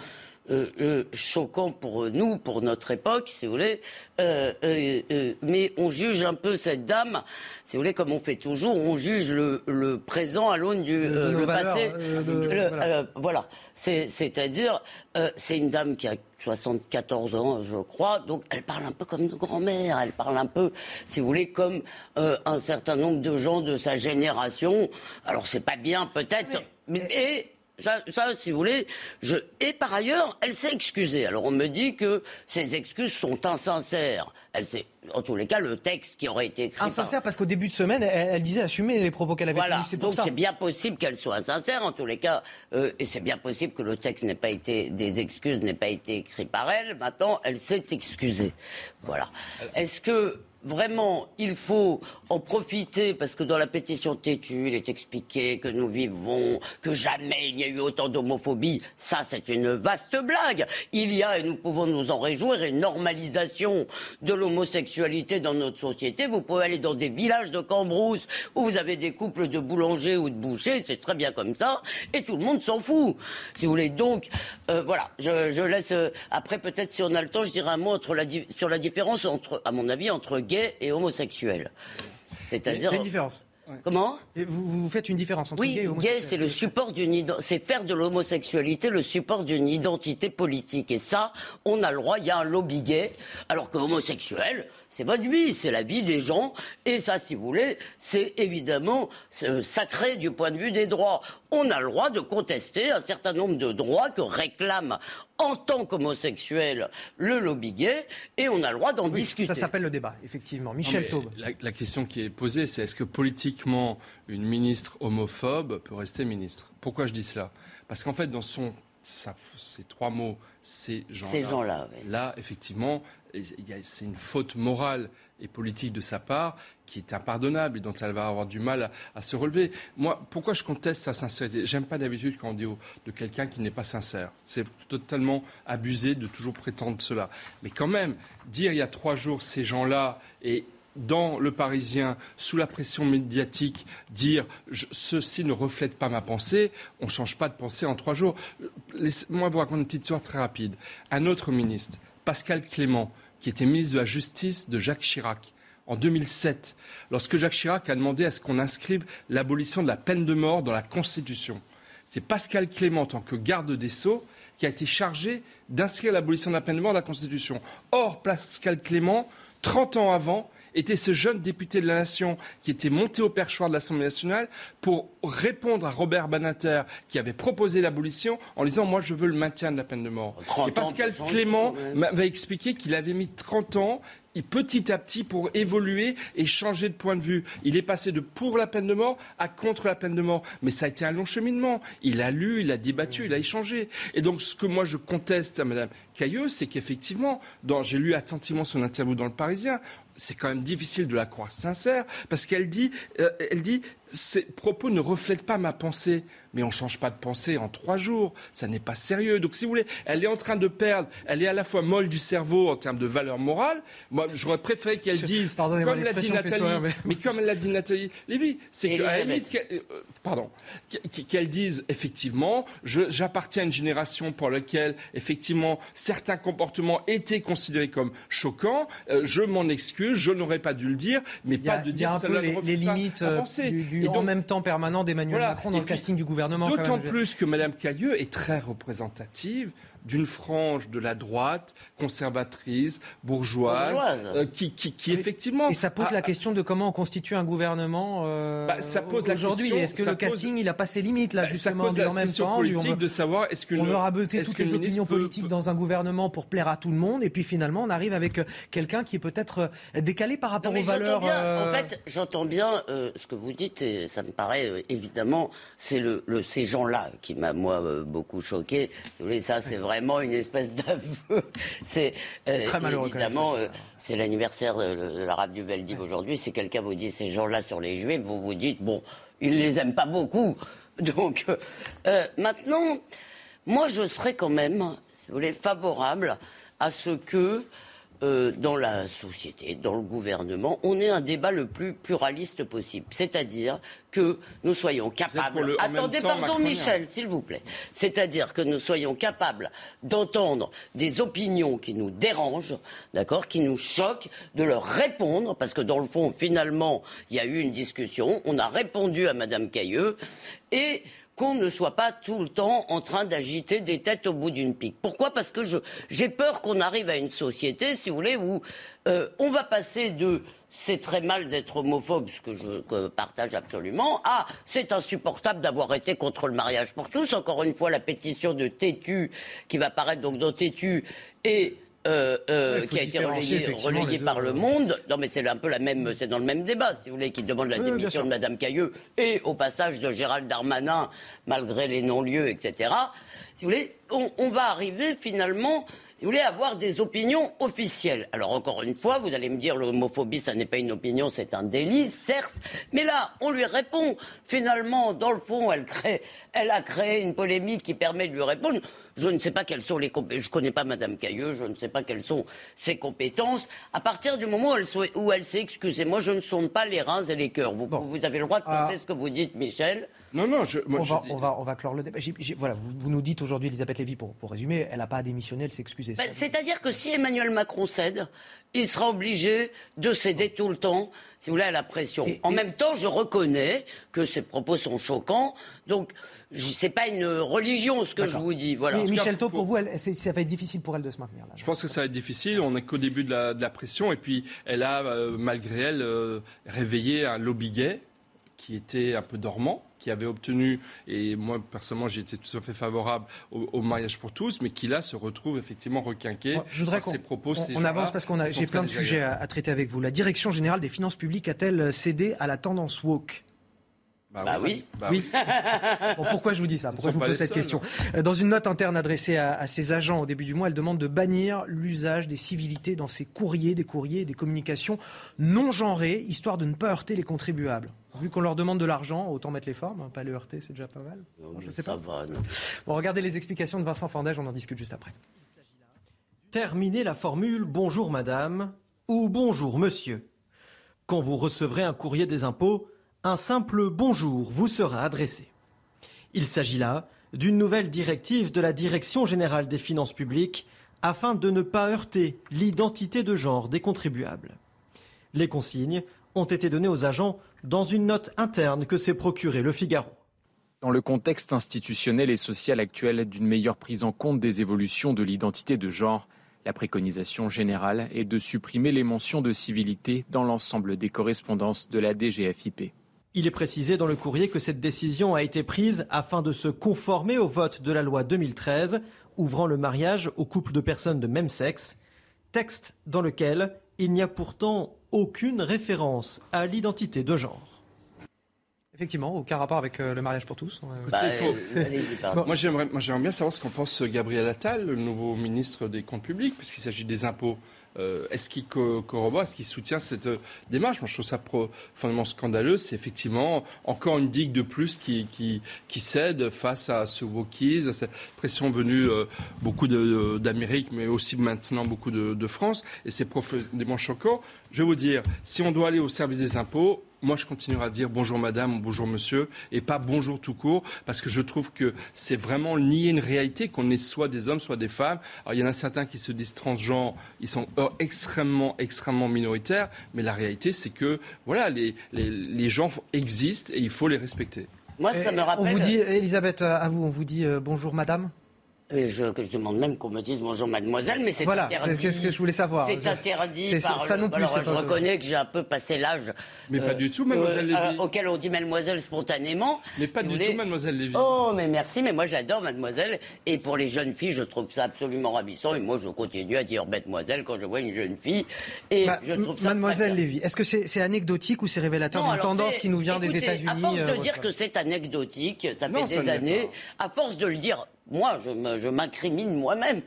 euh, euh, choquants pour nous, pour notre époque, si vous voulez. Euh, euh, euh, mais on juge un peu cette dame, si vous voulez, comme on fait toujours, on juge le, le présent à l'aune du euh, nos le valeurs, passé. euh, de- Le- voilà. euh, voilà. C'est- C'est-à-dire, euh, c'est une dame qui a 74 ans, je crois, donc elle parle un peu comme une grand-mère, elle parle un peu, si vous voulez, comme euh, un certain nombre de gens de sa génération. Alors c'est pas bien peut-être, mais et ça, ça, si vous voulez, je... et par ailleurs, elle s'est excusée. Alors on me dit que ces excuses sont insincères. Elle s'est, en tous les cas, le texte qui aurait été écrit. par- Insincère parce qu'au début de semaine, elle, elle disait assumer les propos qu'elle avait voilà, tenus. C'est pour donc ça. c'est bien possible qu'elle soit sincère en tous les cas, euh, et c'est bien possible que le texte n'ait pas été, des excuses n'aient pas été écrit par elle. Maintenant, elle s'est excusée. Voilà. Est-ce que vraiment il faut en profiter parce que dans la pétition têtue, il est expliqué que nous vivons, que jamais il n'y a eu autant d'homophobie. Ça, c'est une vaste blague. Il y a, et nous pouvons nous en réjouir, une normalisation de l'homosexualité dans notre société. Vous pouvez aller dans des villages de Cambrousse où vous avez des couples de boulangers ou de bouchers, c'est très bien comme ça, et tout le monde s'en fout. Si vous voulez, donc, euh, voilà, je, laisse. euh, après, peut-être, si on a le temps, je dirai un mot sur la différence entre, à mon avis, entre gay et homosexuel. C'est-à-dire. Il y a une différence. Comment Et vous, vous faites une différence entre Oui, gay et gay, homosexuel. c'est le support d'une c'est faire de l'homosexualité le support d'une identité politique. Et ça, on a le droit, il y a un lobby gay, alors que homosexuel, c'est votre vie, c'est la vie des gens. Et ça, si vous voulez, c'est évidemment euh, sacré du point de vue des droits. On a le droit de contester un certain nombre de droits que réclame en tant qu'homosexuel le lobby gay et on a le droit d'en discuter. Ça s'appelle le débat, effectivement. Michel Taube. La, la, question qui est posée, c'est est-ce que politiquement une ministre homophobe peut rester ministre? Pourquoi je dis cela? Parce qu'en fait, dans son ça, ces trois mots, ces gens-là. Ces gens-là, Là, effectivement, c'est une faute morale et politique de sa part qui est impardonnable et dont elle va avoir du mal à, se relever. Moi, pourquoi je conteste sa sincérité? J'aime pas d'habitude quand on dit de quelqu'un qui n'est pas sincère. C'est totalement abusé de toujours prétendre cela. Mais quand même, dire il y a trois jours ces gens-là et dans le Parisien, sous la pression médiatique, dire ceci ne reflète pas ma pensée, on ne change pas de pensée en trois jours. Laissez-moi vous raconter une petite histoire très rapide. Un autre ministre, Pascal Clément, qui était ministre de la Justice de Jacques Chirac, en 2007, lorsque Jacques Chirac a demandé à ce qu'on inscrive l'abolition de la peine de mort dans la Constitution. C'est Pascal Clément, en tant que garde des Sceaux, qui a été chargé d'inscrire l'abolition de la peine de mort dans la Constitution. Or, Pascal Clément, 30 ans avant, était ce jeune député de la Nation qui était monté au perchoir de l'Assemblée nationale pour répondre à Robert Banater qui avait proposé l'abolition en disant moi je veux le maintien de la peine de mort. Et Pascal Clément m'avait expliqué qu'il avait mis 30 ans petit à petit pour évoluer et changer de point de vue. Il est passé de pour la peine de mort à contre la peine de mort. Mais ça a été un long cheminement. Il a lu, il a débattu, il a échangé. Et donc ce que moi je conteste à Mme Cailleux, c'est qu'effectivement, j'ai lu attentivement son interview dans Le Parisien, c'est quand même difficile de la croire sincère, parce qu'elle dit, euh, elle dit, ces propos ne reflètent pas ma pensée mais on ne change pas de pensée en trois jours. Ça n'est pas sérieux. Donc, si vous voulez, elle est en train de perdre. Elle est à la fois molle du cerveau en termes de valeur morale. Moi, j'aurais préféré qu'elle dise, comme l'a dit Nathalie, mais... comme l'a dit Nathalie Lévy, c'est qu'à la limite, euh, pardon, qu'elle dise effectivement, j'appartiens à une génération pour laquelle effectivement certains comportements étaient considérés comme choquants. Euh, je m'en excuse, je n'aurais pas dû le dire, mais pas de dire ça les, les limites euh, du, en même temps permanent d'Emmanuel Macron dans le casting du gouvernement. D'autant plus que Mme Cailleux est très représentative d'une frange de la droite conservatrice, bourgeoise, euh, qui, qui, effectivement... Et ça pose la question de comment on constitue un gouvernement euh, bah, ça pose aujourd'hui. Est-ce que le casting, il n'a pas ses limites, là, bah, justement, ça pose la en même temps politique veut, de savoir est-ce que... On veut raboter toutes les opinions politiques dans un gouvernement pour plaire à tout le monde, et puis finalement, on arrive avec euh, quelqu'un qui est peut-être décalé par rapport aux valeurs... En fait, j'entends bien ce que vous dites, et ça me paraît évidemment, c'est le, ces gens-là qui m'a, moi, beaucoup choqué. Vous voulez, ça, c'est vrai vraiment une espèce d'aveu. C'est euh, très malheureux. Évidemment, euh, c'est l'anniversaire de l'arabe du Veldiv aujourd'hui. Si quelqu'un vous dit ces gens-là sur les Juifs, vous vous dites bon, ils les aiment pas beaucoup. Donc euh, maintenant, moi, je serais quand même, si vous voulez, favorable à ce que euh, dans la société, dans le gouvernement, on ait un débat le plus pluraliste possible. C'est-à-dire que nous soyons capables. Attendez, pardon, Michel, s'il vous plaît. C'est-à-dire que nous soyons capables d'entendre des opinions qui nous dérangent, d'accord, qui nous choquent, de leur répondre, parce que dans le fond, finalement, il y a eu une discussion, on a répondu à Madame Cailleux, et qu'on ne soit pas tout le temps en train d'agiter des têtes au bout d'une pique. Pourquoi? Parce que j'ai peur qu'on arrive à une société, si vous voulez, où euh, on va passer de c'est très mal d'être homophobe, ce que je partage absolument. Ah, c'est insupportable d'avoir été contre le mariage pour tous. Encore une fois, la pétition de Tétu, qui va paraître donc dans Tétu, et euh, euh, qui a été relayé, par le Monde. Non, mais c'est un peu la même, c'est dans le même débat, si vous voulez, qui demande la démission de Madame Cailleux et au passage de Gérald Darmanin, malgré les non-lieux, etc. Si vous voulez, on, va arriver finalement si vous voulez avoir des opinions officielles. Alors encore une fois, vous allez me dire l'homophobie, ça n'est pas une opinion, c'est un délit, certes. Mais là, on lui répond. Finalement, dans le fond, elle crée, elle a créé une polémique qui permet de lui répondre. Je ne sais pas quelles sont les compétences. Je connais pas Madame Cailleux. Je ne sais pas quelles sont ses compétences. À partir du moment où elle, où elle s'est excusée, moi, je ne sonde pas les reins et les cœurs. Vous, vous avez le droit de penser ah. ce que vous dites, Michel. Non, non, je, on, va, on, va, on, va, clore le débat. voilà, vous, nous dites aujourd'hui, Elisabeth Lévy, pour, pour résumer, elle n'a pas à démissionner, elle s'excuse. Ben, C'est-à-dire que si Emmanuel Macron cède, il sera obligé de céder tout le temps si vous voulez, à la pression. en même temps, je reconnais que ces propos sont choquants. Donc, c'est pas une religion ce que je vous dis. Voilà. Michel Thau, pour, vous, ça va être difficile pour elle de se maintenir. Là, je pense que ça va être difficile. On n'est qu'au début de la, pression. Et puis, elle a, euh, malgré elle, euh, réveillé un lobby gay qui était un peu dormant qui avait obtenu, et moi personnellement j'ai été tout à fait favorable au, mariage pour tous, mais qui là se retrouve effectivement requinqué je voudrais par ses propos. On, avance parce qu'on a, j'ai plein de sujets à, traiter avec vous. La direction générale des finances publiques a-t-elle cédé à la tendance woke? Bah, bah, oui. Bah oui. pourquoi je vous dis ça? Pourquoi je vous pose cette question? Hein. Dans une note interne adressée à, à, ses agents au début du mois, elle demande de bannir l'usage des civilités dans ses courriers, des courriers et des communications non genrées, histoire de ne pas heurter les contribuables. Vu qu'on leur demande de l'argent, autant mettre les formes, hein, pas le heurter, c'est déjà pas mal. je sais pas. bon, regardez les explications de Vincent Fandège, on en discute juste après. Terminez la formule bonjour madame ou bonjour monsieur. Quand vous recevrez un courrier des impôts, un simple bonjour vous sera adressé. Il s'agit là d'une nouvelle directive de la Direction générale des finances publiques afin de ne pas heurter l'identité de genre des contribuables. Les consignes ont été données aux agents dans une note interne que s'est procurée le Figaro. Dans le contexte institutionnel et social actuel d'une meilleure prise en compte des évolutions de l'identité de genre, la préconisation générale est de supprimer les mentions de civilité dans l'ensemble des correspondances de la DGFIP. Il est précisé dans le courrier que cette décision a été prise afin de se conformer au vote de la loi 2013 ouvrant le mariage aux couples de personnes de même sexe, texte dans lequel il n'y a pourtant aucune référence à l'identité de genre. Effectivement, aucun rapport avec euh, le mariage pour tous. Bah, moi, j'aimerais, bien savoir ce qu'en pense Gabriel Attal, le nouveau ministre des Comptes publics, puisqu'il s'agit des impôts. Euh, est-ce qu'il corrobore, est-ce qu'il soutient cette euh, démarche? Moi, je trouve ça profondément scandaleux. C'est effectivement encore une digue de plus qui, qui, cède face à ce wokisme, à cette pression venue euh, beaucoup d'Amérique, mais aussi maintenant beaucoup de, de France. Et c'est profondément choquant. Je vais vous dire, si on doit aller au service des impôts, moi, je continuerai à dire bonjour madame, bonjour monsieur, et pas bonjour tout court, parce que je trouve que c'est vraiment nier une réalité, qu'on est soit des hommes, soit des femmes. Alors, il y en a certains qui se disent transgenres, ils sont extrêmement, extrêmement minoritaires, mais la réalité, c'est que, voilà, les, les, gens existent et il faut les respecter. Moi, ça me rappelle. On vous dit, Elisabeth, à vous, on vous dit euh, bonjour madame je, je, demande même qu'on me dise bonjour mademoiselle, mais c'est voilà, interdit. C'est ce que je voulais savoir. C'est interdit par ça non plus, Alors, je reconnais que j'ai un peu passé l'âge. Mais pas du tout, mademoiselle euh, Lévy. Euh, auquel on dit mademoiselle spontanément. Mais pas du tout, mademoiselle Lévy. Oh, mais merci, mais moi j'adore mademoiselle. Et pour les jeunes filles, je trouve ça absolument ravissant. Et moi, je continue à dire mademoiselle quand je vois une jeune fille. Et bah, je trouve ça Mademoiselle Lévy, est-ce que c'est anecdotique ou c'est révélateur d'une tendance qui nous vient des États-Unis À force de euh, dire que c'est anecdotique, ça fait des années. À force de le dire moi, je m'incrimine moi-même.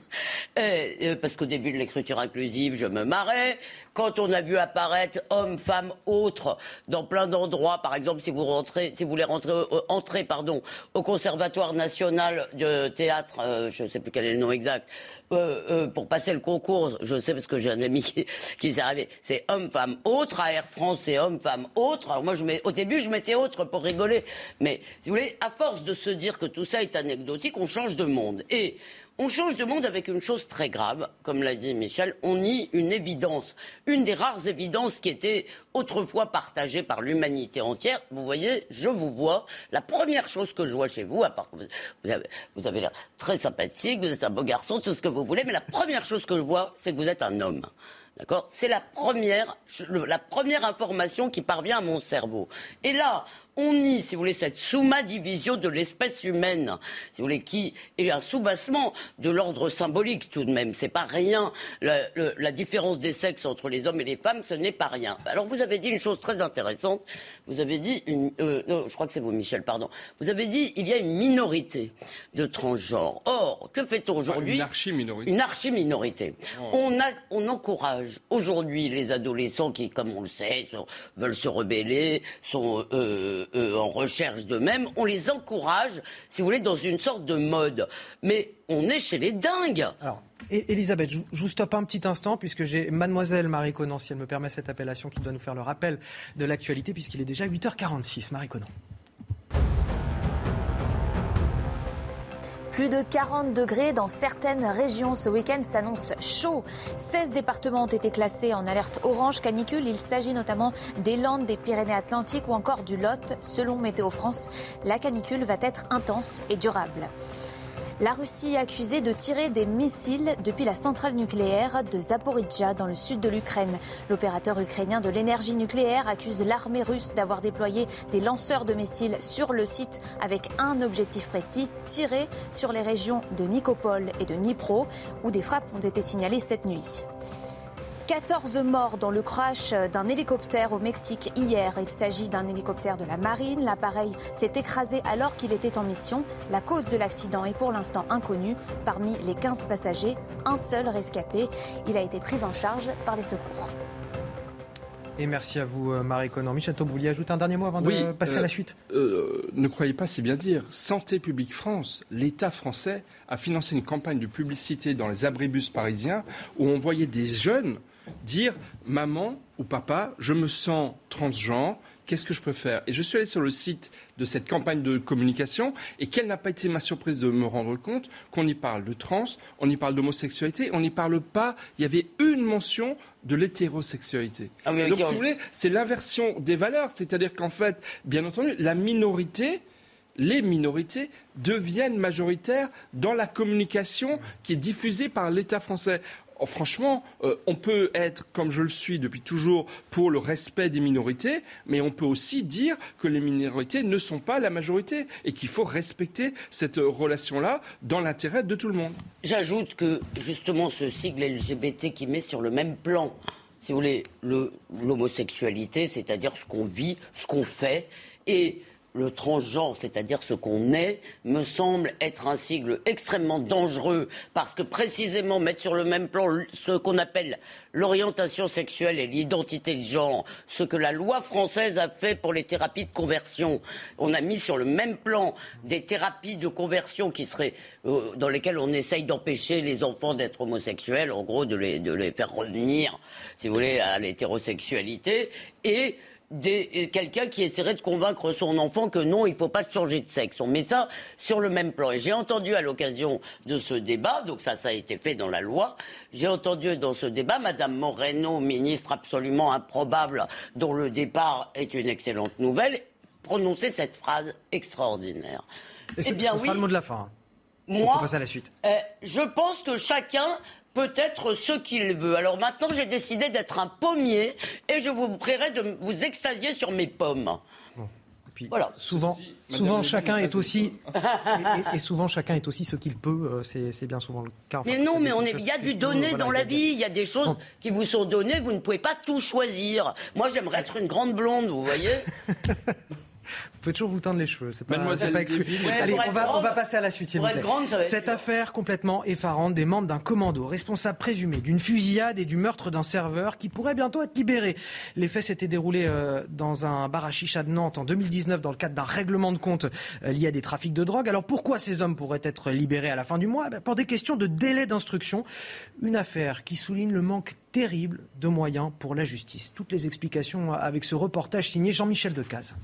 Euh, euh, parce qu'au début de l'écriture inclusive, je me marrais. Quand on a vu apparaître hommes, femmes, autres dans plein d'endroits, par exemple, si vous rentrez, voulez rentrer, euh, entrer, pardon, au Conservatoire national de théâtre, je ne sais plus quel est le nom exact, euh, euh, pour passer le concours, je sais parce que j'ai un ami qui, qui s'est arrivé, c'est homme, femme, autre. À Air France, c'est homme, femme, autre. Alors moi, je mets, au début, je mettais autre pour rigoler. Mais si vous voulez, à force de se dire que tout ça est anecdotique, on change de monde. Et on change de monde avec une chose très grave, comme l'a dit Michel, on nie une évidence, une des rares évidences qui était autrefois partagée par l'humanité entière. Vous voyez, je vous vois, la première chose que je vois chez vous, à part que vous avez, l'air très sympathique, vous êtes un beau garçon, tout ce que vous voulez, mais la première chose que je vois, c'est que vous êtes un homme. D'accord? C'est la première, la première information qui parvient à mon cerveau. Et là, on nie, si vous voulez, cette souma-division de l'espèce humaine, si vous voulez, qui est un soubassement de l'ordre symbolique tout de même. C'est pas rien. La, différence des sexes entre les hommes et les femmes, ce n'est pas rien. Alors vous avez dit une chose très intéressante. Vous avez dit, une, euh, non, je crois que c'est vous, Michel, pardon. Vous avez dit, il y a une minorité de transgenres. Or, que fait-on aujourd'hui Une archi-minorité. Une archi-minorité. Oh. On, a, on encourage aujourd'hui les adolescents qui, comme on le sait, veulent se rebeller, sont euh, euh, en recherche d'eux-mêmes, on les encourage, si vous voulez, dans une sorte de mode. Mais on est chez les dingues. Alors, Elisabeth, je vous stoppe un petit instant, puisque j'ai Mademoiselle Marie Conan, si elle me permet cette appellation, qui doit nous faire le rappel de l'actualité, puisqu'il est déjà 8h46. Marie Conan. Plus de 40 degrés dans certaines régions. Ce week-end s'annonce chaud. 16 départements ont été classés en alerte orange canicule. Il s'agit notamment des Landes, des Pyrénées-Atlantiques ou encore du Lot. Selon Météo France, la canicule va être intense et durable. La Russie est accusée de tirer des missiles depuis la centrale nucléaire de Zaporizhia dans le sud de l'Ukraine. L'opérateur ukrainien de l'énergie nucléaire accuse l'armée russe d'avoir déployé des lanceurs de missiles sur le site avec un objectif précis, tirer sur les régions de Nikopol et de Dnipro où des frappes ont été signalées cette nuit. 14 morts dans le crash d'un hélicoptère au Mexique hier. Il s'agit d'un hélicoptère de la marine. L'appareil s'est écrasé alors qu'il était en mission. La cause de l'accident est pour l'instant inconnue. Parmi les 15 passagers, un seul rescapé. Il a été pris en charge par les secours. Et merci à vous, euh, Marie Conor. Michel vous vouliez ajouter un dernier mot avant de passer à la suite? euh, Ne croyez pas, c'est bien dire. Santé publique France, l'État français a financé une campagne de publicité dans les abribus parisiens où on voyait des jeunes dire maman ou papa, je me sens transgenre, qu'est-ce que je peux faire? Et je suis allé sur le site de cette campagne de communication et quelle n'a pas été ma surprise de me rendre compte qu'on y parle de trans, on y parle d'homosexualité, on n'y parle pas, il y avait une mention de l'hétérosexualité. Ah Donc si vous voulez, c'est l'inversion des valeurs, c'est-à-dire qu'en fait, bien entendu, la minorité les minorités deviennent majoritaires dans la communication qui est diffusée par l'État français. Oh, franchement, euh, on peut être, comme je le suis depuis toujours, pour le respect des minorités, mais on peut aussi dire que les minorités ne sont pas la majorité et qu'il faut respecter cette relation-là dans l'intérêt de tout le monde. J'ajoute que justement ce sigle LGBT qui met sur le même plan, si vous voulez, l'homosexualité, c'est-à-dire ce qu'on vit, ce qu'on fait, et le transgenre, c'est-à-dire ce qu'on est, me semble être un sigle extrêmement dangereux parce que précisément mettre sur le même plan ce qu'on appelle l'orientation sexuelle et l'identité de genre, ce que la loi française a fait pour les thérapies de conversion, on a mis sur le même plan des thérapies de conversion qui seraient euh, dans lesquelles on essaye d'empêcher les enfants d'être homosexuels, en gros de les, de les faire revenir, si vous voulez, à l'hétérosexualité et quelqu'un qui essaierait de convaincre son enfant que non, il ne faut pas changer de sexe. On met ça sur le même plan. Et j'ai entendu à l'occasion de ce débat, donc ça, ça a été fait dans la loi, j'ai entendu dans ce débat Madame Moreno, ministre absolument improbable, dont le départ est une excellente nouvelle, prononcer cette phrase extraordinaire. Et eh bien, ce sera le mot de la fin. Moi, à la suite. Euh, je pense que chacun peut-être ce qu'il veut. Alors maintenant, j'ai décidé d'être un pommier et je vous prierai de vous extasier sur mes pommes. voilà. Souvent, souvent chacun est aussi et, souvent chacun est aussi ce qu'il peut. Euh, c'est bien souvent le cas. mais non, mais on est, il y a du donné dans la vie. Il y a des choses qui vous sont données. Vous ne pouvez pas tout choisir. Moi, j'aimerais être une grande blonde, vous voyez. Vous pouvez toujours vous tendre les cheveux. C'est pas, pas exclu. Allez, on va, on va, passer à la suite. Cette affaire complètement effarante des membres d'un commando responsable présumé d'une fusillade et du meurtre d'un serveur qui pourrait bientôt être libéré. Les faits s'étaient déroulés euh, dans un bar à chicha de Nantes en 2019 dans le cadre d'un règlement de compte euh, lié à des trafics de drogue. Alors pourquoi ces hommes pourraient être libérés à la fin du mois? Eh Pour des questions de délai d'instruction. Une affaire qui souligne le manque terrible de moyens pour la justice. Toutes les explications avec ce reportage signé Jean-Michel Decaze.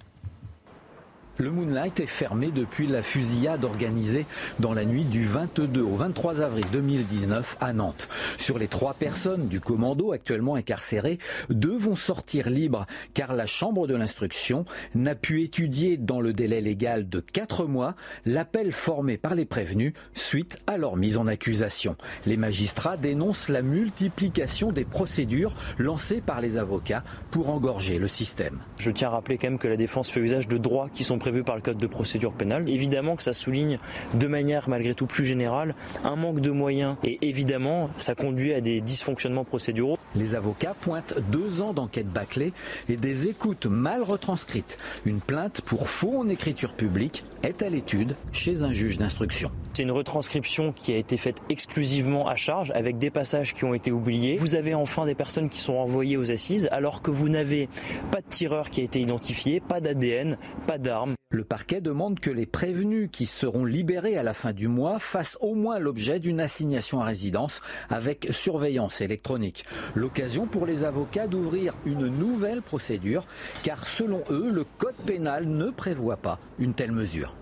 Le Moonlight est fermé depuis la fusillade organisée dans la nuit du 22 au 23 avril 2019 à Nantes. Sur les trois personnes du commando actuellement incarcérées, deux vont sortir libres car la Chambre de l'instruction n'a pu étudier dans le délai légal de quatre mois l'appel formé par les prévenus suite à leur mise en accusation. Les magistrats dénoncent la multiplication des procédures lancées par les avocats pour engorger le système. Je tiens à rappeler quand même que la défense fait usage de droits qui sont prévu par le Code de procédure pénale. Évidemment que ça souligne de manière malgré tout plus générale un manque de moyens et évidemment ça conduit à des dysfonctionnements procéduraux. Les avocats pointent deux ans d'enquête bâclée et des écoutes mal retranscrites. Une plainte pour faux en écriture publique est à l'étude chez un juge d'instruction. C'est une retranscription qui a été faite exclusivement à charge avec des passages qui ont été oubliés. Vous avez enfin des personnes qui sont envoyées aux assises alors que vous n'avez pas de tireur qui a été identifié, pas d'ADN, pas d'armes. Le parquet demande que les prévenus qui seront libérés à la fin du mois fassent au moins l'objet d'une assignation à résidence avec surveillance électronique. L'occasion pour les avocats d'ouvrir une nouvelle procédure car selon eux, le code pénal ne prévoit pas une telle mesure.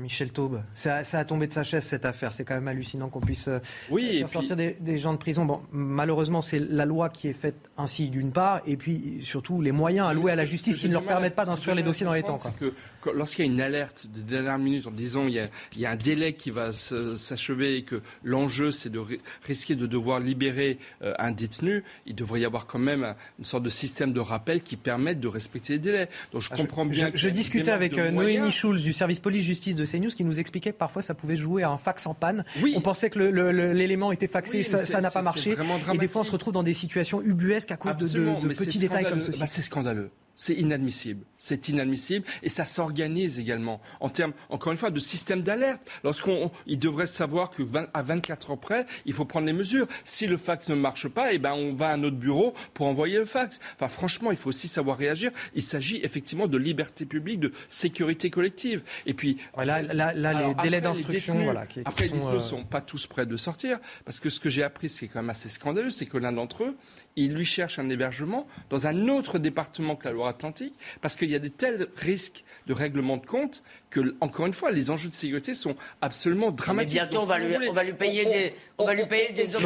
Michel Taube, ça, a tombé de sa chaise cette affaire. C'est quand même hallucinant qu'on puisse euh, faire sortir des, gens de prison. Bon, malheureusement, c'est la loi qui est faite ainsi d'une part, et puis surtout les moyens alloués à la justice qui ne leur permettent pas d'instruire les dossiers dans les temps. Que, lorsqu'il y a une alerte de dernière minute en disant il y a, un délai qui va s'achever et que l'enjeu c'est de risquer de devoir libérer euh, un détenu, il devrait y avoir quand même une sorte de système de rappel qui permette de respecter les délais. Donc je ah, comprends bien. Je, je discutais avec euh, Noémie Schulz du service police-justice de de CNews qui nous expliquait que parfois ça pouvait jouer à un fax en panne. On pensait que l'élément était faxé, ça n'a pas marché. Et des fois on se retrouve dans des situations ubuesques à cause de, petits détails comme ceci. Bah, c'est scandaleux. C'est inadmissible. C'est inadmissible et ça s'organise également en termes, encore une fois, de système d'alerte. Lorsqu'on, il devrait savoir que à 24 heures près, il faut prendre les mesures. Si le fax ne marche pas, eh ben on va à un autre bureau pour envoyer le fax. Enfin, franchement, il faut aussi savoir réagir. Il s'agit effectivement de liberté publique, de sécurité collective. Et puis là, les délais d'instruction, voilà, qui, après, les ne sont pas tous prêts de sortir parce que ce que j'ai appris, c'est quand même assez scandaleux, c'est que l'un d'entre eux, il lui cherche un hébergement dans un autre département que la Loire-Atlantique, parce qu'il y a des tels risques de règlement de compte que, encore une fois, les enjeux de sécurité sont absolument dramatiques. Mais bientôt, on, va lui, on, va lui, payer des, on, va lui payer des de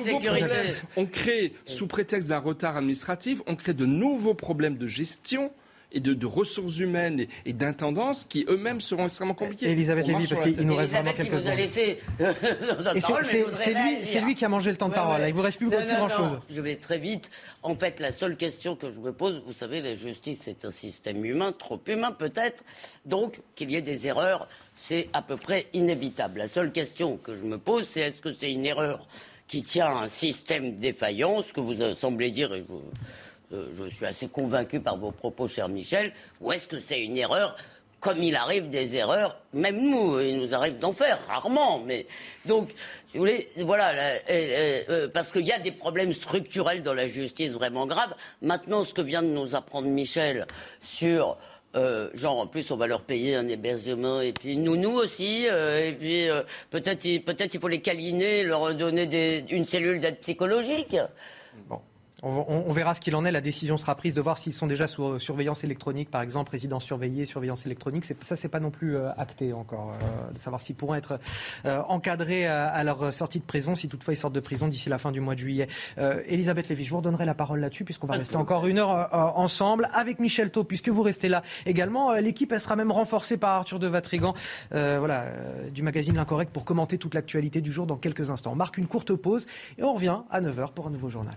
sécurité. On crée, sous prétexte d'un retard administratif, on crée de nouveaux problèmes de gestion et de, ressources humaines et, d'intendance qui eux-mêmes seront extrêmement compliqués. Elisabeth Lévy, parce qu'il nous reste vraiment quelques secondes. C'est lui, qui a mangé le temps de parole. Il vous reste plus, grand-chose. Je vais très vite. En fait, la seule question que je me pose, vous savez, la justice, c'est un système humain, trop humain peut-être. Donc, qu'il y ait des erreurs, c'est à peu près inévitable. La seule question que je me pose, c'est est-ce que c'est une erreur qui tient à un système défaillant, ce que vous semblez dire, et euh, je suis assez convaincu par vos propos, cher Michel, ou est-ce que c'est une erreur comme il arrive des erreurs, même nous, il nous arrive d'en faire, rarement, mais donc, si vous voulez, voilà, euh, parce qu'il y a des problèmes structurels dans la justice vraiment graves. Maintenant, ce que vient de nous apprendre Michel sur euh, genre en plus on va leur payer un hébergement et puis nous nous aussi et puis peut-être peut-être il faut les câliner leur donner une cellule d'aide psychologique. Bon on, verra ce qu'il en est. La décision sera prise de voir s'ils sont déjà sous euh, surveillance électronique, par exemple, résidence surveillée, surveillance électronique. Ça, c'est pas non plus euh, acté encore, euh, de savoir s'ils pourront être encadrés à, leur sortie de prison, si toutefois ils sortent de prison d'ici la fin du mois de juillet. Elisabeth Lévy, je vous redonnerai la parole là-dessus, puisqu'on va rester encore une heure ensemble avec Michel Thau, puisque vous restez là également. L'équipe, sera même renforcée par Arthur de Vatrigan, voilà, du magazine L'Incorrect, pour commenter toute l'actualité du jour dans quelques instants. On marque une courte pause et on revient à 9h pour un nouveau journal.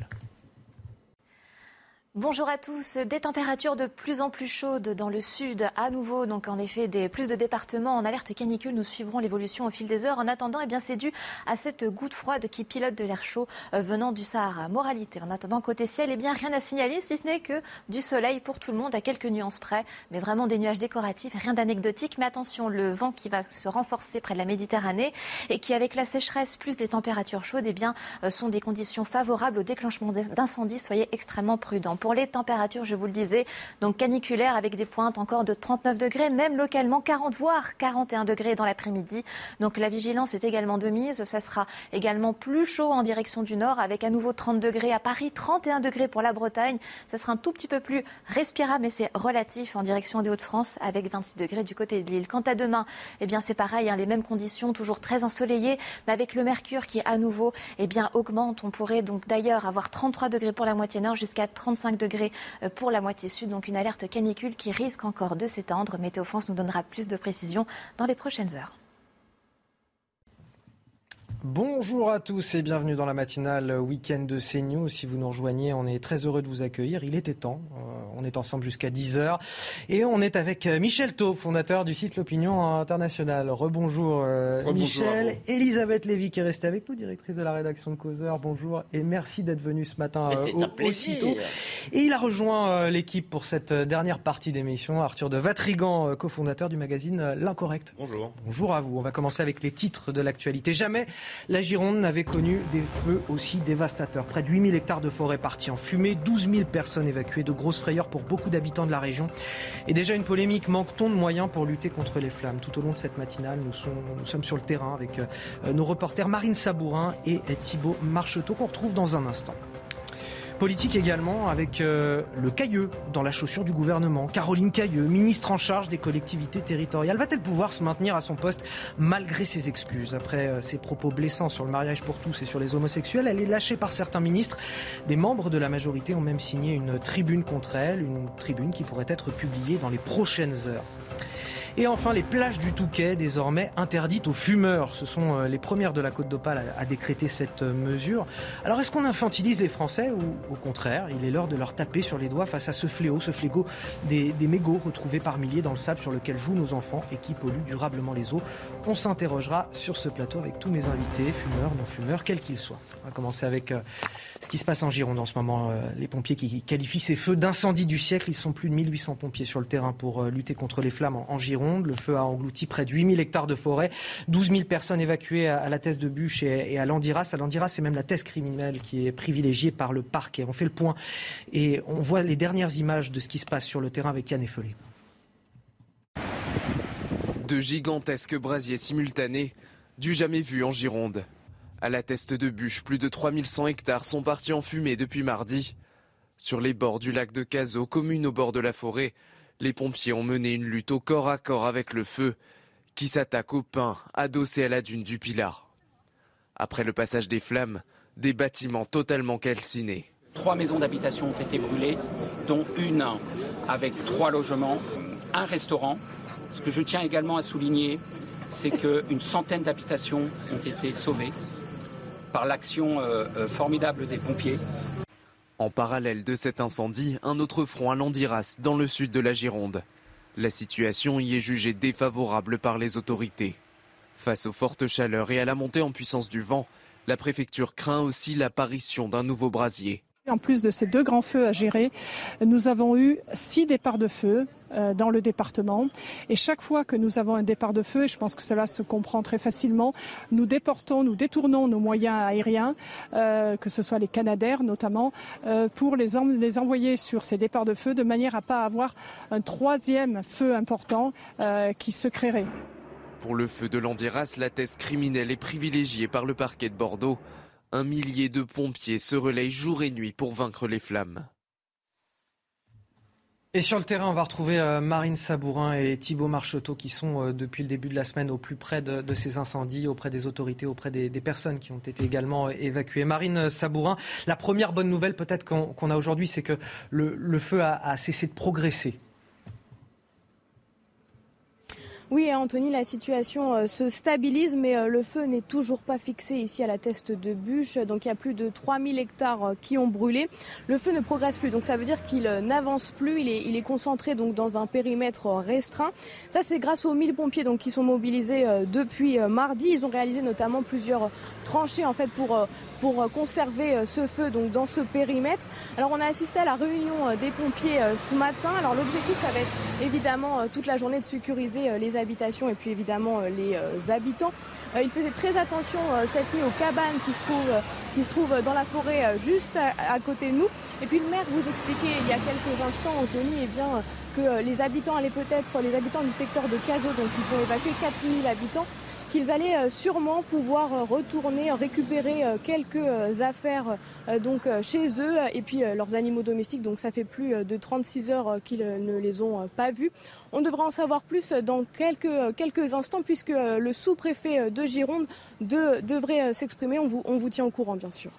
Bonjour à tous. Des températures de plus en plus chaudes dans le sud. À nouveau, donc en effet, plus de départements en alerte canicule. Nous suivrons l'évolution au fil des heures. En attendant, eh bien, c'est dû à cette goutte froide qui pilote de l'air chaud euh, venant du Sahara. Moralité. En attendant, côté ciel, eh bien, rien à signaler, si ce n'est que du soleil pour tout le monde à quelques nuances près. Mais vraiment des nuages décoratifs, rien d'anecdotique. Mais attention, le vent qui va se renforcer près de la Méditerranée et qui, avec la sécheresse plus des températures chaudes, eh bien, euh, sont des conditions favorables au déclenchement d'incendies. Soyez extrêmement prudents pour les températures, je vous le disais, donc caniculaires avec des pointes encore de 39 degrés, même localement 40 voire 41 degrés dans l'après-midi. Donc la vigilance est également de mise. Ça sera également plus chaud en direction du nord avec à nouveau 30 degrés à Paris, 31 degrés pour la Bretagne. Ça sera un tout petit peu plus respirable, mais c'est relatif en direction des Hauts-de-France avec 26 degrés du côté de l'île. Quant à demain, eh bien c'est pareil, hein, les mêmes conditions, toujours très ensoleillées, mais avec le mercure qui à nouveau eh bien augmente. On pourrait donc d'ailleurs avoir 33 degrés pour la moitié nord jusqu'à 35 degrés euh, pour la moitié sud. Donc une alerte canicule qui risque encore de s'étendre. Météo France nous donnera plus de précisions dans les prochaines heures. Bonjour à tous et bienvenue dans la matinale week-end de CNews. Si vous nous rejoignez, on est très heureux de vous accueillir. Il était temps. Euh, on est ensemble jusqu'à 10h. Et on est avec euh, Michel Taube, fondateur du site L'Opinion Internationale. Rebonjour euh, Michel. Elisabeth Lévy qui est restée avec nous, directrice de la rédaction de Causeur. Bonjour et merci d'être venu ce matin aussitôt. Et il a rejoint l'équipe pour cette dernière partie d'émission. Arthur de Vatrigan, cofondateur du magazine L'Incorrect. Bonjour. Bonjour à vous. On va commencer avec les titres de l'actualité. Jamais la Gironde n'avait connu des feux aussi dévastateurs. Près de 8000 hectares de forêt partis en fumée, 12 000 personnes évacuées, de grosses frayeurs pour beaucoup d'habitants de la région. Et déjà une polémique, manque-t-on de moyens pour lutter contre les flammes? Tout au long de cette matinale, nous, sommes, sur le terrain avec euh, nos reporters Marine Sabourin et Thibault Marcheteau qu'on retrouve dans un instant. Politique également avec euh, le Cailleux dans la chaussure du gouvernement. Caroline Cailleux, ministre en charge des collectivités territoriales, va-t-elle pouvoir se maintenir à son poste malgré ses excuses? Après euh, ses propos blessants sur le mariage pour tous et sur les homosexuels, elle est lâchée par certains ministres. Des membres de la majorité ont même signé une tribune contre elle, une tribune qui pourrait être publiée dans les prochaines heures. Et enfin, les plages du Touquet, désormais interdites aux fumeurs. Ce sont euh, les premières de la Côte d'Opale à décréter cette euh, mesure. Alors, est-ce qu'on infantilise les Français ou au contraire, il est l'heure de leur taper sur les doigts face à ce fléau, ce fléau des, mégots retrouvés par milliers dans le sable sur lequel jouent nos enfants et qui polluent durablement les eaux? On s'interrogera sur ce plateau avec tous mes invités, fumeurs, non-fumeurs, quels qu'ils soient. On va commencer avec euh, ce qui se passe en Gironde en ce moment. Les pompiers qui qualifient ces feux d'incendie du siècle. Ils sont plus de 1800 pompiers sur le terrain pour lutter contre les flammes en Gironde. Le feu a englouti près de 8000 hectares de forêt, 12 000 personnes évacuées à la thèse de Bûche et à l'Andiras. À l'Andiras, c'est même la thèse criminelle qui est privilégiée par le parquet. On fait le point et on voit les dernières images de ce qui se passe sur le terrain avec Yann Effelé. De gigantesques brasiers simultanés, du jamais vu en Gironde. À la teste de Bûche, plus de 3100 hectares sont partis en fumée depuis mardi. Sur les bords du lac de Cazaux, commune au bord de la forêt, les pompiers ont mené une lutte au corps à corps avec le feu qui s'attaque au pin adossé à la dune du Pilar. Après le passage des flammes, des bâtiments totalement calcinés. Trois maisons d'habitation ont été brûlées, dont une avec trois logements, un restaurant. Ce que je tiens également à souligner, c'est qu'une centaine d'habitations ont été sauvées par l'action euh, euh, formidable des pompiers. En parallèle de cet incendie, un autre front à Landiras, dans le sud de la Gironde. La situation y est jugée défavorable par les autorités. Face aux fortes chaleurs et à la montée en puissance du vent, la préfecture craint aussi l'apparition d'un nouveau brasier. En plus de ces deux grands feux à gérer, nous avons eu six départs de feu euh, dans le département. Et chaque fois que nous avons un départ de feu, et je pense que cela se comprend très facilement, nous déportons, nous détournons nos moyens aériens, euh, que ce soit les Canadaires notamment, euh, pour les, les, envoyer sur ces départs de feu de manière à ne pas avoir un troisième feu important qui se créerait. Pour le feu de l'Andiras, la thèse criminelle est privilégiée par le parquet de Bordeaux. Un millier de pompiers se relayent jour et nuit pour vaincre les flammes. Et sur le terrain, on va retrouver euh, Marine Sabourin et Thibault Marcheteau qui sont euh, depuis le début de la semaine au plus près de, ces incendies, auprès des autorités, auprès des, personnes qui ont été également euh, évacuées. Marine Sabourin, la première bonne nouvelle peut-être qu'on a aujourd'hui, c'est que le, feu a cessé de progresser Oui, Anthony, la situation euh, se stabilise, mais euh, le feu n'est toujours pas fixé ici à la teste de bûche. Donc il y a plus de 3000 hectares euh, qui ont brûlé. Le feu ne progresse plus, donc ça veut dire qu'il n'avance plus. Il est, il est, concentré donc dans un périmètre restreint. Ça, c'est grâce aux 1000 pompiers donc, qui sont mobilisés depuis mardi. Ils ont réalisé notamment plusieurs tranchées en fait pour pour conserver ce feu donc dans ce périmètre. Alors on a assisté à la réunion des pompiers ce matin. Alors l'objectif ça va être évidemment toute la journée de sécuriser les et puis évidemment euh, les euh, habitants. Euh, il faisait très attention cette nuit aux cabanes qui se trouvent, dans la forêt juste à, côté de nous. Et puis le maire vous expliquait il y a quelques instants, Anthony, eh bien, que les habitants allaient peut-être, les habitants du secteur de Caso, donc ils ont évacué 4000 habitants, qu'ils allaient euh, sûrement pouvoir euh, retourner récupérer euh, quelques affaires chez eux et puis leurs animaux domestiques. Donc ça fait plus de 36 heures qu'ils ne les ont pas vus. On devra en savoir plus dans quelques, instants puisque le sous-préfet de Gironde devrait s'exprimer. On vous tient au courant bien sûr.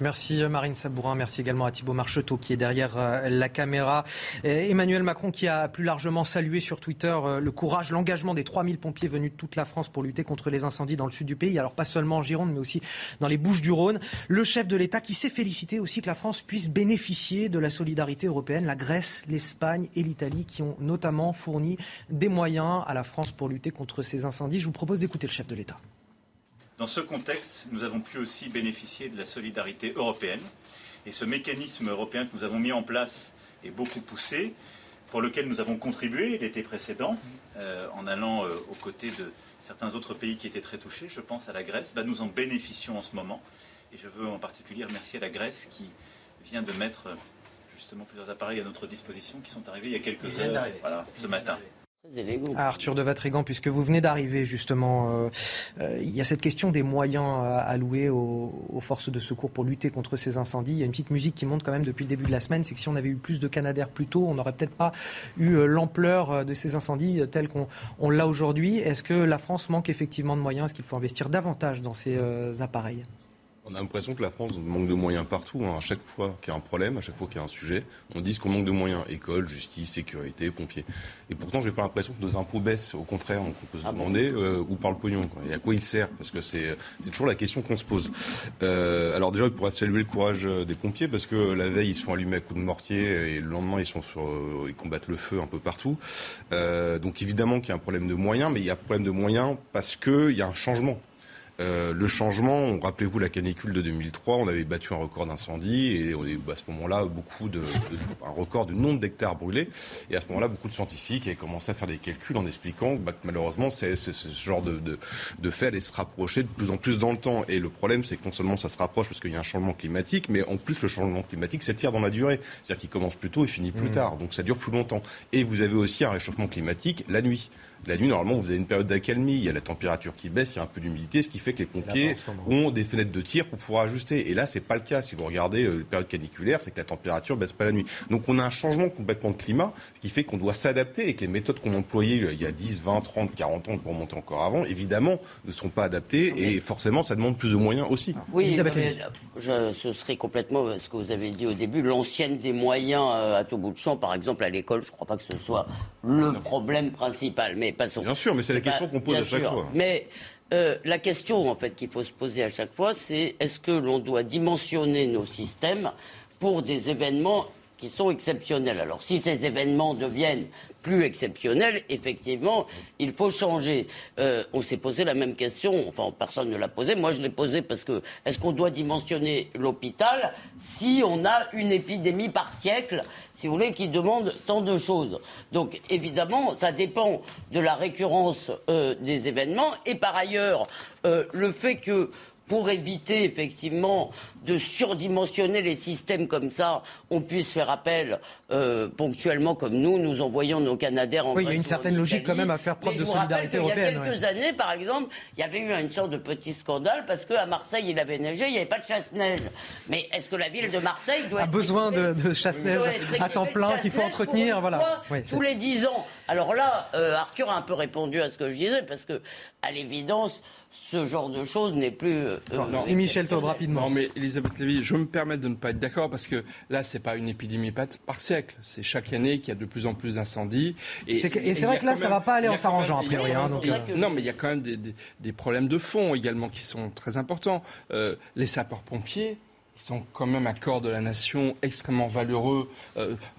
Merci Marine Sabourin, merci également à Thibault Marcheteau qui est derrière euh, la caméra. Emmanuel Macron qui a plus largement salué sur Twitter euh, le courage, l'engagement des 3000 pompiers venus de toute la France pour lutter contre les incendies dans le sud du pays. Alors pas seulement en Gironde mais aussi dans les Bouches du Rhône. Le chef de l'État qui s'est félicité aussi que la France puisse bénéficier de la solidarité européenne. La Grèce, l'Espagne et l'Italie qui ont notamment fourni des moyens à la France pour lutter contre ces incendies. Je vous propose d'écouter le chef de l'État. Dans ce contexte, nous avons pu aussi bénéficier de la solidarité européenne. Et ce mécanisme européen que nous avons mis en place est beaucoup poussé, pour lequel nous avons contribué l'été précédent, euh, en allant euh, aux côtés de certains autres pays qui étaient très touchés, je pense à la Grèce. Bah, nous en bénéficions en ce moment. Et je veux en particulier remercier la Grèce qui vient de mettre justement plusieurs appareils à notre disposition qui sont arrivés il y a quelques heures, voilà, ce matin. Arthur de Vatrigan, puisque vous venez d'arriver justement, euh, euh, il y a cette question des moyens alloués aux, forces de secours pour lutter contre ces incendies. Il y a une petite musique qui monte quand même depuis le début de la semaine, c'est que si on avait eu plus de Canadair plus tôt, on n'aurait peut-être pas eu euh, l'ampleur de ces incendies tels qu'on l'a aujourd'hui. Est-ce que la France manque effectivement de moyens? Est-ce qu'il faut investir davantage dans ces appareils? On a l'impression que la France manque de moyens partout. Hein. À chaque fois qu'il y a un problème, à chaque fois qu'il y a un sujet, on dit qu'on manque de moyens. École, justice, sécurité, pompiers. Et pourtant, j'ai pas l'impression que nos impôts baissent. Au contraire, on peut se ah demander euh, où part le pognon et à quoi il sert? Parce que c'est toujours la question qu'on se pose. Euh, alors déjà, il pourrait saluer le courage euh, des pompiers parce que la veille, ils se font allumer à coups de mortier et le lendemain, ils, sont sur, ils combattent le feu un peu partout. donc évidemment qu'il y a un problème de moyens, mais il y a un problème de moyens parce qu'il y a un changement. Euh, le changement, rappelez-vous la canicule de 2003, on avait battu un record d'incendie et on est à ce moment-là beaucoup de, un record de nombre d'hectares brûlés. Et à ce moment-là, beaucoup de scientifiques avaient commencé à faire des calculs en expliquant bah, que malheureusement, c'est, ce genre de, de, fait allait se rapprocher de plus en plus dans le temps. Et le problème, c'est que non seulement ça se rapproche parce qu'il y a un changement climatique, mais en plus le changement climatique s'étire dans la durée. C'est-à-dire qu'il commence plus tôt et finit plus mmh. tard. Donc ça dure plus longtemps. Et vous avez aussi un réchauffement climatique la nuit. La nuit, normalement, vous avez une période d'accalmie. Il y a la température qui baisse, il y a un peu d'humidité, ce qui fait que les pompiers ont des fenêtres de tir pour pouvoir ajuster. Et là, c'est pas le cas. Si vous regardez euh, la période caniculaire, c'est que la température baisse pas la nuit. Donc, on a un changement complètement de climat, ce qui fait qu'on doit s'adapter et que les méthodes qu'on employait euh, il y a 10, 20, 30, 40 ans pour monter encore avant, évidemment, ne sont pas adaptées et forcément, ça demande plus de moyens aussi. Oui, je, ce serait complètement ce que vous avez dit au début, l'ancienne des moyens euh, à tout bout de champ, par exemple à l'école, je ne crois pas que ce soit le problème principal. Mais Bien sûr, mais c'est la question qu'on pose à chaque fois. Mais euh, la question en fait qu'il faut se poser à chaque fois, c'est est-ce que l'on doit dimensionner nos systèmes pour des événements qui sont exceptionnels? Alors si ces événements deviennent plus exceptionnel, effectivement, il faut changer. Euh, on s'est posé la même question, enfin personne ne l'a posé, moi je l'ai posé parce que est-ce qu'on doit dimensionner l'hôpital si on a une épidémie par siècle, si vous voulez, qui demande tant de choses? Donc évidemment, ça dépend de la récurrence euh, des événements. Et par ailleurs, euh, le fait que pour éviter effectivement de surdimensionner les systèmes comme ça, on puisse faire appel euh, ponctuellement comme nous, nous envoyons nos Canadaires en Oui, il y a une certaine logique quand même à faire preuve de solidarité européenne. Il y a quelques années, par exemple, il y avait eu une sorte de petit scandale parce qu'à Marseille, il avait neigé, il n'y avait pas de chasse-neige. Mais est-ce que la ville de Marseille doit... A besoin de, chasse-neige à temps plein qu'il faut entretenir, voilà. tous les dix ans. Alors là, euh, Arthur a un peu répondu à ce que je disais parce que, à l'évidence, ce genre de choses n'est plus. Euh, et Michel Taub, rapidement. Non, mais Elisabeth Lévy, je me permets de ne pas être d'accord parce que là, c'est pas une épidémie par siècle. C'est chaque année qu'il y a de plus en plus d'incendies. Et c'est vrai que là, ça va pas aller en s'arrangeant, a priori. Hein, euh. Non, mais il y a quand même des, problèmes de fond également qui sont très importants. Euh, les sapeurs-pompiers, qui sont quand même un corps de la nation extrêmement valeureux,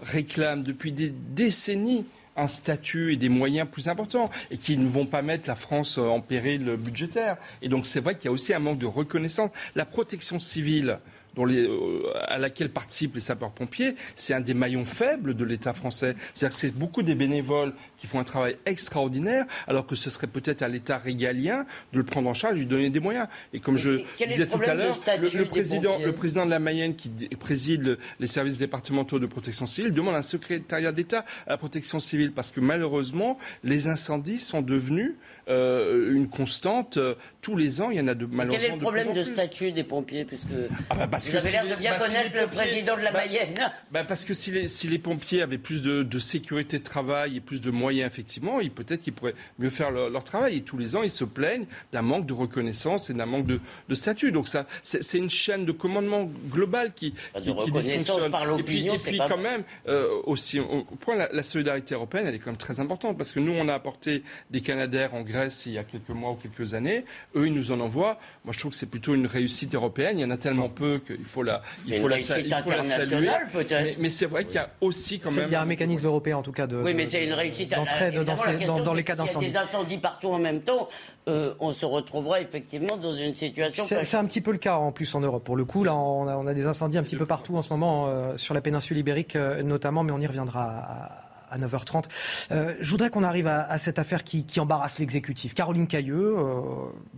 réclament depuis des décennies un statut et des moyens plus importants et qui ne vont pas mettre la France en péril budgétaire. Et donc c'est vrai qu'il y a aussi un manque de reconnaissance. La protection civile, euh, à laquelle participent les sapeurs-pompiers, c'est un des maillons faibles de l'État français. C'est-à-dire que c'est beaucoup des bénévoles qui font un travail extraordinaire, alors que ce serait peut-être à l'État régalien de le prendre en charge et lui donner des moyens. Et comme je disais tout à l'heure, le, président, le président de la Mayenne qui préside les services départementaux de protection civile demande un secrétariat d'État à la protection civile parce que malheureusement, les incendies sont devenus euh, une constante. tous les ans, il y en a de malheureusement. Quel est le problème de, statut des pompiers puisque ah bah Vous avez l'air de bien bah, connaître le président de la bah, Mayenne. Bah parce que si les, si les pompiers avaient plus de, de, sécurité de travail et plus de moyens, effectivement, peut-être qu'ils pourraient mieux faire leur, travail. Et tous les ans, ils se plaignent d'un manque de reconnaissance et d'un manque de, de, statut. Donc ça, c'est une chaîne de commandement global qui, qui, qui dysfonctionne. et puis, et puis quand même, euh, aussi, au point, la, la solidarité européenne, elle est quand même très importante parce que nous, on a apporté des Canadaires en Grèce il y a quelques mois ou quelques années. Eux, ils nous en envoient. Moi, je trouve que c'est plutôt une réussite européenne. Il y en a tellement peu qu'il faut la, il faut la, il faut la saluer. Mais, mais c'est vrai qu'il y a aussi quand même. Il y a un mécanisme européen, en tout cas, de. Oui, mais c'est une réussite d'entraide dans, dans, dans, les cas d'incendie. Il y a des incendies partout en même temps. Euh, on se retrouvera effectivement dans une situation. C'est un petit peu le cas en plus en Europe. Pour le coup, là, on a, on a des incendies un petit peu partout en ce moment, euh, sur la péninsule ibérique euh, notamment, mais on y reviendra à 9h30. Euh, je voudrais qu'on arrive à, cette affaire qui, embarrasse l'exécutif. Caroline Cailleux, euh,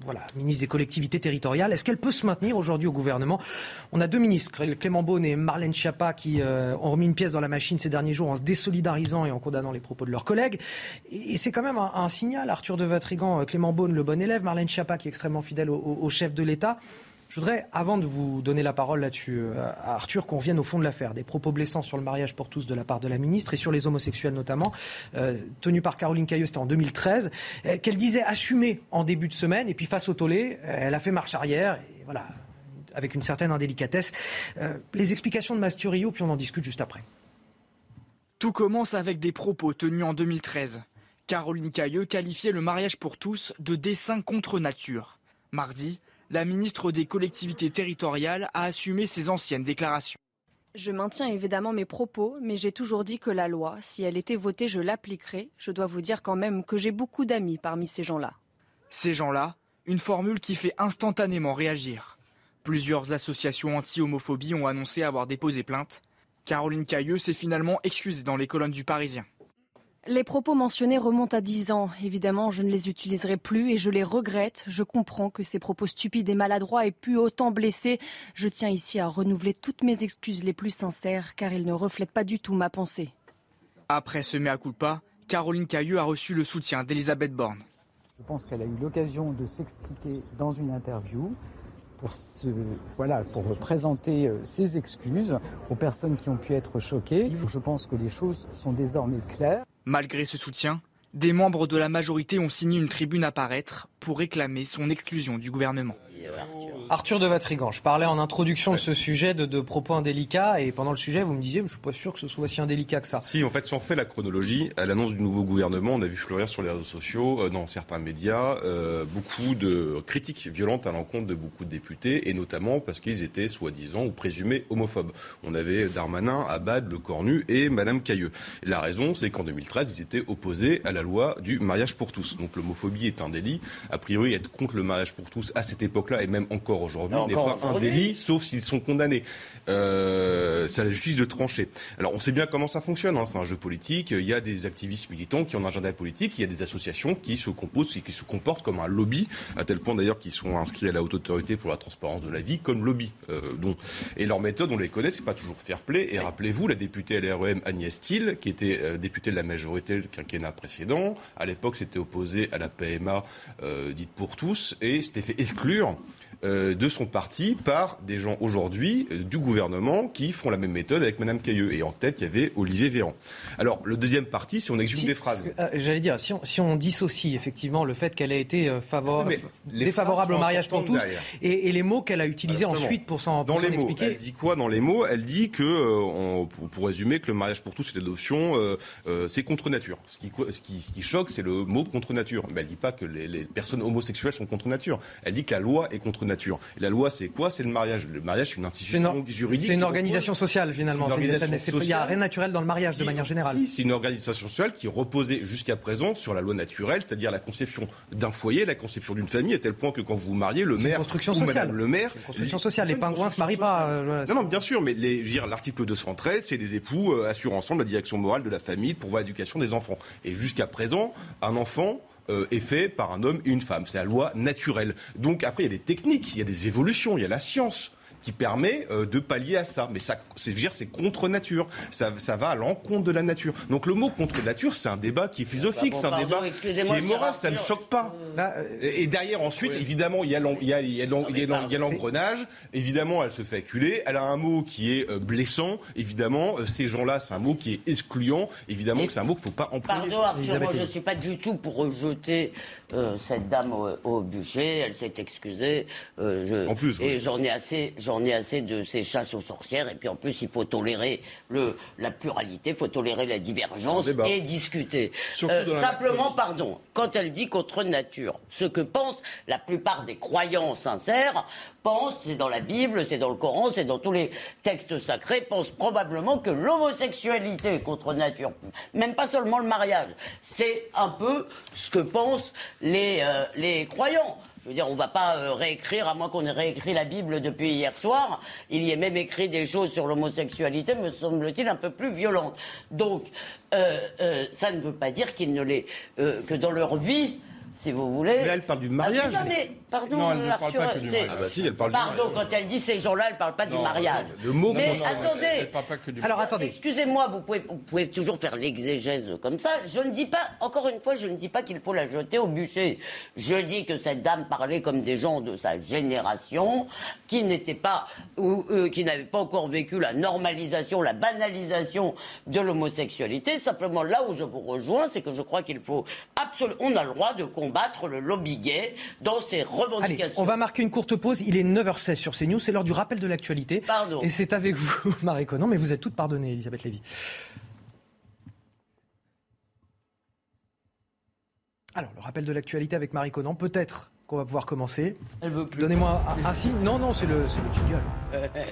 voilà, ministre des collectivités territoriales, est-ce qu'elle peut se maintenir aujourd'hui au gouvernement? On a deux ministres, Clément Beaune et Marlène Schiappa, qui euh, ont remis une pièce dans la machine ces derniers jours en se désolidarisant et en condamnant les propos de leurs collègues. Et, c'est quand même un, signal, Arthur de Vatrigan, Clément Beaune, le bon élève, Marlène Schiappa, qui est extrêmement fidèle au chef de l'État. Je voudrais, avant de vous donner la parole là-dessus, euh, à Arthur, qu'on vienne au fond de l'affaire. Des propos blessants sur le mariage pour tous de la part de la ministre et sur les homosexuels notamment, euh, tenus par Caroline Cailleux, c'était en 2013, euh, qu'elle disait assumer en début de semaine. Et puis face au tollé, elle a fait marche arrière. Voilà, avec une certaine indélicatesse. les explications de Masturio, puis on en discute juste après. Tout commence avec des propos tenus en 2013. Caroline Cailleux qualifiait le mariage pour tous de dessin contre nature. Mardi, la ministre des collectivités territoriales a assumé ses anciennes déclarations. Je maintiens évidemment mes propos, mais j'ai toujours dit que la loi, si elle était votée, je l'appliquerai. Je dois vous dire quand même que j'ai beaucoup d'amis parmi ces gens-là. Ces gens-là, une formule qui fait instantanément réagir. Plusieurs associations anti-homophobie ont annoncé avoir déposé plainte. Caroline Cailleux s'est finalement excusée dans les colonnes du Parisien. Les propos mentionnés remontent à 10 ans. Évidemment, je ne les utiliserai plus et je les regrette. Je comprends que ces propos stupides et maladroits aient pu autant blesser. Je tiens ici à renouveler toutes mes excuses les plus sincères car ils ne reflètent pas du tout ma pensée. Après ce mea culpa, Caroline Cailleux a reçu le soutien d'Elisabeth Borne. Je pense qu'elle a eu l'occasion de s'expliquer dans une interview pour, voilà, pour présenter euh, ses excuses aux personnes qui ont pu être choquées. Je pense que les choses sont désormais claires. Malgré ce soutien, des membres de la majorité ont signé une tribune à paraître pour réclamer son exclusion du gouvernement. Arthur de Vatrigan, je parlais en introduction de ce sujet de, propos indélicats et pendant le sujet, vous me disiez, je ne suis pas sûr que ce soit si indélicat que ça. Si, en fait, si on fait la chronologie, à l'annonce du nouveau gouvernement, on a vu fleurir sur les réseaux sociaux, euh, dans certains médias, euh, beaucoup de critiques violentes à l'encontre de beaucoup de députés et notamment parce qu'ils étaient soi-disant ou présumés homophobes. On avait Darmanin, Abad, Le Cornu et Madame Cailleux. la raison, c'est qu'en 2013, ils étaient opposés à la loi du mariage pour tous. Donc l'homophobie est un délit. A priori, être contre le mariage pour tous à cette époque-là et même encore aujourd'hui n'est pas un délit, sauf s'ils sont condamnés. Euh, c'est à la justice de trancher. Alors on sait bien comment ça fonctionne, hein, c'est un jeu politique, il y a des activistes militants qui ont un agenda politique, il y a des associations qui se composent et qui se comportent comme un lobby, à tel point d'ailleurs qu'ils sont inscrits à la haute autorité pour la transparence de la vie comme lobby. Euh, donc. Et leur méthode, on les connaît, c'est pas toujours fair play. Et rappelez-vous, la députée LREM Agnès Thiel, qui était euh, députée de la majorité du quinquennat précédent, à l'époque s'était opposée à la PMA euh, dite pour tous et s'était fait exclure de son parti par des gens aujourd'hui euh, du gouvernement qui font la même méthode avec Mme Cailleux. Et en tête, il y avait Olivier Véran. Alors, le deuxième parti, si on exhume des phrases. Euh, j'allais dire, si on, si on, dissocie effectivement le fait qu'elle a été défavorable au mariage pour tous et, les mots qu'elle a utilisés ensuite pour s'en expliquer. Elle dit quoi dans les mots? Elle dit que, on, pour, résumer, que le mariage pour tous, c'est l'adoption, c'est contre nature. Ce qui, ce qui, ce qui choque, c'est le mot contre nature. Mais elle dit pas que les, les personnes homosexuelles sont contre nature. Elle dit que la loi est contre nature nature. la loi, c'est quoi? C'est le mariage. Le mariage, c'est une institution juridique. C'est une organisation sociale, finalement. Il n'y a rien de naturel dans le mariage, de manière générale. Si, c'est une organisation sociale qui reposait jusqu'à présent sur la loi naturelle, c'est-à-dire la conception d'un foyer, la conception d'une famille, à tel point que quand vous vous mariez, le maire construction sociale. le maire, une construction sociale. Les pingouins se marient pas. Euh, non, non, bien sûr, mais l'article 213, c'est les époux euh, assurent ensemble la direction morale de la famille pour l'éducation des enfants. Et jusqu'à présent, un enfant euh, est fait par un homme et une femme. C'est la loi naturelle. Donc après, il y a des techniques, il y a des évolutions, il y a la science qui permet euh, de pallier à ça. Mais ça, c'est dire, c'est contre nature. Ça, ça va à l'encontre de la nature. Donc le mot contre nature, c'est un débat qui est philosophique, c'est un débat qui est moral. Ça ne choque pas. et, derrière, ensuite, évidemment, il y a l'engrenage. Évidemment, elle se fait acculer. Elle a un mot qui est euh, blessant. Évidemment, euh, ces gens-là, c'est un mot qui est excluant. Évidemment, que c'est un mot qu'il ne faut pas employer. Pardon, Arthur, moi, je ne suis pas du tout pour rejeter cette dame au, budget. Elle s'est excusée. Je, en plus, et j'en ai assez on est assez de ces chasses aux sorcières. Et puis en plus, il faut tolérer le, la pluralité, il faut tolérer la divergence et discuter. Euh, simplement, pardon, quand elle dit contre nature, ce que pensent la plupart des croyants sincères, pensent, c'est dans la Bible, c'est dans le Coran, c'est dans tous les textes sacrés, pensent probablement que l'homosexualité est contre nature. Même pas seulement le mariage. C'est un peu ce que pensent les, euh, les croyants. Je veux dire, on ne va pas euh, réécrire, à moins qu'on ait réécrit la Bible depuis hier soir. Il y a même écrit des choses sur l'homosexualité, me semble-t-il, un peu plus violentes. Donc, euh, euh, ça ne veut pas dire qu'ils ne les, que dans leur vie, si vous voulez. Mais elle parle du mariage. Ah, mais, pardon, non, elle ne parle pas que du mariage. Ah bah si, elle parle Pardon, du mariage. quand elle dit ces gens-là, elle ne parle pas du mariage. Le mot mais non, non, attendez. Elle parle pas que du Alors mariage. attendez. Excusez-moi, vous pouvez, vous pouvez toujours faire l'exégèse comme ça. Je ne dis pas, encore une fois, je ne dis pas qu'il faut la jeter au bûcher. Je dis que cette dame parlait comme des gens de sa génération, qui n'étaient pas, ou euh, qui n'avaient pas encore vécu la normalisation, la banalisation de l'homosexualité. Simplement, là où je vous rejoins, c'est que je crois qu'il faut absolument, on a le droit de combattre le lobby gay dans ses Allez, revendications. on va marquer une courte pause. Il est 9h16 sur CNews. C'est l'heure du rappel de l'actualité. Pardon. Et c'est avec vous, Marie Conan. Mais vous êtes toute pardonnée, Elisabeth Lévy. Alors, le rappel de l'actualité avec Marie Conan. Peut-être qu'on va pouvoir commencer. Elle veut plus. Donnez-moi un, un signe. Non, non, c'est le, c'est le jingle.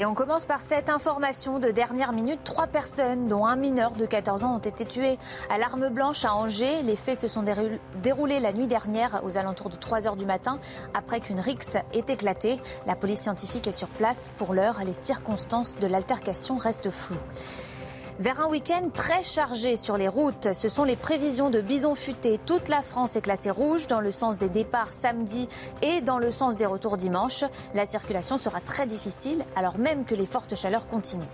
Et on commence par cette information de dernière minute. Trois personnes, dont un mineur de 14 ans, ont été tuées à l'arme blanche à Angers. Les faits se sont déroul- déroulés la nuit dernière aux alentours de 3 heures du matin après qu'une rixe ait éclaté. La police scientifique est sur place. Pour l'heure, les circonstances de l'altercation restent floues. Vers un week-end très chargé sur les routes, ce sont les prévisions de bison futé. Toute la France est classée rouge dans le sens des départs samedi et dans le sens des retours dimanche. La circulation sera très difficile alors même que les fortes chaleurs continuent.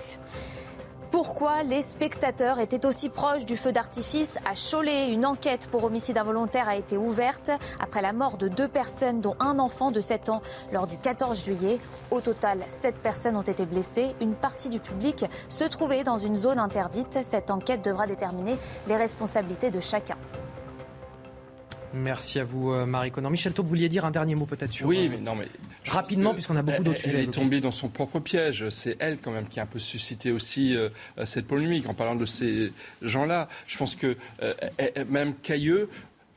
Pourquoi les spectateurs étaient aussi proches du feu d'artifice à Cholet? Une enquête pour homicide involontaire a été ouverte après la mort de deux personnes, dont un enfant de 7 ans, lors du 14 juillet. Au total, sept personnes ont été blessées. Une partie du public se trouvait dans une zone interdite. Cette enquête devra déterminer les responsabilités de chacun. Merci à vous, euh, Marie Conan. Michel Taub, vous vouliez dire un dernier mot peut-être sur. Oui, euh, mais non, mais Rapidement, puisqu'on a beaucoup d'autres sujets Elle est tombée dans son propre piège. C'est elle, quand même, qui a un peu suscité aussi euh, cette polémique en parlant de ces gens-là. Je pense que euh, Mme Cailleux,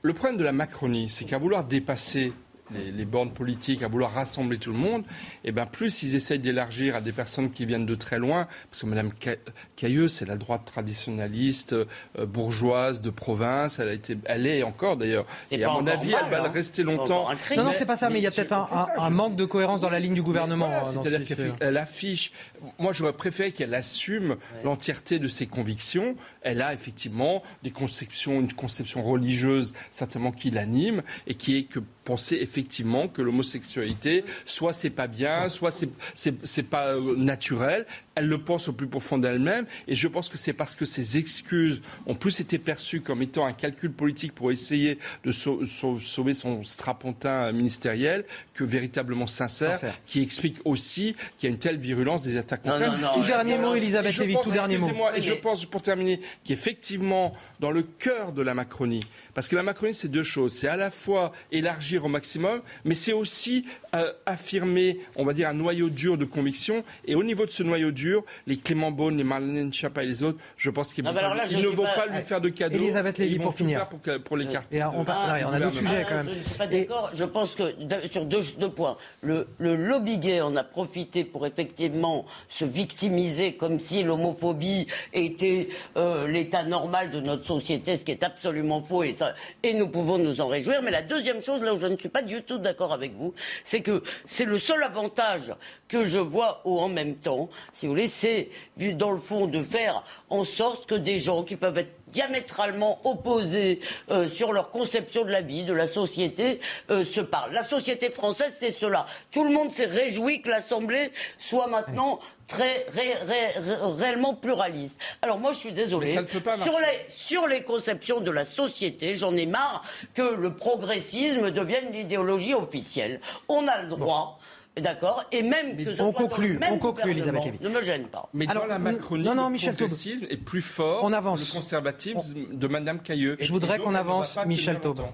le problème de la Macronie, c'est qu'à vouloir dépasser les, les bornes politiques, à vouloir rassembler tout le monde, et ben plus ils essayent d'élargir à des personnes qui viennent de très loin, parce que Mme Ca- Cailleux, c'est la droite traditionnaliste, euh, bourgeoise, de province, elle, a été, elle est encore d'ailleurs. Et à mon avis, mal, elle va hein. le rester longtemps. crime. Non, non, c'est pas ça, mais il y a peut-être un, un- un manque de cohérence dans la ligne du gouvernement. Voilà, dans ce C'est-à-dire qu'elle affiche. Moi, j'aurais préféré qu'elle assume l'entièreté de ses convictions. Elle a effectivement des conceptions, une conception religieuse certainement qui l'anime et qui est que penser effectivement que l'homosexualité, soit c'est pas bien, soit c'est c'est c'est pas euh, naturel. Elle le pense au plus profond d'elle-même et je pense que c'est parce que ces excuses ont plus été perçues comme étant un calcul politique pour essayer de sau- sau- sauver son strapontin ministériel que véritablement sincère, Sincère. qui explique aussi qu'il y a une telle virulence des attaques contre Non, elle. non, non, Tout dernier mot, Et Elisabeth je Lévy, tout dernier mot. excusez-moi, Et je pense, pour terminer, qu'effectivement, dans le cœur de la Macronie, parce que la Macronie, c'est deux choses. C'est à la fois élargir au maximum, mais c'est aussi euh, affirmer, on va dire, un noyau dur de conviction. Et au niveau de ce noyau dur, les Clément Beaune, les Marlène Schiappa et les autres, je pense qu'ils Ah, bah ne vont pas- pas lui faire de cadeaux. Elisabeth et Lévy, ils vont pour finir. pour, l'écarter. Et on a d'autres sujets quand Ah, même. Je ne suis pas Et- d'accord. Je pense que sur deux, deux points. Le, le lobby gay en a profité pour effectivement se victimiser comme si l'homophobie était euh, l'état normal de notre société, ce qui est absolument faux et, ça, et nous pouvons nous en réjouir. Mais la deuxième chose, là où je ne suis pas du tout d'accord avec vous, c'est que c'est le seul avantage que je vois en même temps, si vous voulez, c'est dans le fond de faire en sorte que des gens qui peuvent être diamétralement opposés euh, sur leur conception de la vie, de la société, euh, se parlent. La société française, c'est cela. Tout le monde s'est réjoui que l'Assemblée soit maintenant très ré- ré- ré- réellement pluraliste. Alors moi, je suis désolé. Mais ça ne peut pas sur les sur les conceptions de la société, j'en ai marre que le progressisme devienne l'idéologie officielle. On a le droit. D'accord Et même que on conclut, on conclut, Elisabeth Lévy. Ne me gêne pas. Mais Alors, dans la Macronie, non, non, le Michel Taube. progressisme est plus fort On avance. que le conservatisme de Madame Cailleux. Je voudrais qu'on avance, Michel longtemps.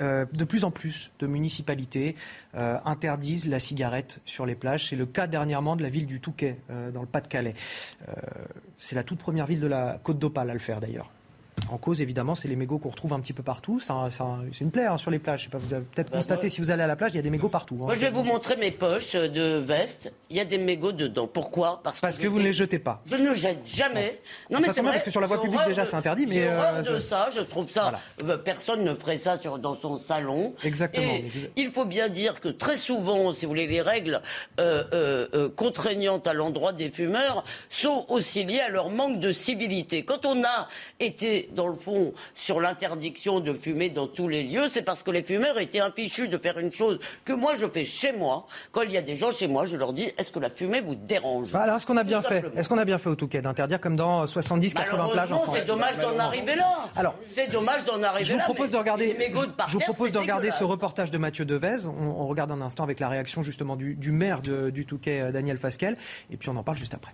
Euh, de plus en plus de municipalités euh, interdisent la cigarette sur les plages. C'est le cas dernièrement de la ville du Touquet, euh, dans le Pas-de-Calais. Euh, c'est la toute première ville de la Côte d'Opale à le faire d'ailleurs. En cause, évidemment, c'est les mégots qu'on retrouve un petit peu partout. C'est une plaie hein, sur les plages. Je sais pas, vous avez peut-être bah, constaté si vous allez à la plage, il y a des mégots partout. Hein. Moi, je vais vous montrer mes poches de veste. Il y a des mégots dedans. Pourquoi? Parce, que, vous ne les jetez pas. Je ne jette jamais. Non, mais c'est vrai. Parce que sur la voie publique, déjà, c'est interdit. Mais euh, de ça. Je trouve ça. Euh, personne ne ferait ça sur, dans son salon. Exactement. Il faut bien dire que très souvent, si vous voulez, les règles euh, contraignantes à l'endroit des fumeurs sont aussi liées à leur manque de civilité. Quand on a été, dans le fond, sur l'interdiction de fumer dans tous les lieux, c'est parce que les fumeurs étaient infichus de faire une chose que moi je fais chez moi. Quand il y a des gens chez moi, je leur dis est-ce que la fumée vous dérange? Bah, Alors est-ce qu'on a bien fait Est-ce qu'on a bien fait au Touquet d'interdire comme dans 70 80 plages en France c'est dommage d'en arriver là. Alors, c'est dommage d'en arriver je vous là. Propose de regarder, je vous propose de regarder ce reportage de Mathieu Devez. On, regarde un instant avec la réaction justement du, maire du Touquet, euh, Daniel Fasquel, et puis on en parle juste après.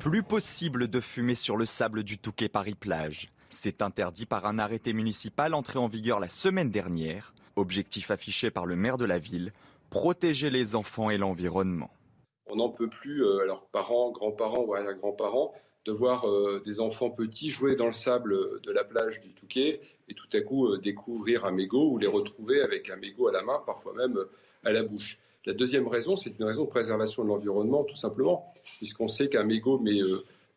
Plus possible de fumer sur le sable du Touquet Paris-Plage. C'est interdit par un arrêté municipal entré en vigueur la semaine dernière. Objectif affiché par le maire de la ville, protéger les enfants et l'environnement. On n'en peut plus, euh, alors parents, grands-parents ou arrière-grands-parents, de voir euh, des enfants petits jouer dans le sable de la plage du Touquet et tout à coup euh, découvrir un mégot ou les retrouver avec un mégot à la main, parfois même à la bouche. La deuxième raison, c'est une raison de préservation de l'environnement, tout simplement, puisqu'on sait qu'un mégot met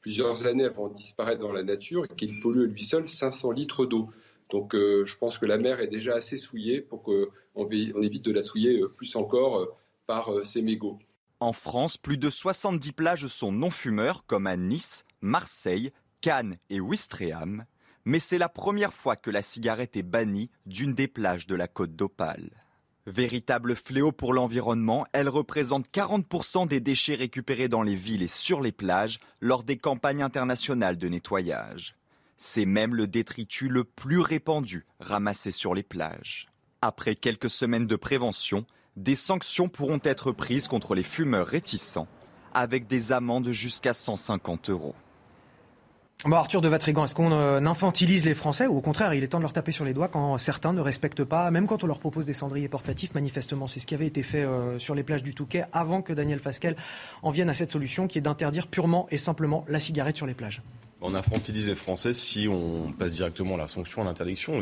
plusieurs années avant de disparaître dans la nature et qu'il pollue lui seul 500 litres d'eau. Donc euh, je pense que la mer est déjà assez souillée pour qu'on évite de la souiller euh, plus encore euh, par ces mégots. En France, plus de 70 plages sont non-fumeurs, comme à Nice, Marseille, Cannes et Ouistreham. Mais c'est la première fois que la cigarette est bannie d'une des plages de la côte d'Opale. Véritable fléau pour l'environnement, elle représente 40% des déchets récupérés dans les villes et sur les plages lors des campagnes internationales de nettoyage. C'est même le détritus le plus répandu ramassé sur les plages. Après quelques semaines de prévention, des sanctions pourront être prises contre les fumeurs réticents, avec des amendes jusqu'à 150 euros. Arthur de Vatrigan, est-ce qu'on euh, infantilise les Français ou au contraire, il est temps de leur taper sur les doigts quand certains ne respectent pas, même quand on leur propose des cendriers portatifs, manifestement, c'est ce qui avait été fait euh, sur les plages du Touquet avant que Daniel Fasquelle en vienne à cette solution qui est d'interdire purement et simplement la cigarette sur les plages. On infantilise les Français si on passe directement à la sanction, à l'interdiction.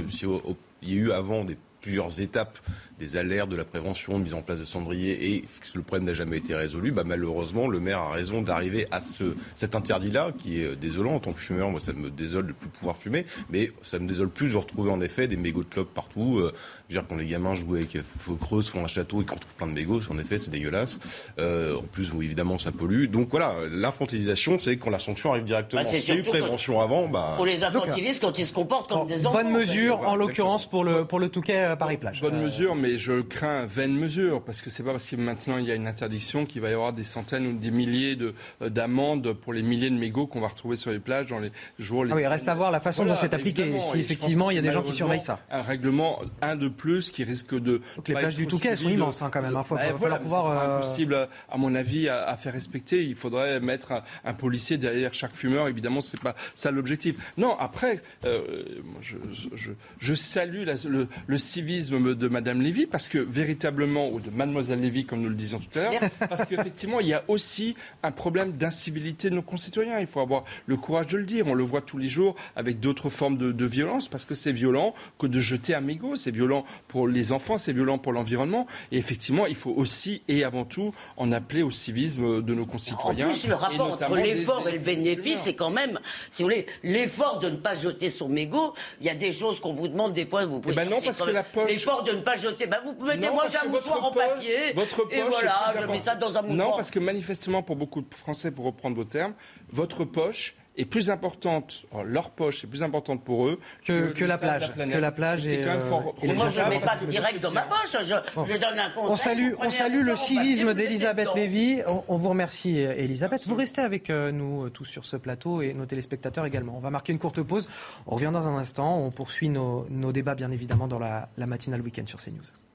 Il y a eu avant des plusieurs étapes des alertes, de la prévention, de mise en place de cendriers, et le problème n'a jamais été résolu, bah, malheureusement, le maire a raison d'arriver à ce, cet interdit-là, qui est désolant en tant que fumeur. Moi, ça me désole de plus pouvoir fumer, mais ça me désole plus de retrouver en effet des mégots de clope partout. Euh, je veux dire, quand les gamins jouent avec feu creuse, font un château et qu'on trouve plein de mégots, en effet, c'est dégueulasse. Euh, en plus, évidemment, ça pollue. Donc voilà, l'infantilisation, c'est quand la sanction arrive directement. Bah, S'il y a eu prévention avant, bah. On les infantilise quand ils se comportent comme des enfants. Bonne mesure, en l'occurrence, pour le, pour le Touquet euh, Paris-Plage. Bonne mesure, mais je crains vaine mesure, parce que c'est pas parce que maintenant il y a une interdiction qu'il va y avoir des centaines ou des milliers euh, d'amendes pour les milliers de mégots qu'on va retrouver sur les plages dans les jours. Les ah oui, reste à voir la façon dont c'est appliqué. Si effectivement il y a des gens qui surveillent ça. Un règlement, un de plus, qui risque de. Donc les plages du Touquet sont immenses hein, quand même. Il hein. faut, bah, falloir pouvoir. C'est euh, impossible, à mon avis, à, faire respecter. Il faudrait mettre un, policier derrière chaque fumeur. Évidemment, c'est pas ça l'objectif. Non, après, euh, je, je, je, salue le, le de Madame Lévy parce que véritablement, ou de Mademoiselle Lévy, comme nous le disions tout à l'heure, parce qu'effectivement, il y a aussi un problème d'incivilité de nos concitoyens. Il faut avoir le courage de le dire. On le voit tous les jours avec d'autres formes de, violence, parce que c'est violent que de jeter un mégot. C'est violent pour les enfants, c'est violent pour l'environnement. Et effectivement, il faut aussi et avant tout en appeler au civisme de nos concitoyens. En plus, le rapport entre l'effort et le bénéfice, c'est quand même, si vous voulez, l'effort de ne pas jeter son mégot. Il y a des choses qu'on vous demande des fois, vous pouvez. Eh ben non, parce que la poche. L'effort de ne pas jeter. Ben vous mettez-moi un mouchoir en papier. Votre poche et voilà, je mets ça dans un mouchoir. Non, parce que manifestement, pour beaucoup de Français, pour reprendre vos termes, votre poche est plus importante, leur poche est plus importante pour eux que, que, la plage. Que la plage c'est quand même fort. Euh, moi, je ne mets pas direct dans ma poche. Je, donne un conseil. On salue, on salue le civisme d'Elisabeth Lévy. On, vous remercie, Elisabeth. Vous restez avec euh, nous euh, tous sur ce plateau et nos téléspectateurs également. On va marquer une courte pause. On revient dans un instant. On poursuit nos, nos débats, bien évidemment, dans la, la matinale week-end sur CNews.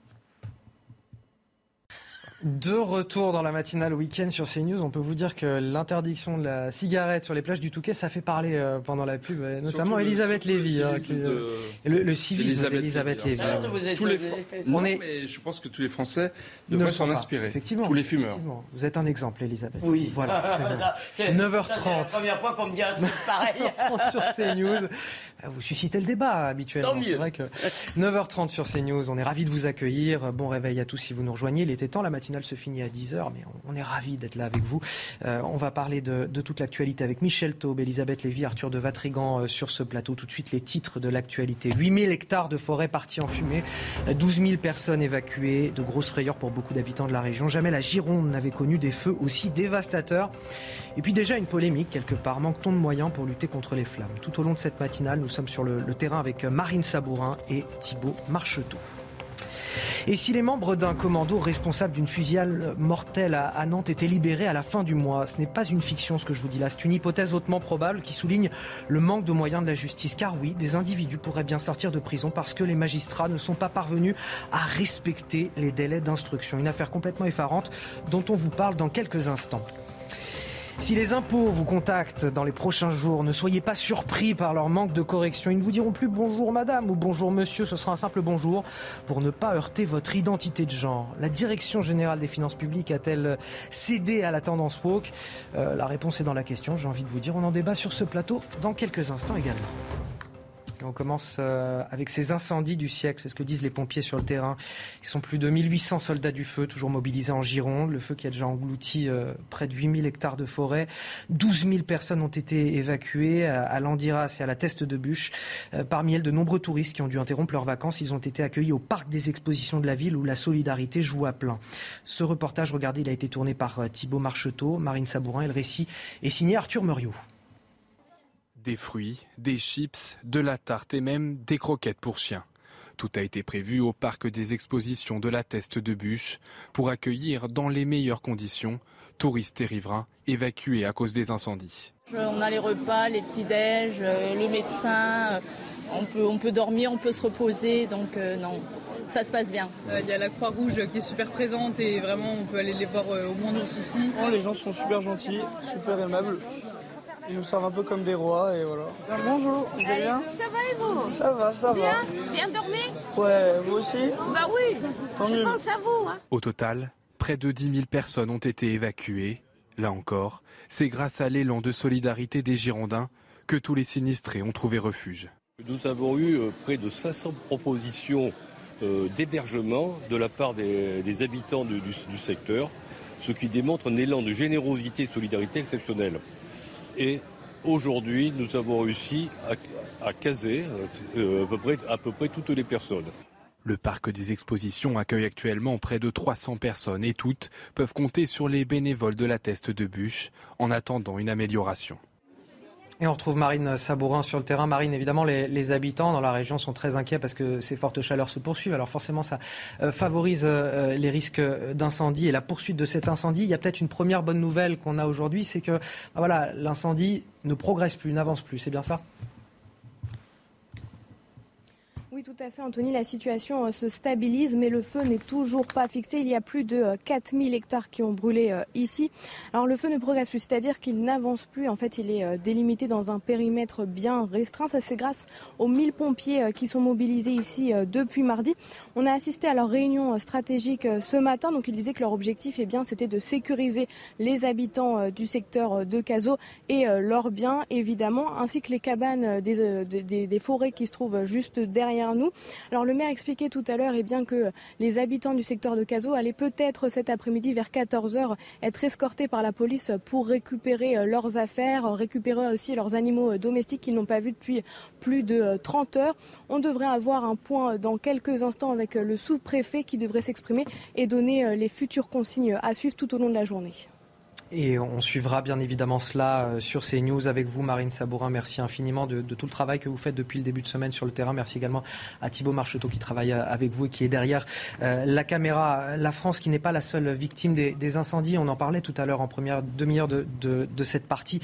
De retour dans la matinale week-end sur CNews, on peut vous dire que l'interdiction de la cigarette sur les plages du Touquet, ça fait parler euh, pendant la pub, notamment Elisabeth Lévy. Hein, le, le, civisme d'Elisabeth Lévy. Tous les... on est... mais je pense que tous les Français devraient s'en inspirer. Effectivement. Tous les fumeurs. Vous êtes un exemple, Elisabeth. Oui. Voilà. 9h30. C'est la première fois qu'on me dit un truc pareil. 9h30 sur CNews. Vous suscitez le débat habituellement. C'est vrai que 9h30 sur CNews, on est ravis de vous accueillir. Bon réveil à tous si vous nous rejoignez. Il était temps, la matinale se finit à 10h, mais on est ravis d'être là avec vous. Euh, on va parler de, de toute l'actualité avec Michel Taube, Elisabeth Lévy, Arthur de Vatrigan euh, sur ce plateau. Tout de suite, les titres de l'actualité. 8000 hectares de forêt partis en fumée, 12 000 personnes évacuées, de grosses frayeurs pour beaucoup d'habitants de la région. Jamais la Gironde n'avait connu des feux aussi dévastateurs. Et puis déjà une polémique quelque part. Manque-t-on de moyens pour lutter contre les flammes? Tout au long de cette matinale, nous sommes sur le, terrain avec Marine Sabourin et Thibault Marcheteau. Et si les membres d'un commando responsable d'une fusillade mortelle à Nantes étaient libérés à la fin du mois, ce n'est pas une fiction ce que je vous dis là, c'est une hypothèse hautement probable qui souligne le manque de moyens de la justice. Car oui, des individus pourraient bien sortir de prison parce que les magistrats ne sont pas parvenus à respecter les délais d'instruction. Une affaire complètement effarante dont on vous parle dans quelques instants. Si les impôts vous contactent dans les prochains jours, ne soyez pas surpris par leur manque de correction. Ils ne vous diront plus bonjour madame ou bonjour monsieur, ce sera un simple bonjour pour ne pas heurter votre identité de genre. La Direction générale des finances publiques a-t-elle cédé à la tendance woke euh, La réponse est dans la question, j'ai envie de vous dire. On en débat sur ce plateau dans quelques instants également. On commence euh, avec ces incendies du siècle, c'est ce que disent les pompiers sur le terrain. Ils sont plus de 1800 soldats du feu, toujours mobilisés en Gironde. Le feu qui a déjà englouti euh, près de 8000 hectares de forêt. 12 000 personnes ont été évacuées à Landiras et à la Teste de Bûche. Euh, parmi elles, de nombreux touristes qui ont dû interrompre leurs vacances. Ils ont été accueillis au parc des expositions de la ville où la solidarité joue à plein. Ce reportage, regardez, il a été tourné par Thibaut Marcheteau, Marine Sabourin et le récit est signé Arthur Muriot. Des fruits, des chips, de la tarte et même des croquettes pour chiens. Tout a été prévu au parc des expositions de la Teste de Bûche pour accueillir dans les meilleures conditions touristes et riverains évacués à cause des incendies. On a les repas, les petits-déj, euh, le médecin, euh, on peut, on peut dormir, on peut se reposer, donc euh, non, ça se passe bien. Il y a la Croix-Rouge qui est super présente et vraiment on peut aller les voir au moindre souci. les gens sont super gentils, super aimables. Ils nous servent un peu comme des rois et voilà. bonjour, vous allez bien Ça va et vous Ça va, ça bien va. Bien dormi Ouais, vous aussi Bah oui, je pense à vous. Hein. Au total, près de 10 000 personnes ont été évacuées. Là encore, c'est grâce à l'élan de solidarité des Girondins que tous les sinistrés ont trouvé refuge. Nous avons eu euh, près de 500 propositions euh, d'hébergement de la part des, habitants du, secteur, ce qui démontre un élan de générosité et de solidarité exceptionnel. Et aujourd'hui, nous avons réussi à, caser euh, à, peu près, à peu près toutes les personnes. Le parc des expositions accueille actuellement près de 300 personnes et toutes peuvent compter sur les bénévoles de la Teste de Bûche en attendant une amélioration. Et on retrouve Marine Sabourin sur le terrain. Marine, évidemment, les, habitants dans la région sont très inquiets parce que ces fortes chaleurs se poursuivent. Alors forcément, ça euh, favorise euh, les risques d'incendie et la poursuite de cet incendie. Il y a peut-être une première bonne nouvelle qu'on a aujourd'hui, c'est que bah l'incendie ne progresse plus, n'avance plus. C'est bien ça? Oui, tout à fait, Anthony. La situation euh, se stabilise, mais le feu n'est toujours pas fixé. Il y a plus de 4000 euh, hectares qui ont brûlé euh, ici. Alors, le feu ne progresse plus, c'est-à-dire qu'il n'avance plus. En fait, il est délimité dans un périmètre bien restreint. Ça, c'est grâce aux 1000 pompiers qui sont mobilisés ici depuis mardi. On a assisté à leur réunion stratégique ce matin. Donc, ils disaient que leur objectif, eh bien, c'était de sécuriser les habitants du secteur de Caso et leurs biens, évidemment, ainsi que les cabanes des forêts qui se trouvent juste derrière Alors le maire expliquait tout à l'heure eh bien que les habitants du secteur de Caso allaient peut-être cet après-midi vers 14h être escortés par la police pour récupérer euh, leurs affaires, récupérer aussi leurs animaux euh, domestiques qu'ils n'ont pas vus depuis plus de 30 euh, heures. On devrait avoir un point dans quelques instants avec le sous-préfet qui devrait s'exprimer et donner les futures consignes à suivre tout au long de la journée. Et on suivra bien évidemment cela euh, sur ces news avec vous, Marine Sabourin. Merci infiniment de, tout le travail que vous faites depuis le début de semaine sur le terrain. Merci également à Thibault Marcheteau qui travaille euh, avec vous et qui est derrière euh, la caméra. La France qui n'est pas la seule victime des, incendies, on en parlait tout à l'heure en première demi-heure de, cette partie,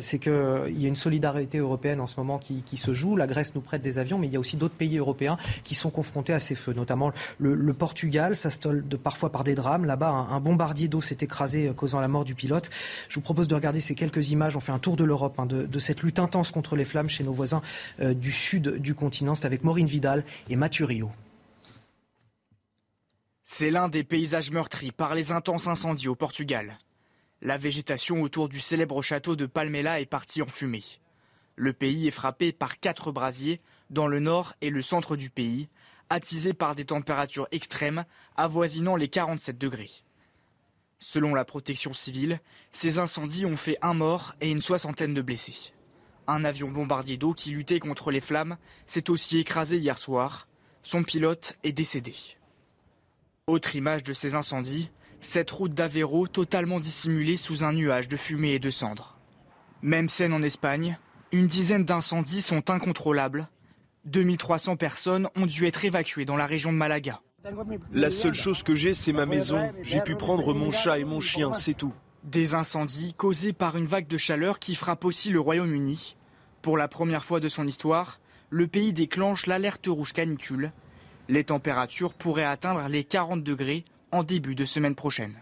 c'est qu'il y a une solidarité européenne en ce moment qui, se joue. La Grèce nous prête des avions, mais il y a aussi d'autres pays européens qui sont confrontés à ces feux, notamment le, Portugal. Ça se parfois par des drames. Là-bas, un bombardier d'eau s'est écrasé, causant la mort du Je vous propose de regarder ces quelques images. On fait un tour de l'Europe, hein, de, cette lutte intense contre les flammes chez nos voisins euh, du sud du continent. C'est avec Maureen Vidal et Mathieu Rio. C'est l'un des paysages meurtris par les intenses incendies au Portugal. La végétation autour du célèbre château de Palmela est partie en fumée. Le pays est frappé par quatre brasiers dans le nord et le centre du pays, attisés par des températures extrêmes avoisinant les 47 degrés. Selon la protection civile, ces incendies ont fait un mort et une soixantaine de blessés. Un avion bombardier d'eau qui luttait contre les flammes s'est aussi écrasé hier soir. Son pilote est décédé. Autre image de ces incendies, cette route d'Aveiro totalement dissimulée sous un nuage de fumée et de cendres. Même scène en Espagne, une dizaine d'incendies sont incontrôlables. 2300 personnes ont dû être évacuées dans la région de Malaga. La seule chose que j'ai, c'est ma maison. J'ai pu prendre mon chat et mon chien, c'est tout. Des incendies causés par une vague de chaleur qui frappe aussi le Royaume-Uni. Pour la première fois de son histoire, le pays déclenche l'alerte rouge canicule. Les températures pourraient atteindre les 40 degrés en début de semaine prochaine.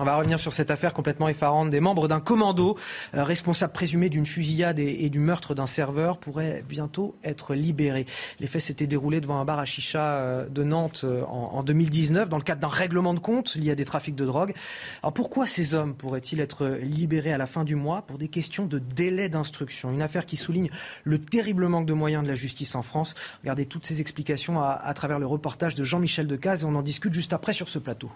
On va revenir sur cette affaire complètement effarante. Des membres d'un commando, euh, responsable présumé d'une fusillade et, du meurtre d'un serveur, pourraient bientôt être libérés. Les faits s'étaient déroulés devant un bar à chicha euh, de Nantes euh, en, 2019 dans le cadre d'un règlement de compte lié à des trafics de drogue. Alors pourquoi ces hommes pourraient-ils être libérés à la fin du mois? Pour des questions de délai d'instruction Une affaire qui souligne le terrible manque de moyens de la justice en France. Regardez toutes ces explications à, à travers le reportage de Jean-Michel Decaze et on en discute juste après sur ce plateau.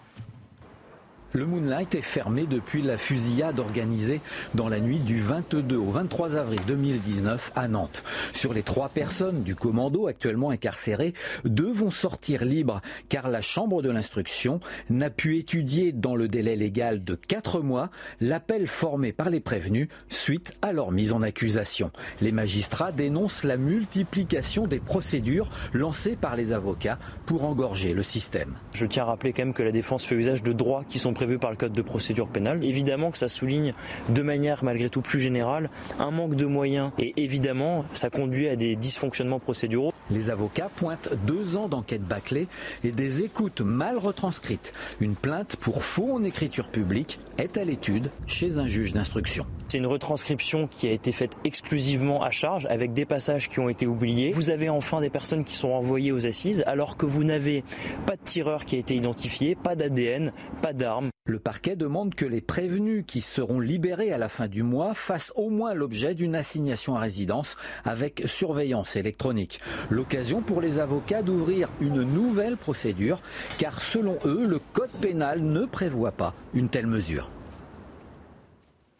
Le Moonlight est fermé depuis la fusillade organisée dans la nuit du 22 au 23 avril 2019 à Nantes. Sur les trois personnes du commando actuellement incarcérées, deux vont sortir libres car la Chambre de l'instruction n'a pu étudier dans le délai légal de quatre mois l'appel formé par les prévenus suite à leur mise en accusation. Les magistrats dénoncent la multiplication des procédures lancées par les avocats pour engorger le système. Je tiens à rappeler quand même que la défense fait usage de droits qui sont prévus vu par le Code de procédure pénale. Évidemment que ça souligne de manière malgré tout plus générale un manque de moyens et évidemment ça conduit à des dysfonctionnements procéduraux. Les avocats pointent deux ans d'enquête bâclée et des écoutes mal retranscrites. Une plainte pour faux en écriture publique est à l'étude chez un juge d'instruction. C'est une retranscription qui a été faite exclusivement à charge avec des passages qui ont été oubliés. Vous avez enfin des personnes qui sont envoyées aux assises alors que vous n'avez pas de tireur qui a été identifié, pas d'ADN, pas d'armes. Le parquet demande que les prévenus qui seront libérés à la fin du mois fassent au moins l'objet d'une assignation à résidence avec surveillance électronique. L'occasion pour les avocats d'ouvrir une nouvelle procédure car selon eux, le code pénal ne prévoit pas une telle mesure.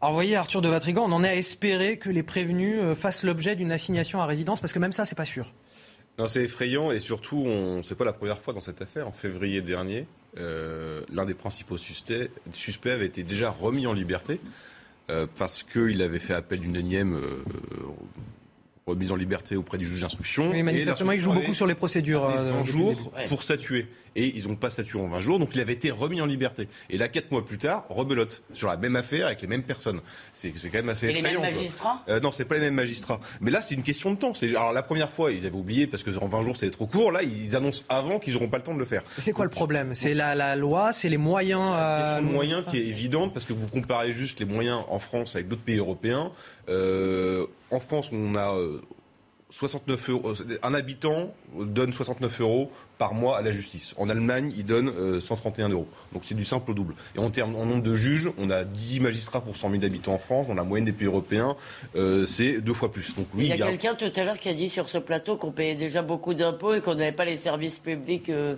Alors vous voyez, Arthur de Vatrigan, on en est à espérer que les prévenus euh, fassent l'objet d'une assignation à résidence, parce que même ça, c'est pas sûr. Non, c'est effrayant, et surtout, on... c'est pas la première fois dans cette affaire. En février dernier, euh, l'un des principaux suspects, suspects, avait été déjà remis en liberté, euh, parce qu'il avait fait appel d'une énième remise en liberté auprès du juge d'instruction. Oui, manifestement, il joue beaucoup sur les procédures. 20 euh, jours pour statuer. Et ils n'ont pas statué en 20 jours, donc il avait été remis en liberté. Et là, 4 mois plus tard, rebelote sur la même affaire avec les mêmes personnes. C'est quand même assez et effrayant. les mêmes magistrats? Euh, Non, c'est pas les mêmes magistrats. Mais là, c'est une question de temps. Alors la première fois, ils avaient oublié parce que en 20 jours, c'est trop court. Là, ils annoncent avant qu'ils n'auront pas le temps de le faire. C'est quoi le problème? C'est la, la, loi, c'est les moyens. Euh, question de moyens qui est évidente parce que vous comparez juste les moyens en France avec d'autres pays européens. Euh, en France, on a 69 euros, un habitant donne 69 euros par mois à la justice. En Allemagne, il donne 131 euh, euros. Donc c'est du simple au double. Et en termes en nombre de juges, on a 10 magistrats pour 100 000 habitants en France. Dans la moyenne des pays européens, euh, c'est deux fois plus. Donc, oui, il y a, quelqu'un tout à l'heure qui a dit sur ce plateau qu'on payait déjà beaucoup d'impôts et qu'on n'avait pas les services publics. Euh,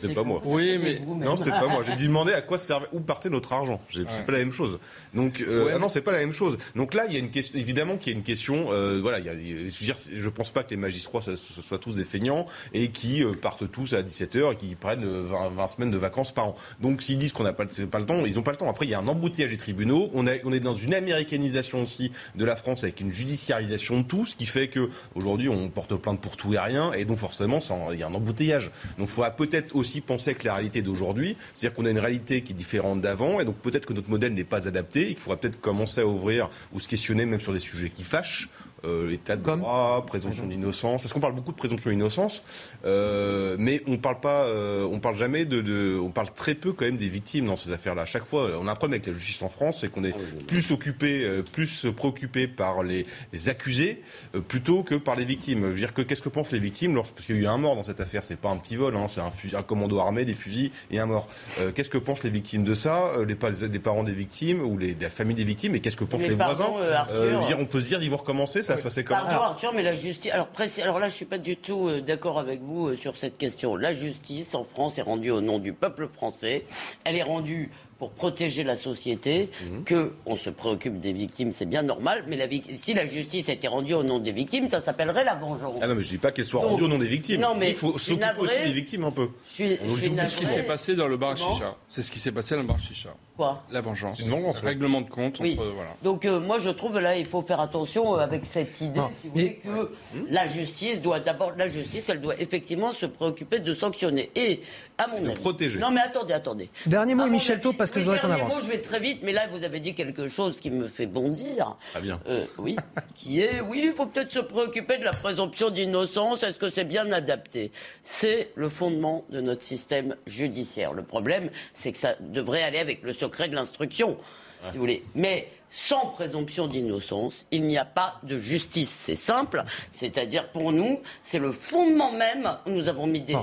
C'était pas moi. Oui, mais non, c'était pas moi. J'ai demandé à quoi servait, où partait notre argent. C'est pas la même chose. Donc euh, ah non, c'est pas la même chose. Donc là, il y a une question. Évidemment qu'il y a une question. Euh, voilà, il y a, je, veux dire, je pense pas que les magistrats soient tous des feignants et qui euh, partent tous à 17 h et qui prennent 20, 20, semaines de vacances par an. Donc s'ils disent qu'on n'a pas, pas le temps, ils n'ont pas le temps. Après, il y a un embouteillage des tribunaux. On, a, on est dans une américanisation aussi de la France avec une judiciarisation de tout, ce qui fait que aujourd'hui on porte plainte pour tout et rien, et donc forcément il y a un embouteillage. Donc il faudra peut-être aussi penser que la réalité d'aujourd'hui, c'est-à-dire qu'on a une réalité qui est différente d'avant, et donc peut-être que notre modèle n'est pas adapté, et qu'il faudra peut-être commencer à ouvrir ou se questionner même sur des sujets qui fâchent euh, l'état de droit, présomption d'innocence, parce qu'on parle beaucoup de présomption d'innocence, euh, mais on parle pas, euh, on parle jamais de, de, on parle très peu quand même des victimes dans ces affaires-là. Chaque fois, on a un problème avec la justice en France, c'est qu'on est plus occupé, euh, plus préoccupé par les, les accusés euh, plutôt que par les victimes. Je veux dire que qu'est-ce que pensent les victimes lorsque, parce qu'il y a eu un mort dans cette affaire, c'est pas un petit vol, hein, c'est un, un, commando armé, des fusils et un mort. Euh, qu'est-ce que pensent les victimes de ça, les, les, parents des victimes ou les, la famille des victimes, et qu'est-ce que pensent les, les voisins dire, On peut se dire, ils vont recommencer, ça va se passer comment Pardon, Arthur, mais la justice. Alors, alors là, je suis pas du tout euh, d'accord avec vous euh, sur cette question. La justice en France est rendue au nom du peuple français. Elle est rendue pour protéger la société, mmh. que on se préoccupe des victimes, c'est bien normal, mais la, si la justice était rendue au nom des victimes, ça s'appellerait la vengeance. Ah non, mais je dis pas qu'elle soit rendue au nom des victimes. Non, mais il faut s'occuper aussi des victimes un peu. C'est ce qui s'est passé dans le bar chicha. C'est ce qui s'est passé dans le bar chicha. Quoi La vengeance. Une vengeance. Règlement de compte. Oui. Entre, voilà. Donc euh, moi je trouve là il faut faire attention euh, avec cette idée, non, si vous mais... voulez, que la justice doit d'abord la justice, elle doit effectivement se préoccuper de sanctionner et à mon de avis. protéger. Non mais attendez, attendez. Dernier mot, Michel Taub, parce que je voudrais qu'on avance. Mot, je vais très vite, mais là vous avez dit quelque chose qui me fait bondir. Très bien. Euh, oui, qui est oui, il faut peut-être se préoccuper de la présomption d'innocence. Est-ce que c'est bien adapté? C'est le fondement de notre système judiciaire. Le problème, c'est que ça devrait aller avec le secret de l'instruction, ouais. si vous voulez. Mais sans présomption d'innocence, il n'y a pas de justice. C'est simple, c'est-à-dire pour nous, c'est le fondement même. Nous avons mis des,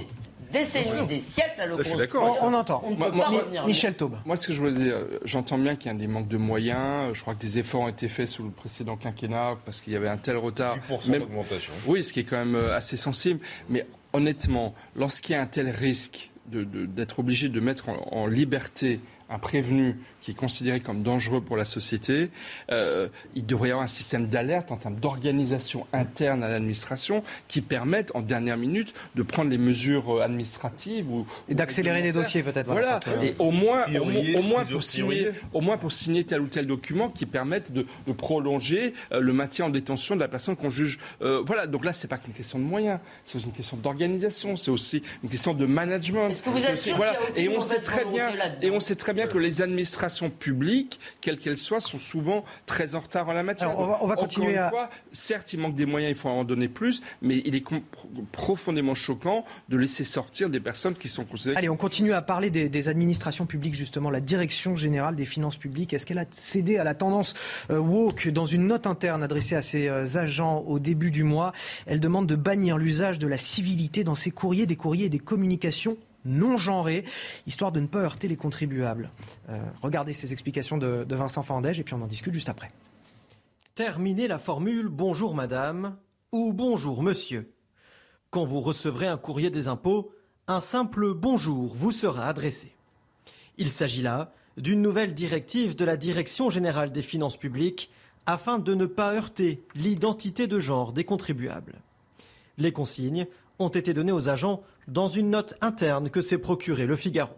décennies, des siècles à d'accord. On, on, entend. On moi, moi, Michel Taube. Moi, ce que je voulais dire, j'entends bien qu'il y a des manques de moyens. Je crois que des efforts ont été faits sous le précédent quinquennat parce qu'il y avait un tel retard. 8% même... d'augmentation. Oui, ce qui est quand même euh, assez sensible. Mais honnêtement, lorsqu'il y a un tel risque d'être obligé de mettre en, en liberté un prévenu qui est considéré comme dangereux pour la société, euh, il devrait y avoir un système d'alerte en termes d'organisation interne à l'administration qui permette en dernière minute de prendre les mesures administratives ou, et d'accélérer des dossiers peut-être. Voilà, et au moins, au, au, moins pour signer, au moins pour signer tel ou tel document qui permette de, de prolonger euh, le maintien en détention de la personne qu'on juge. Euh, voilà, donc là c'est pas qu'une question de moyens, c'est aussi une question d'organisation, c'est aussi une question de management. Est-ce que vous êtes aussi, sûr voilà, et on sait très bien, et on sait très bien que les administrations publiques, quelles qu'elles soient, sont souvent très en retard en la matière. Alors, on va, on va continuer Encore une à... fois, certes, il manque des moyens, il faut en donner plus, mais il est profondément choquant de laisser sortir des personnes qui sont considérées. Allez, on continue à parler des, des administrations publiques, justement. La Direction générale des finances publiques, est-ce qu'elle a cédé à la tendance euh, woke dans une note interne adressée à ses euh, agents au début du mois? Elle demande de bannir l'usage de la civilité dans ses courriers, des courriers et des communications non genrés, histoire de ne pas heurter les contribuables. Euh, regardez ces explications de, de Vincent Fandège et puis on en discute juste après. Terminez la formule bonjour madame ou bonjour monsieur. Quand vous recevrez un courrier des impôts, un simple bonjour vous sera adressé. Il s'agit là d'une nouvelle directive de la Direction générale des finances publiques afin de ne pas heurter l'identité de genre des contribuables. Les consignes ont été données aux agents dans une note interne que s'est procurée le Figaro.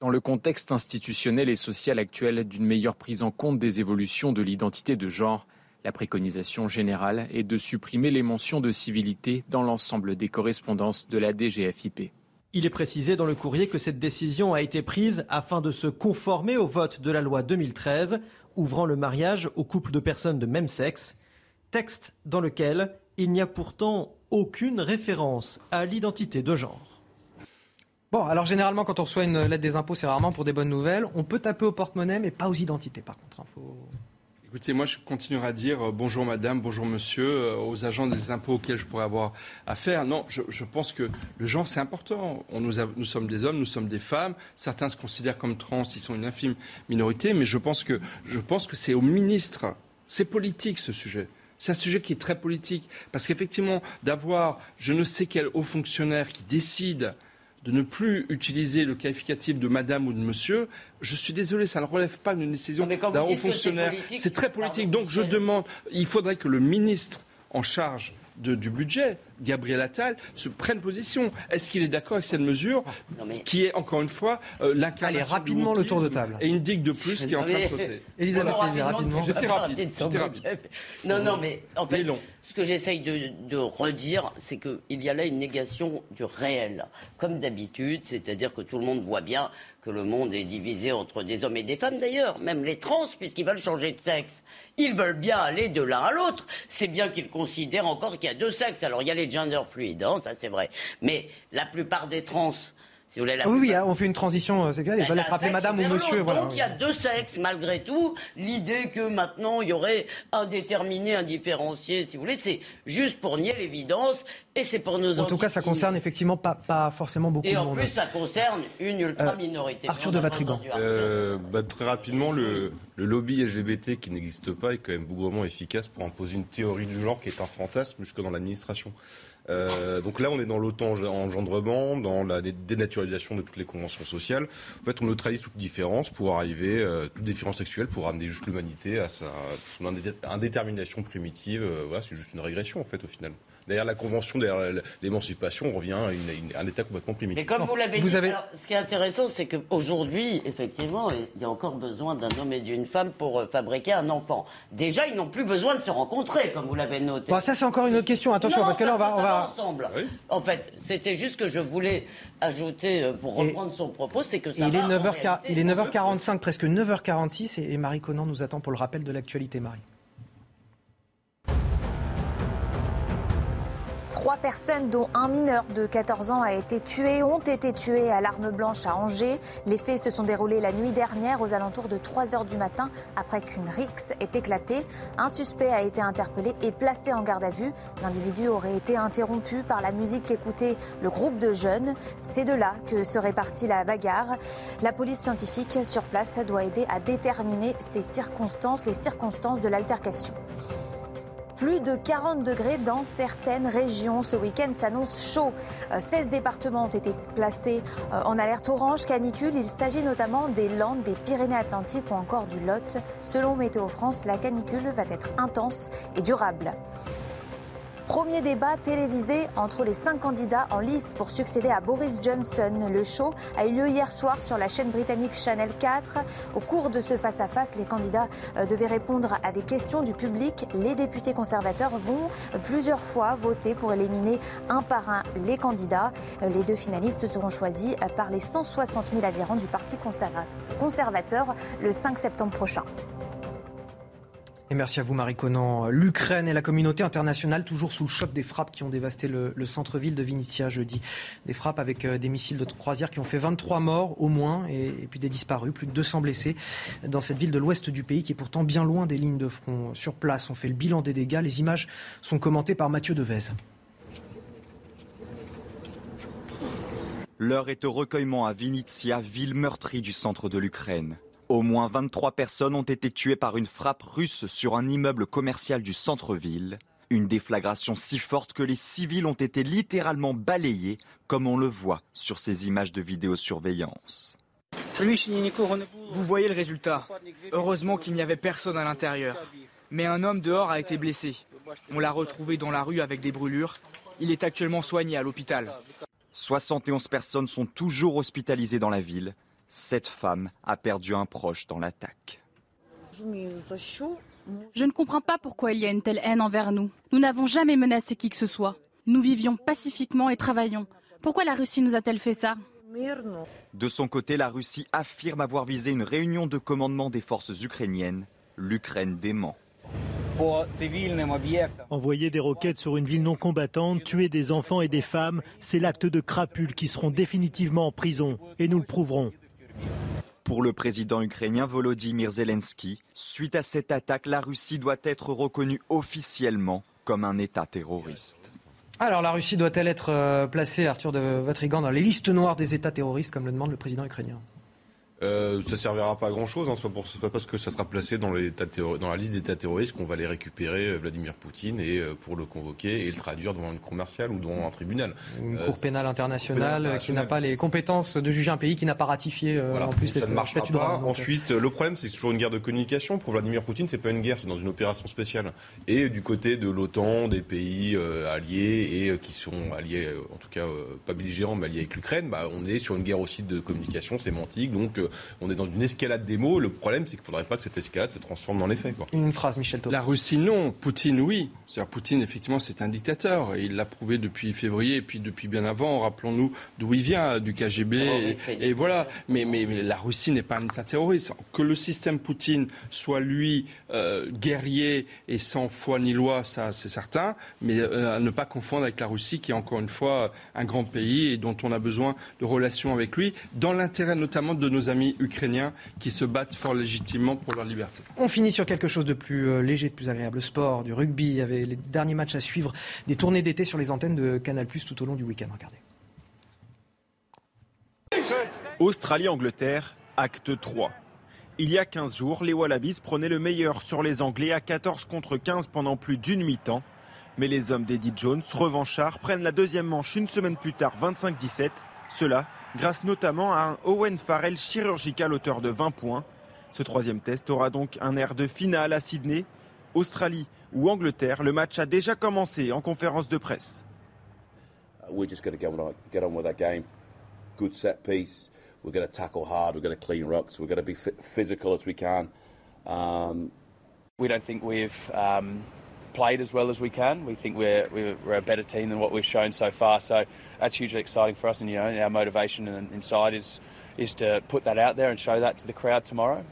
Dans le contexte institutionnel et social actuel d'une meilleure prise en compte des évolutions de l'identité de genre, la préconisation générale est de supprimer les mentions de civilité dans l'ensemble des correspondances de la DGFIP. Il est précisé dans le courrier que cette décision a été prise afin de se conformer au vote de la loi 2013 ouvrant le mariage aux couples de personnes de même sexe, texte dans lequel il n'y a pourtant aucune référence à l'identité de genre. Bon, alors généralement, quand on reçoit une lettre des impôts, c'est rarement pour des bonnes nouvelles. On peut taper au porte-monnaie, mais pas aux identités, par contre. Hein, faut... Écoutez, moi, je continuerai à dire euh, bonjour madame, bonjour monsieur euh, aux agents des impôts auxquels je pourrais avoir affaire. Non, je, je pense que le genre, c'est important. On nous, a, nous, sommes des hommes, nous sommes des femmes. Certains se considèrent comme trans, ils sont une infime minorité, mais je pense que, je pense que c'est au ministre. C'est politique, ce sujet. C'est un sujet qui est très politique. Parce qu'effectivement, d'avoir je ne sais quel haut fonctionnaire qui décide de ne plus utiliser le qualificatif de madame ou de monsieur, je suis désolé, ça ne relève pas d'une décision d'un haut fonctionnaire. C'est très politique. Donc je demande, il faudrait que le ministre en charge du budget, Gabriel Attal, se prenne position. Est-ce qu'il est d'accord avec cette mesure qui est, encore une fois, euh, l'incarnation rapidement le tour de table. Et une digue de plus qui est en train de sauter. Elisabeth, rapidement. J'étais rapide. Non, non, mais en fait, ce que j'essaye de, de, redire, c'est qu'il y a là une négation du réel. Comme d'habitude, c'est-à-dire que tout le monde voit bien que le monde est divisé entre des hommes et des femmes d'ailleurs, même les trans, puisqu'ils veulent changer de sexe. Ils veulent bien aller de l'un à l'autre. C'est bien qu'ils considèrent encore qu'il y a deux sexes. Alors il y a les gender fluides, hein, ça c'est vrai. Mais la plupart des trans si vous voulez, la oui, oui, hein, on fait une transition euh, sexuelle, ils veulent être appelés madame ou monsieur. Voilà. Donc il y a deux sexes, malgré tout. L'idée que maintenant il y aurait un déterminé, un différencié, si vous voulez, c'est juste pour nier l'évidence et c'est pour nos En tout cas, ça concerne effectivement pas, pas forcément beaucoup de monde. Et en plus, ça concerne une ultra-minorité. Euh, Arthur de Vatrigan. Euh, bah, très rapidement, le, le, lobby LGBT qui n'existe pas est quand même bougrement efficace pour imposer une théorie du genre qui est un fantasme jusque dans l'administration. Euh, donc là, on est dans l'auto-engendrement, dans la dénaturalisation de toutes les conventions sociales. En fait, on neutralise toute différence pour arriver, euh, toute différence sexuelle, pour amener juste l'humanité à sa, son indétermination primitive. Euh, voilà, c'est juste une régression, en fait, au final. Derrière la convention, derrière l'émancipation, on revient à, un état complètement primitif. Mais comme vous l'avez dit, ce qui est intéressant, c'est qu'aujourd'hui, effectivement, il y a encore besoin d'un homme et d'une femme pour euh, fabriquer un enfant. Déjà, ils n'ont plus besoin de se rencontrer, comme vous l'avez noté. ça, c'est encore une autre question. Attention, parce que là, on va, on va... ensemble. En fait, c'était juste que je voulais ajouter, euh, pour reprendre son propos, c'est que ça il, est 9h, il est 9h45, presque 9h46, et Marie Conan nous attend pour le rappel de l'actualité, Marie. Trois personnes, dont un mineur de 14 ans, a été tué, ont été tuées à l'arme blanche à Angers. Les faits se sont déroulés la nuit dernière aux alentours de 3 heures du matin après qu'une rixe ait éclaté. Un suspect a été interpellé et placé en garde à vue. L'individu aurait été interrompu par la musique qu'écoutait le groupe de jeunes. C'est de là que serait partie la bagarre. La police scientifique sur place doit aider à déterminer ces circonstances, les circonstances de l'altercation. Plus de 40 degrés dans certaines régions. Ce week-end s'annonce chaud. 16 euh, départements ont été placés euh, en alerte orange canicule. Il s'agit notamment des Landes, des Pyrénées-Atlantiques ou encore du Lot. Selon Météo France, la canicule va être intense et durable. Premier débat télévisé entre les cinq candidats en lice pour succéder à Boris Johnson. Le show a eu lieu hier soir sur la chaîne britannique Channel 4. Au cours de ce face-à-face, les candidats euh, devaient répondre à des questions du public. Les députés conservateurs vont plusieurs fois voter pour éliminer un par un les candidats. Les deux finalistes seront choisis par les 160 000 adhérents du Parti conservateur le 5 septembre prochain. Et merci à vous, Marie Conan. L'Ukraine et la communauté internationale toujours sous le choc des frappes qui ont dévasté le, centre-ville de Vinitia jeudi. Des frappes avec euh, des missiles de croisière qui ont fait 23 morts au moins et, puis des disparus, plus de 200 blessés dans cette ville de l'ouest du pays qui est pourtant bien loin des lignes de front. Sur place, on fait le bilan des dégâts. Les images sont commentées par Mathieu Devez. L'heure est au recueillement à Vinitsia, ville meurtrie du centre de l'Ukraine. Au moins 23 personnes ont été tuées par une frappe russe sur un immeuble commercial du centre-ville. Une déflagration si forte que les civils ont été littéralement balayés, comme on le voit sur ces images de vidéosurveillance. Vous voyez le résultat. Heureusement qu'il n'y avait personne à l'intérieur. Mais un homme dehors a été blessé. On l'a retrouvé dans la rue avec des brûlures. Il est actuellement soigné à l'hôpital. 71 personnes sont toujours hospitalisées dans la ville. Cette femme a perdu un proche dans l'attaque. Je ne comprends pas pourquoi il y a une telle haine envers nous. Nous n'avons jamais menacé qui que ce soit. Nous vivions pacifiquement et travaillions. Pourquoi la Russie nous a-t-elle fait ça De son côté, la Russie affirme avoir visé une réunion de commandement des forces ukrainiennes. L'Ukraine dément. Envoyer des roquettes sur une ville non combattante, tuer des enfants et des femmes, c'est l'acte de crapules qui seront définitivement en prison. Et nous le prouverons. Pour le président ukrainien Volodymyr Zelensky, suite à cette attaque, la Russie doit être reconnue officiellement comme un État terroriste. Alors la Russie doit-elle être euh, placée, Arthur de Vatrigan, dans les listes noires des États terroristes, comme le demande le président ukrainien? Euh, ça servira pas à grand chose. Hein. C'est pas, pas, parce que ça sera placé dans, les dans la liste des états terroristes qu'on va les récupérer euh, Vladimir Poutine et euh, pour le convoquer et le traduire devant une cour martiale ou devant un tribunal. Une euh, cour pénale internationale, qui n'a pas les compétences de juger un pays qui n'a pas ratifié en plus les ne marchera pas. Ensuite, le problème, c'est que c'est toujours une guerre de communication. Pour Vladimir Poutine, c'est pas une guerre, c'est dans une opération spéciale. Et du côté de l'OTAN, des pays alliés et qui sont alliés, en tout cas pas belligérants, mais alliés avec l'Ukraine, bah, on est sur une guerre aussi de communication sémantique. Donc on est dans une escalade des mots. Le problème, c'est qu'il ne faudrait pas que cette escalade se transforme dans les faits. Une phrase, Michel La Russie, non. Poutine, oui. C'est-à-dire, Poutine, effectivement, c'est un dictateur. il l'a prouvé depuis février et puis depuis bien avant. Rappelons-nous d'où il vient, du KGB. et, voilà. Mais, mais, la Russie n'est pas un État terroriste. Que le système Poutine soit, lui, euh, guerrier et sans foi ni loi, ça, c'est certain. Mais euh, à ne pas confondre avec la Russie, qui est encore une fois un grand pays et dont on a besoin de relations avec lui, dans l'intérêt notamment de nos amis ukrainiens Ukrainiens qui se battent fort légitimement pour leur liberté. On finit sur quelque chose de plus euh, léger, de plus agréable. Sport, du rugby. Il y avait les derniers matchs à suivre, des tournées d'été sur les antennes de Canal Plus tout au long du week-end. Regardez. Australie-Angleterre, acte 3. Il y a 15 jours, les Wallabies prenaient le meilleur sur les Anglais à 14 contre 15 pendant plus d'une mi-temps. Mais les hommes d'Eddie Jones, revanchards, prennent la deuxième manche une semaine plus tard, 25-17. Cela grâce notamment à un Owen Farrell chirurgical auteur de 20 points. Ce troisième test aura donc un air de finale à Sydney. Australie ou Angleterre, le match a déjà commencé en conférence de presse. We're just going to get on with our game. Good set piece. We're going to tackle hard. We're going to clean rucks. We're going to be physical as we can. Um, we don't think we've um, played as well as we can. We think we're, we're a better team than what we've shown so far. So that's hugely exciting for us. And, you know, our motivation inside is, is to put that out there and show that to the crowd tomorrow.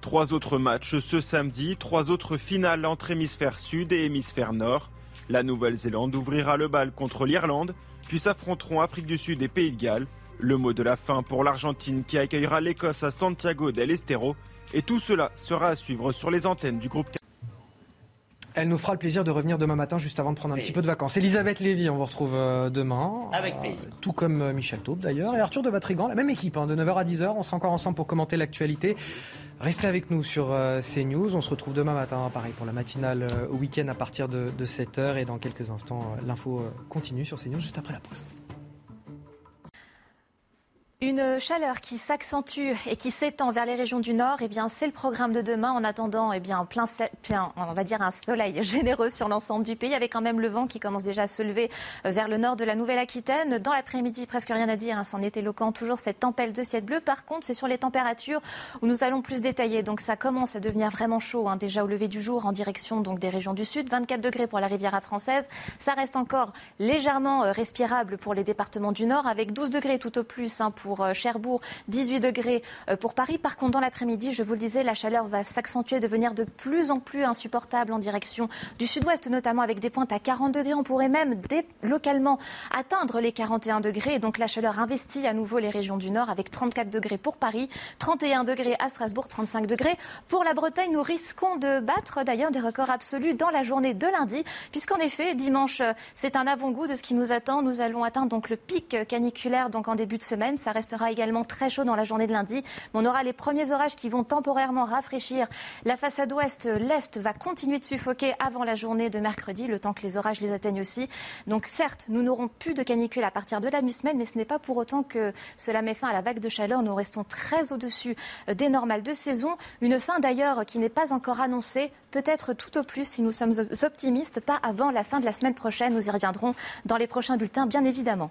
Trois autres matchs ce samedi, trois autres finales entre hémisphère sud et hémisphère nord. La Nouvelle-Zélande ouvrira le bal contre l'Irlande, puis s'affronteront Afrique du Sud et Pays de Galles. Le mot de la fin pour l'Argentine qui accueillera l'Écosse à Santiago del Estero. Et tout cela sera à suivre sur les antennes du groupe elle nous fera le plaisir de revenir demain matin, juste avant de prendre un petit peu de vacances. Elisabeth Lévy, on vous retrouve euh, demain. Avec euh, plaisir. tout comme euh, Michel Taube d'ailleurs. Et Arthur de Vatrigan, la même équipe, hein, de 9h à 10h. On sera encore ensemble pour commenter l'actualité. Restez avec nous sur CNews. On se retrouve demain matin, pareil, pour la matinale au week-end à partir de, de 7h. Et dans quelques instants, l'info continue sur CNews juste après la pause. Une chaleur qui s'accentue et qui s'étend vers les régions du nord, eh bien, c'est le programme de demain. En attendant, eh bien, plein, on va dire un soleil généreux sur l'ensemble du pays, avec quand même le vent qui commence déjà à se lever euh, vers le nord de la Nouvelle-Aquitaine. Dans l'après-midi, presque rien à dire, hein, c'en est éloquent, toujours cette tempête de ciel bleu. Par contre, c'est sur les températures où nous allons plus détailler. Donc, ça commence à devenir vraiment chaud, hein, déjà au lever du jour, en direction donc des régions du sud. 24 degrés pour la Riviera française. Ça reste encore légèrement euh, respirable pour les départements du nord, avec 12 degrés tout au plus hein, pour pour euh, Cherbourg, 18 degrés euh, pour Paris. Par contre, dans l'après-midi, je vous le disais, la chaleur va s'accentuer, devenir de plus en plus insupportable en direction du sud-ouest, notamment avec des pointes à 40 degrés. On pourrait même localement atteindre les 41 degrés. donc la chaleur investit à nouveau les régions du nord avec 34 degrés pour Paris, 31 degrés à Strasbourg, 35 degrés pour la Bretagne. Nous risquons de battre d'ailleurs des records absolus dans la journée de lundi, puisqu'en effet, dimanche, c'est un avant-goût de ce qui nous attend. Nous allons atteindre donc le pic caniculaire donc en début de semaine. Restera également très chaud dans la journée de lundi. on aura les premiers orages qui vont temporairement rafraîchir la façade ouest. L'est va continuer de suffoquer avant la journée de mercredi, le temps que les orages les atteignent aussi. Donc certes, nous n'aurons plus de canicule à partir de la mi-semaine, mais ce n'est pas pour autant que cela met fin à la vague de chaleur. Nous restons très au-dessus des normales de saison. Une fin d'ailleurs qui n'est pas encore annoncée, peut-être tout au plus si nous sommes optimistes, pas avant la fin de la semaine prochaine. Nous y reviendrons dans les prochains bulletins, bien évidemment.